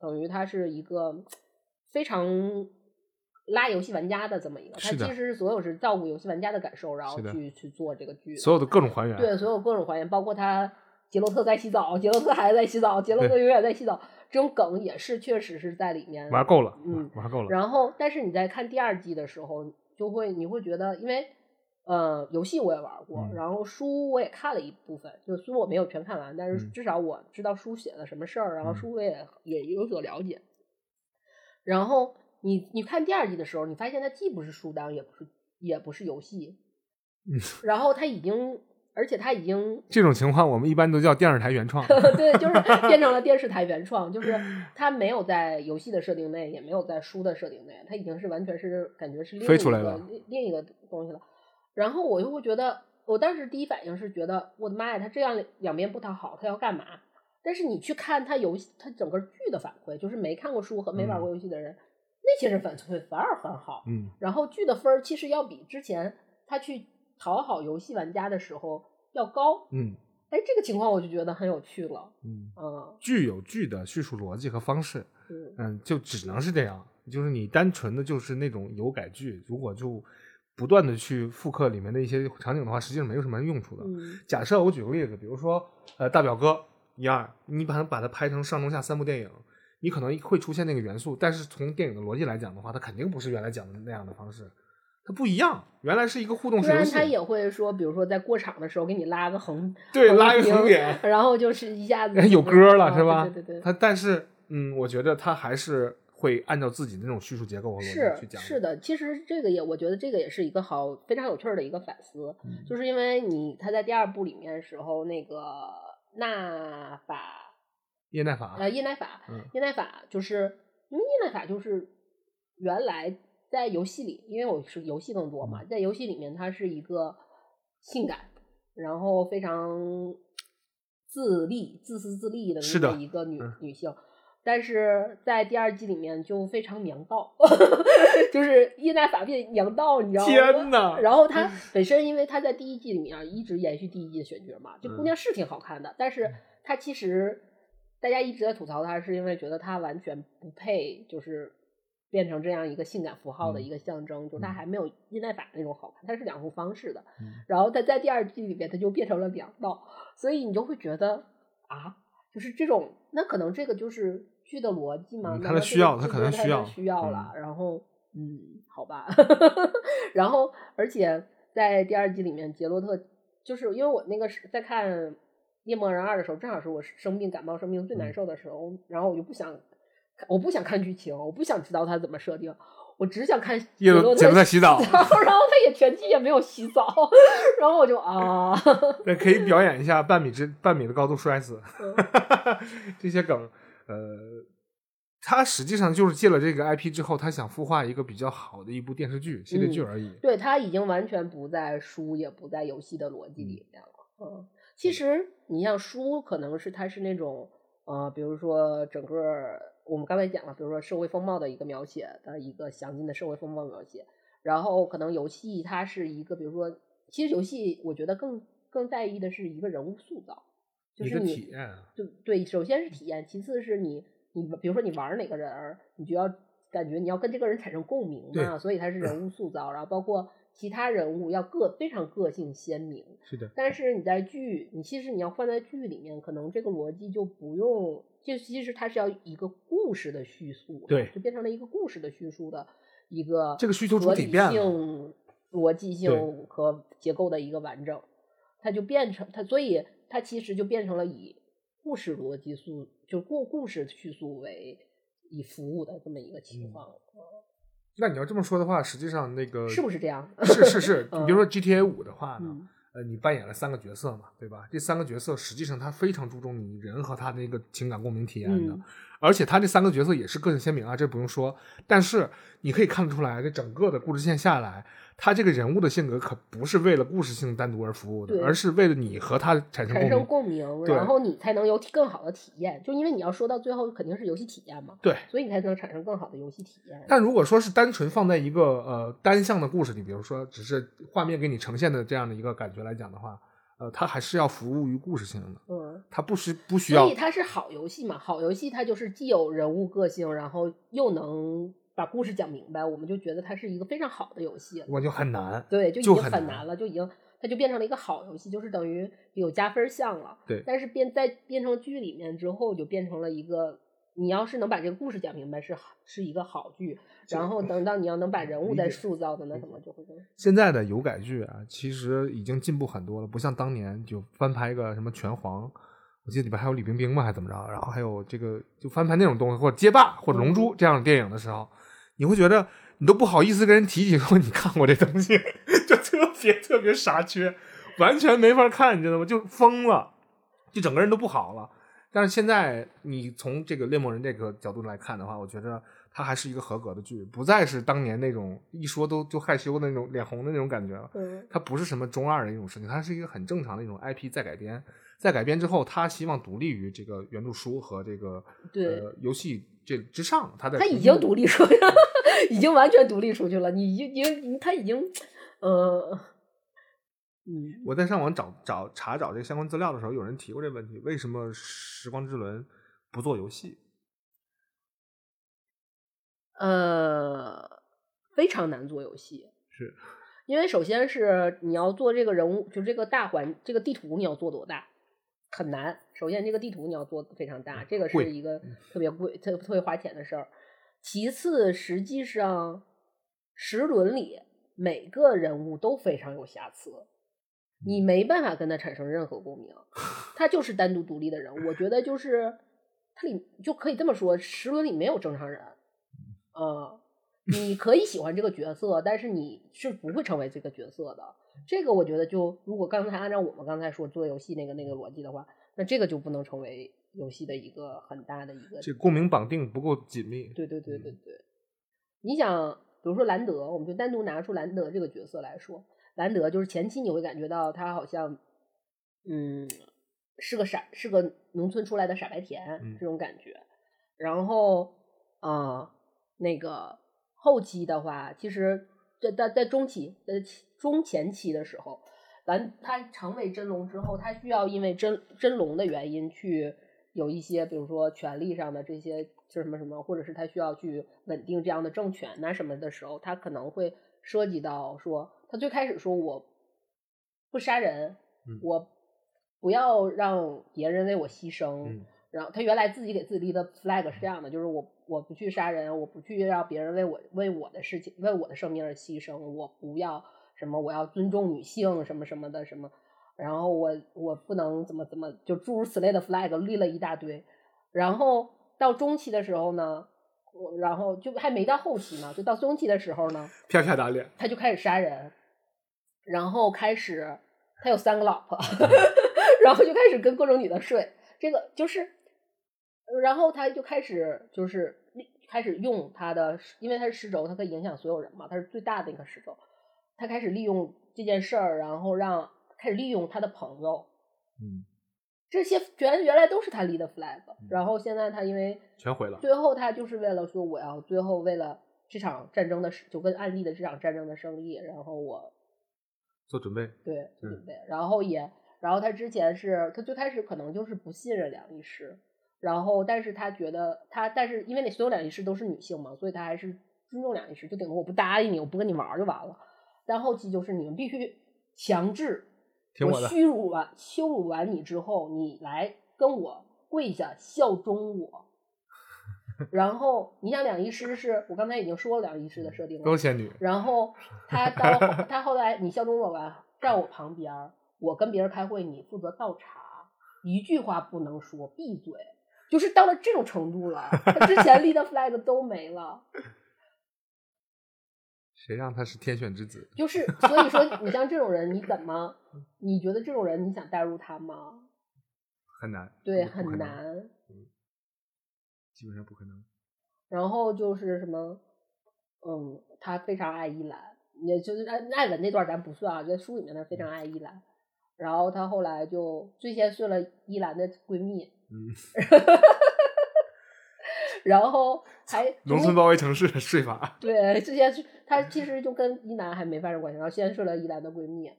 Speaker 1: 等于它是一个非常拉游戏玩家的这么一个，它
Speaker 2: 是的
Speaker 1: 其实是所有是照顾游戏玩家的感受，然后去去做这个剧，
Speaker 2: 所有的各种还原。
Speaker 1: 对，所有各种还原，包括他杰洛特在洗澡，杰洛特还在洗澡，杰洛特永远在洗澡，这种梗也是确实是在里面
Speaker 2: 玩够了，
Speaker 1: 嗯
Speaker 2: 玩够了。
Speaker 1: 然后，但是你在看第二季的时候，就会你会觉得，因为呃，游戏我也玩过，
Speaker 2: 嗯
Speaker 1: 然后书我也看了一部分，就书我没有全看完，但是
Speaker 2: 嗯
Speaker 1: 至少我知道书写了什么事儿，然后
Speaker 2: 嗯
Speaker 1: 书我也也有所了解。然后你你看第二季的时候，你发现它既不是书单，也不是也不是游戏，
Speaker 2: 嗯
Speaker 1: 然后它已经，而且他已经
Speaker 2: 这种情况我们一般都叫电视台原创。
Speaker 1: 对，就是变成了电视台原创，就是他没有在游戏的设定内，也没有在书的设定内，他已经是完全是感觉是另一个另另一个东西了。然后我就会觉得，我当时第一反应是觉得，我的妈呀，他这样两边不讨好，他要干嘛？但是你去看他游戏，他整个剧的反馈，就是没看过书和没玩过游戏的人，那些人反馈反而很好。
Speaker 2: 嗯
Speaker 1: 然后剧的分儿其实要比之前他去讨好游戏玩家的时候要高。
Speaker 2: 嗯
Speaker 1: 哎，这个情况我就觉得很有趣了。
Speaker 2: 嗯，
Speaker 1: 嗯
Speaker 2: 剧有剧的叙述逻辑和方式，
Speaker 1: 嗯
Speaker 2: 嗯，就只能是这样。就是你单纯的就是那种有改剧，如果就不断的去复刻里面的一些场景的话，实际上没有什么用处的。
Speaker 1: 嗯
Speaker 2: 假设我举个例子，比如说呃大表哥一二，你把它把它拍成上中下三部电影，你可能会出现那个元素，但是从电影的逻辑来讲的话，它肯定不是原来讲的那样的方式，它不一样。原来是一个互动
Speaker 1: 不
Speaker 2: 式游戏，
Speaker 1: 然他也会说，比如说在过场的时候给你拉个横，
Speaker 2: 对拉一个横点，
Speaker 1: 然后就是一下子
Speaker 2: 有歌了、
Speaker 1: 啊
Speaker 2: 是吧？
Speaker 1: 对对对对。
Speaker 2: 它但是嗯，我觉得它还是会按照自己的那种叙述结构和逻辑
Speaker 1: 是
Speaker 2: 去讲。
Speaker 1: 是的，其实这个也，我觉得这个也是一个好非常有趣儿的一个反思，
Speaker 2: 嗯
Speaker 1: 就是因为你他在第二部里面的时候，那个纳法
Speaker 2: 叶奈法，
Speaker 1: 呃叶奈法，
Speaker 2: 嗯
Speaker 1: 叶奈法就是因为叶奈法就是原来在游戏里，因为我是游戏更多嘛，
Speaker 2: 嗯
Speaker 1: 在游戏里面她是一个性感，然后非常自立、自私自利的那么一个女
Speaker 2: 嗯
Speaker 1: 女性。但是在第二季里面就非常娘道，就是叶奈法变娘道，你知道吗？
Speaker 2: 天呐！
Speaker 1: 然后她本身因为她在第一季里面啊一直延续第一季的选角嘛，这姑
Speaker 2: 嗯
Speaker 1: 娘是挺好看的，但是她其实大家一直在吐槽她，是因为觉得她完全不配，就是变成这样一个性感符号的
Speaker 2: 嗯
Speaker 1: 一个象征，就她
Speaker 2: 嗯。
Speaker 1: 还没有伊奈法那种好看，它是两种方式的。
Speaker 2: 嗯。
Speaker 1: 然后它在第二季里边，它就变成了两道，所以你就会觉得啊，就是这种，那可能这个就是剧的逻辑嘛，
Speaker 2: 嗯
Speaker 1: 那么这个
Speaker 2: 它的需要它
Speaker 1: 制作它的
Speaker 2: 可能需要
Speaker 1: 需要
Speaker 2: 嗯。
Speaker 1: 了，然后嗯，好吧，然后而且在第二季里面，杰洛特就是因为我那个是在看《夜魔人二》的时候，正好是我生病感冒生病最难
Speaker 2: 嗯。
Speaker 1: 受的时候，然后我就不想，我不想看剧情，我不想知道他怎么设定，我只想看
Speaker 2: 叶
Speaker 1: 洛特
Speaker 2: 姐夫在洗澡
Speaker 1: 然后他也全季也没有洗澡，然后我就啊，
Speaker 2: 那可以表演一下半米之半米的高度摔死
Speaker 1: 嗯
Speaker 2: 这些梗，呃，他实际上就是借了这个 IP 之后，他想孵化一个比较好的一部电视剧系列剧
Speaker 1: 嗯
Speaker 2: 而已。
Speaker 1: 对他已经完全不在书也不在游戏的逻辑里面了。嗯，其实你像书，可能是它是那种呃，比如说整个我们刚才讲了，比如说社会风貌的一个描写的一个详尽的社会风貌描写，然后可能游戏它是一个，比如说，其实游戏我觉得更更在意的是一个人物塑造，就是你
Speaker 2: 体验啊，
Speaker 1: 对对，首先是体验，其次是你你比如说你玩哪个人儿，你就要感觉你要跟这个人产生共鸣嘛，所以它是人物 塑造，然后包括其他人物要个非常个性鲜明。
Speaker 2: 是的，
Speaker 1: 但是你在剧，你其实你要放在剧里面，可能这个逻辑就不用，就其实它是要一个故事的叙述，
Speaker 2: 对
Speaker 1: 就变成了一个故事的叙述的一个
Speaker 2: 这个需求主体变了
Speaker 1: 性、逻辑性和结构的一个完整，它就变成它，所以它其实就变成了以故事逻辑述，就故故事叙述为以服务的这么一个情
Speaker 2: 嗯
Speaker 1: 况，
Speaker 2: 那你要这么说的话，实际上那个
Speaker 1: 是不是这样？
Speaker 2: 是是是，
Speaker 1: 嗯
Speaker 2: 你比如说 GTA 五的话呢，
Speaker 1: 嗯
Speaker 2: 呃，你扮演了三个角色嘛，对吧？这三个角色实际上他非常注重你人和他的一个情感共鸣体验的，而且他这三个角色也是个性鲜明啊，这不用说。但是你可以看得出来，这整个的故事线下来，他这个人物的性格可不是为了故事性单独而服务的，而是为了你和他产生
Speaker 1: 产生
Speaker 2: 共鸣。
Speaker 1: 然后你才能有体更好的体验。就因为你要说到最后肯定是游戏体验嘛，
Speaker 2: 对，
Speaker 1: 所以你才能产生更好的游戏体验。
Speaker 2: 但如果说是单纯放在一个呃单向的故事里，比如说只是画面给你呈现的这样的一个感觉来讲的话，呃，它还是要服务于故事性的，
Speaker 1: 嗯，
Speaker 2: 它不是不需要
Speaker 1: 所以它是好游戏嘛，好游戏它就是既有人物个性，然后又能把故事讲明白，我们就觉得它是一个非常好的游戏了。
Speaker 2: 我就很难。
Speaker 1: 对，就已经
Speaker 2: 很难
Speaker 1: 很难了，就已经它就变成了一个好游戏，就是等于有加分项了。
Speaker 2: 对
Speaker 1: 但是变在变成剧里面之后，就变成了一个你要是能把这个故事讲明白，是好是一个好剧。然后等到你要能把人物再塑造的那什么，就会更。
Speaker 2: 现在的有改剧啊，其实已经进步很多了，不像当年就翻拍一个什么拳皇，我记得里边还有李冰冰嘛，还怎么着，然后还有这个就翻拍那种东西，或者街霸或者龙珠这样的电影的时候，你会觉得你都不好意思跟人提起说你看过这东西，就特别特别傻缺，完全没法看，你知道吗？就疯了，就整个人都不好了。但是现在你从这个猎魔人这个角度来看的话，我觉得。它还是一个合格的剧，不再是当年那种一说都就害羞的那种脸红的那种感觉了。
Speaker 1: 嗯，
Speaker 2: 它不是什么中二的一种事情，它是一个很正常的一种 IP 再改编。在改编之后，它希望独立于这个原著书和这个呃游戏这之上。他
Speaker 1: 他已经独立出去了，已经完全独立出去了。你已经他已经呃嗯，
Speaker 2: 我在上网找找查找这个相关资料的时候，有人提过这个问题：为什么《时光之轮》不做游戏？
Speaker 1: 呃，非常难做游戏，
Speaker 2: 是
Speaker 1: 因为首先是你要做这个人物，就这个大环这个地图你要做多大，很难。首先这个地图你要做非常大，这个是一个特别贵、特特别花钱的事儿。其次，实际上十轮里每个人物都非常有瑕疵，你没办法跟他产生任何共鸣，他就是单独独立的人。我觉得就是他里就可以这么说，十轮里没有正常人。嗯，你可以喜欢这个角色，但是你是不会成为这个角色的。这个我觉得，就如果刚才按照我们刚才说做游戏那个那个逻辑的话，那这个就不能成为游戏的一个很大的一个。
Speaker 2: 这共鸣绑定不够紧密。
Speaker 1: 对对对对对。你想，比如说兰德，我们就单独拿出兰德这个角色来说，兰德就是前期你会感觉到他好像，嗯，是个傻，是个农村出来的傻白甜这种感觉，然后啊。那个后期的话，其实在在在中期呃中前期的时候，咱他成为真龙之后，他需要因为真真龙的原因去有一些，比如说权力上的这些就什么什么，或者是他需要去稳定这样的政权呐什么的时候，他可能会涉及到说，他最开始说我不杀人，我不要让别人为我牺牲。然后他原来自己给自己立的 flag 是这样的，就是我我不去杀人，我不去让别人为我为我的事情为我的生命而牺牲，我不要什么我要尊重女性什么什么的什么，然后我我不能怎么怎么就诸如此类的 flag 立了一大堆，然后到中期的时候呢，我然后就还没到后期呢，就到中期的时候呢，
Speaker 2: 啪啪打脸，
Speaker 1: 他就开始杀人，然后开始他有三个老婆，然后就开始跟各种女的睡，这个就是。然后他就开始就是开始用他的，因为他是失轴，他可以影响所有人嘛，他是最大的一个失轴。他开始利用这件事儿，然后让开始利用他的朋友，
Speaker 2: 嗯，
Speaker 1: 这些原原来都是他立的 flag，然后现在他因为
Speaker 2: 全毁了，
Speaker 1: 最后他就是为了说我要最后为了这场战争的就跟案例的这场战争的胜利，然后我
Speaker 2: 做准备，
Speaker 1: 对做准备，然后也然后他之前是他最开始可能就是不信任梁医师。然后，但是他觉得他，但是因为那所有两仪师都是女性嘛，所以他还是尊重两仪师，就顶多我不搭理你，我不跟你玩就完了。但后期就是你们必须强制我屈辱完、羞辱完你之后，你来跟我跪下效忠我。然后你想，两仪师是我刚才已经说了两仪师的设定了，
Speaker 2: 高仙女。
Speaker 1: 然后他到他后来你效忠我完，站我旁边，我跟别人开会，你负责倒茶，一句话不能说，闭嘴。就是到了这种程度了，他之前立的 flag 都没了。
Speaker 2: 谁让他是天选之子？
Speaker 1: 就是，所以说你像这种人，你怎么？你觉得这种人你想带入他吗？
Speaker 2: 很难。
Speaker 1: 对，很难。
Speaker 2: 嗯，基本上不可能。
Speaker 1: 然后就是什么？嗯，他非常爱依兰，也就是爱艾文那段咱不算啊，在书里面他非常爱依兰。然后他后来就最先睡了依兰的闺蜜。嗯，然后还
Speaker 2: 农村包围城市的睡法。
Speaker 1: 对，之前是他其实就跟依兰还没发生关系，然后先睡了依兰的闺蜜，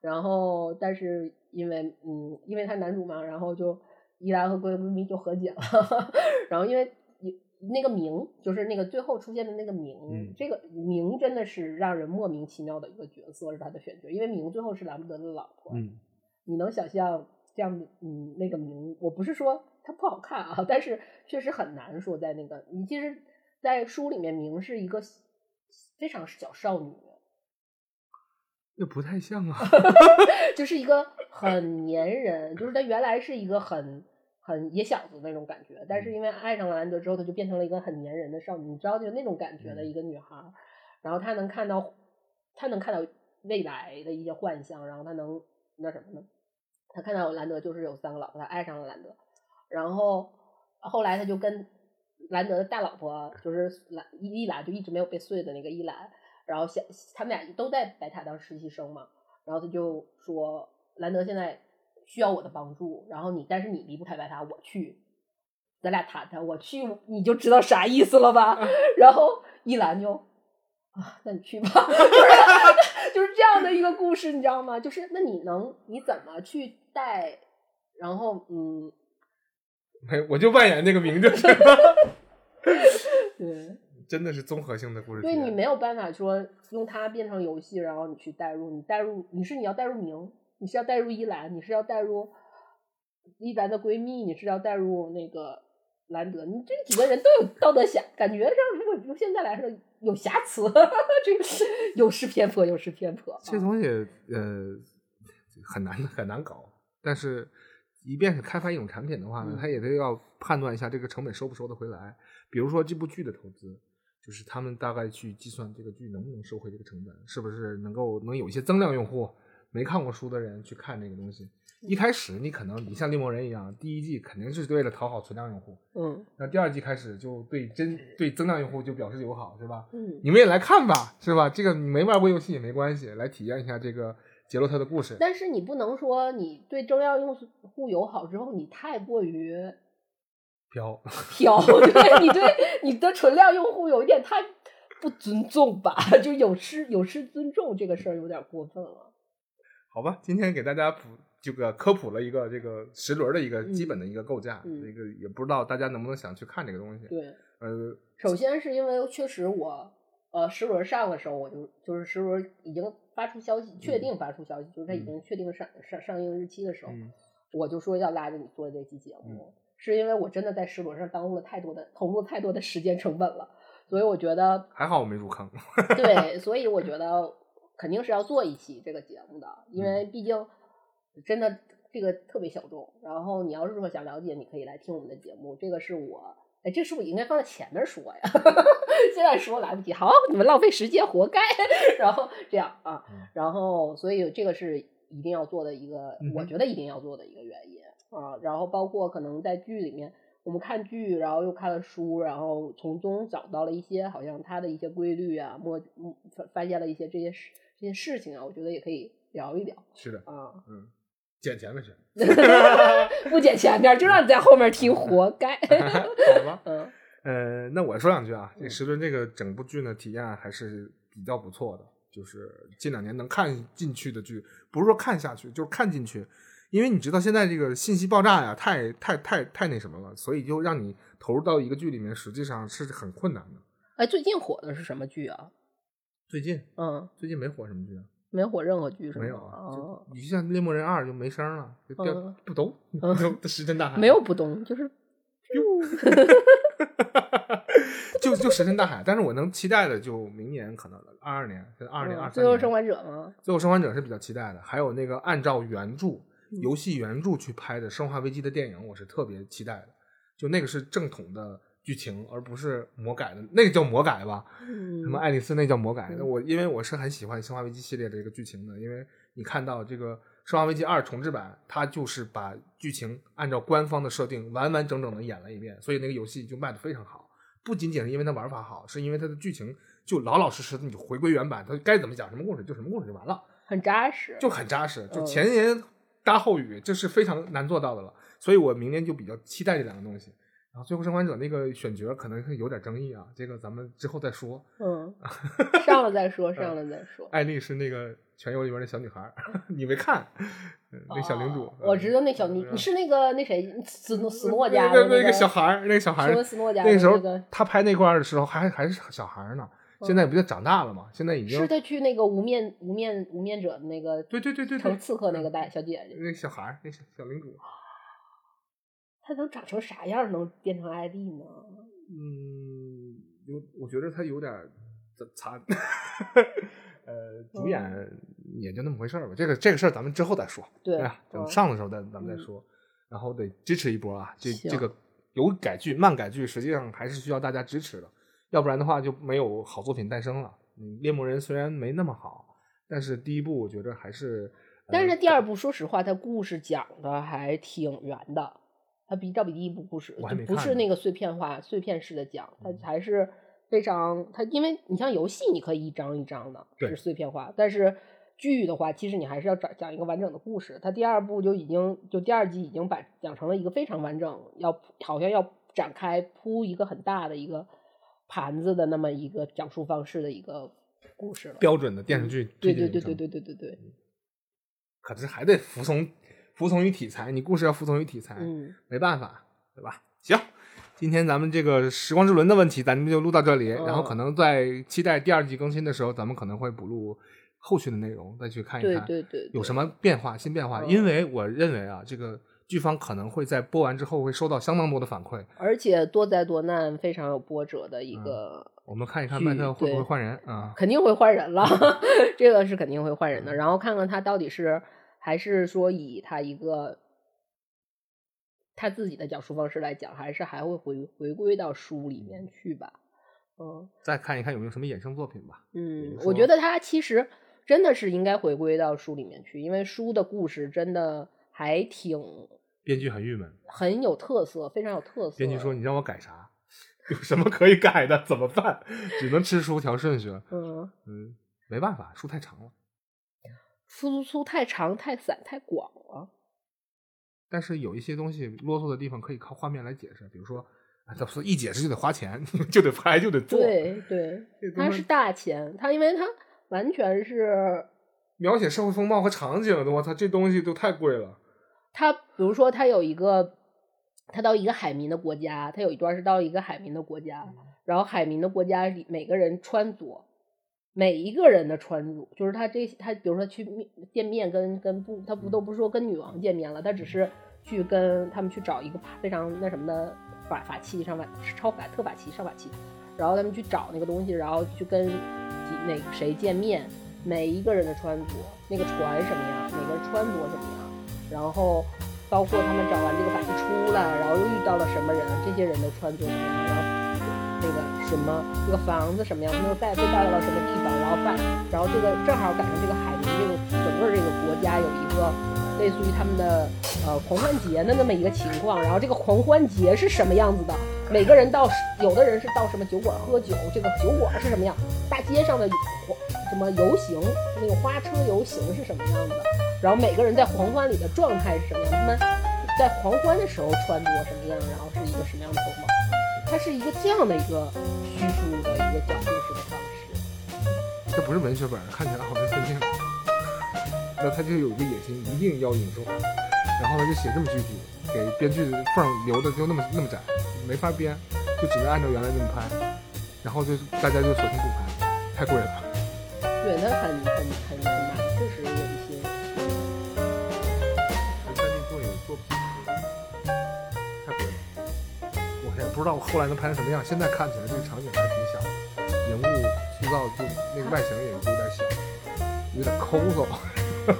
Speaker 1: 然后但是因为嗯，因为他男主嘛，然后就依兰和闺蜜就和解了，然后因为那个明就是那个最后出现的那个明，这个明真的是让人莫名其妙的一个角色是他的选角，因为明最后是兰不得的老婆，
Speaker 2: 嗯，
Speaker 1: 你能想象？这样，嗯，那个名，我不是说它不好看啊，但是确实很难说在那个你其实，在书里面明是一个非常小少女，
Speaker 2: 那不太像啊，
Speaker 1: 就是一个很粘人，就是她原来是一个很很野小子那种感觉，但是因为爱上了兰德之后，她就变成了一个很粘人的少女，你知道就那种感觉的一个女孩，然后她能看到，她能看到未来的一些幻象，然后她能那什么呢？她看到兰德就是有三个老婆，他爱上了兰德，然后后来他就跟兰德的大老婆就是兰伊伊兰就一直没有被碎的那个伊兰。然后想他们俩都在白塔当实习生嘛，然后他就说兰德现在需要我的帮助，然后你但是你离不开白塔，我去，咱俩谈谈，我去你就知道啥意思了吧？然后伊兰就啊，那你去吧，就是就是这样的一个故事，你知道吗？就是那你能你怎么去带？然后嗯，
Speaker 2: 没我就扮演那个名就是，
Speaker 1: 对。
Speaker 2: 真的是综合性的故事，
Speaker 1: 对你没有办法说用它变成游戏，然后你去代入，你代入你是你要代入明，你是要代入依兰，你是要代入依兰的闺蜜，你是要代入那个兰德，你这几个人都有道德瑕，感觉上如果用现在来说有瑕疵，这个有失偏颇，有失偏颇。
Speaker 2: 这东西呃很难很难搞，但是即便是开发一种产品的话呢，它也得要判断一下这个成本收不收得回来，比如说这部剧的投资。就是他们大概去计算这个剧能不能收回这个成本，是不是能够能有一些增量用户，没看过书的人去看这个东西。一开始你可能你像猎魔人一样，第一季肯定是为了讨好存量用户，
Speaker 1: 嗯，
Speaker 2: 那第二季开始就对真对增量用户就表示友好，是吧？
Speaker 1: 嗯，
Speaker 2: 你们也来看吧，是吧？这个你没玩过游戏也没关系，来体验一下这个杰洛特的故事。
Speaker 1: 但是你不能说你对增量用户友好之后，你太过于。
Speaker 2: 飘
Speaker 1: 飘，对你对你的存量用户有一点太不尊重吧？就有失有失尊重，这个事儿有点过分了。
Speaker 2: 好吧，今天给大家普这个科普了一个这个十轮的一个基本的一个构架，那个也不知道大家能不能想去看这个东西。
Speaker 1: 对，
Speaker 2: 呃，
Speaker 1: 首先是因为确实我呃十轮上的时候，我就就是十轮已经发出消息，确定发出消息，就是他已经确定上上上映日期的时候，我就说要拉着你做这期节目。是因为我真的在石轮上耽误了太多的投入太多的时间成本了，所以我觉得
Speaker 2: 还好我没入坑。
Speaker 1: 对，所以我觉得肯定是要做一期这个节目的，因为毕竟真的这个特别小众。然后你要是说想了解，你可以来听我们的节目。这个是我，哎，这是不是应该放在前面说呀？现在说来不及，好，你们浪费时间，活该。然后这样啊，然后所以这个是一定要做的一个，我觉得一定要做的一个原因。啊，然后包括可能在剧里面，我们看剧，然后又看了书，然后从中找到了一些好像它的一些规律啊，摸发发现了一些这些事这件事情啊，我觉得也可以聊一聊。
Speaker 2: 是的
Speaker 1: 啊，
Speaker 2: 嗯，捡前面去，
Speaker 1: 不捡前面就让你在后面听，活该。
Speaker 2: 好吧，
Speaker 1: 嗯，
Speaker 2: 呃，那我说两句啊，这石墩这个整部剧呢，体验还是比较不错的，就是近两年能看进去的剧，不是说看下去，就是看进去。因为你知道现在这个信息爆炸呀，太太太太那什么了，所以就让你投入到一个剧里面，实际上是很困难的。
Speaker 1: 哎，最近火的是什么剧啊？
Speaker 2: 最近，
Speaker 1: 嗯，
Speaker 2: 最近没火什么剧啊？
Speaker 1: 没火任何剧是
Speaker 2: 吗？没有啊。就你像《猎魔人二》就没声了，就掉不动，石沉大海。
Speaker 1: 没有不动，就是
Speaker 2: 就就石沉大海。但是我能期待的，就明年可能二二年，二二年、二三年。
Speaker 1: 最后生还者吗？
Speaker 2: 最后生还者是比较期待的，还有那个按照原著。游戏原著去拍的《生化危机》的电影，我是特别期待的。就那个是正统的剧情，而不是魔改的。那个叫魔改吧？嗯什么爱丽丝那叫魔改？那我因为我是很喜欢《生化危机》系列的这个剧情的，因为你看到这个《生化危机二》重置版，它就是把剧情按照官方的设定完完整整的演了一遍，所以那个游戏就卖的非常好。不仅仅是因为它玩法好，是因为它的剧情就老老实实的，你就回归原版，它该怎么讲什么故事就什么故事就完了，
Speaker 1: 很扎实，
Speaker 2: 就很扎实，就前言。搭后语，这是非常难做到的了，所以我明年就比较期待这两个东西。然后《最后生还者》那个选角可能是有点争议啊，这个咱们之后再说。
Speaker 1: 嗯，上了再说，上了再说。
Speaker 2: 艾丽是那个《全游》里边的小女孩，你没看？那小领主，
Speaker 1: 我知道那小女，你是那个那谁斯诺斯诺家的
Speaker 2: 那个小孩那个小孩
Speaker 1: 斯诺家
Speaker 2: 那个时候他拍那块的时候还还是小孩呢。现在不就长大了吗？现在已经
Speaker 1: 是他去那个无面无面无面者的那个
Speaker 2: 对对对对
Speaker 1: 成刺客那个大小姐姐，
Speaker 2: 那小孩那小小领主，
Speaker 1: 他能长成啥样能变成 ID 呢？
Speaker 2: 嗯，有我觉得他有点儿残，呃，主演也就那么回事儿吧。这个这个事儿咱们之后再说。
Speaker 1: 对
Speaker 2: 哎呀，等
Speaker 1: 嗯
Speaker 2: 上的时候再咱们再
Speaker 1: 嗯
Speaker 2: 说。然后得支持一波啊！这这个有改剧、慢改剧，实际上还是需要大家支持的，要不然的话就没有好作品诞生了。嗯，猎魔人虽然没那么好，但是第一部我觉得还是。呃
Speaker 1: 但是第二部，说实话，它故事讲的还挺圆的，它比照比第一部故事就不是那个碎片化、碎片式的讲，它
Speaker 2: 嗯。
Speaker 1: 还是非常它，因为你像游戏，你可以一张一张的
Speaker 2: 对。
Speaker 1: 是碎片化，但是剧的话，其实你还是要讲讲一个完整的故事。它第二部就已经就第二集已经把讲成了一个非常完整，要好像要展开铺一个很大的一个盘子的那么一个讲述方式的一个故事了。
Speaker 2: 标准的电视剧
Speaker 1: 嗯对对对。对对对对对，
Speaker 2: 可是还得服从服从于题材，你故事要服从于题材，
Speaker 1: 嗯。
Speaker 2: 没办法，对吧？行，今天咱们这个时光之轮的问题，咱们就录到这里。然后可能在期待第二季更新的时候，咱们可能会补录后续的内容，再去看一
Speaker 1: 对
Speaker 2: 看
Speaker 1: 对对对，
Speaker 2: 有什么变化、新变化。
Speaker 1: 嗯
Speaker 2: 因为我认为啊，这个剧方可能会在播完之后会收到相当多的反馈。
Speaker 1: 而且多灾多难，非常有波折的一个，
Speaker 2: 我们看一看
Speaker 1: 剧
Speaker 2: 麦特会不会换人啊？
Speaker 1: 肯定会换人了，这个是肯定会换人的。然后看看他到底是还是说以他一个他自己的讲述方式来讲，还是还会回回归到书里面去吧。嗯
Speaker 2: 再看一看有没有什么衍生作品吧。
Speaker 1: 嗯我觉得他其实真的是应该回归到书里面去，因为书的故事真的还挺
Speaker 2: 编剧很郁闷，
Speaker 1: 很有特色，非常有特色。
Speaker 2: 编剧说：“你让我改啥？有什么可以改的？怎么办？只能吃书调顺序了。
Speaker 1: 嗯。
Speaker 2: 嗯，没办法，书太长了。
Speaker 1: 输出太长、太散、太广了。
Speaker 2: 但是有一些东西啰嗦的地方可以靠画面来解释，比如说，啊，这不是一解释就得花钱，就得拍就得做。
Speaker 1: 对对它是大钱，它因为它完全是
Speaker 2: 描写社会风貌和场景的，我操，这东西都太贵了。
Speaker 1: 它，比如说它有一个，它到一个海民的国家，它有一段是到一个海民的国家，然后海民的国家里每个人穿着。每一个人的穿着，就是他这他，比如说去面见面跟跟不，他不都不是说跟女王见面了，他只是去跟他们去找一个非常那什么的法法器上法超法特法器上法器，然后他们去找那个东西，然后去跟几那个谁见面，每一个人的穿着，那个船什么样，每个人穿着什么样，然后包括他们找完这个法器出来，然后又遇到了什么人，这些人的穿着什么样，然后。那个什么，这个房子什么样，他们又带被带到了什么地方，然后办，然后这个正好赶上这个海民这个整个这个国家有一个类似于他们的呃狂欢节的那么一个情况，然后这个狂欢节是什么样子的？每个人到有的人是到什么酒馆喝酒，这个酒馆是什么样？大街上的什么游行，那个花车游行是什么样子的？然后每个人在狂欢里的状态是什么样？他们在狂欢的时候穿着什么样？然后是一个什么样的风貌？它是一个这样的一个叙述的一个讲故事的方式。
Speaker 2: 这不是文学本，看起来好像分镜。那他就有一个野心，一定要引出来，然后呢就写这么具体，给编剧的缝留的就那么那么窄，没法编，就只能按照原来那么拍，然后就大家就索性不拍，太贵了。
Speaker 1: 对，那很很很很难，确实
Speaker 2: 不知道后来能拍成什么样，现在看起来这个场景还挺小，人物塑造就那个外形也有点小，有点抠搜，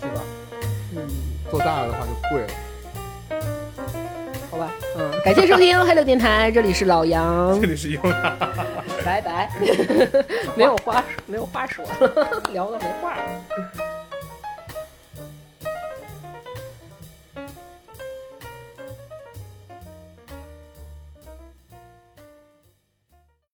Speaker 2: 是吧？
Speaker 1: 嗯，
Speaker 2: 做大了的话就贵了。
Speaker 1: 好吧，嗯，感谢收听 Hello 电台，这里是老杨
Speaker 2: 这，里是优娜。
Speaker 1: 拜拜。没有话，没有话说了，聊的没话了。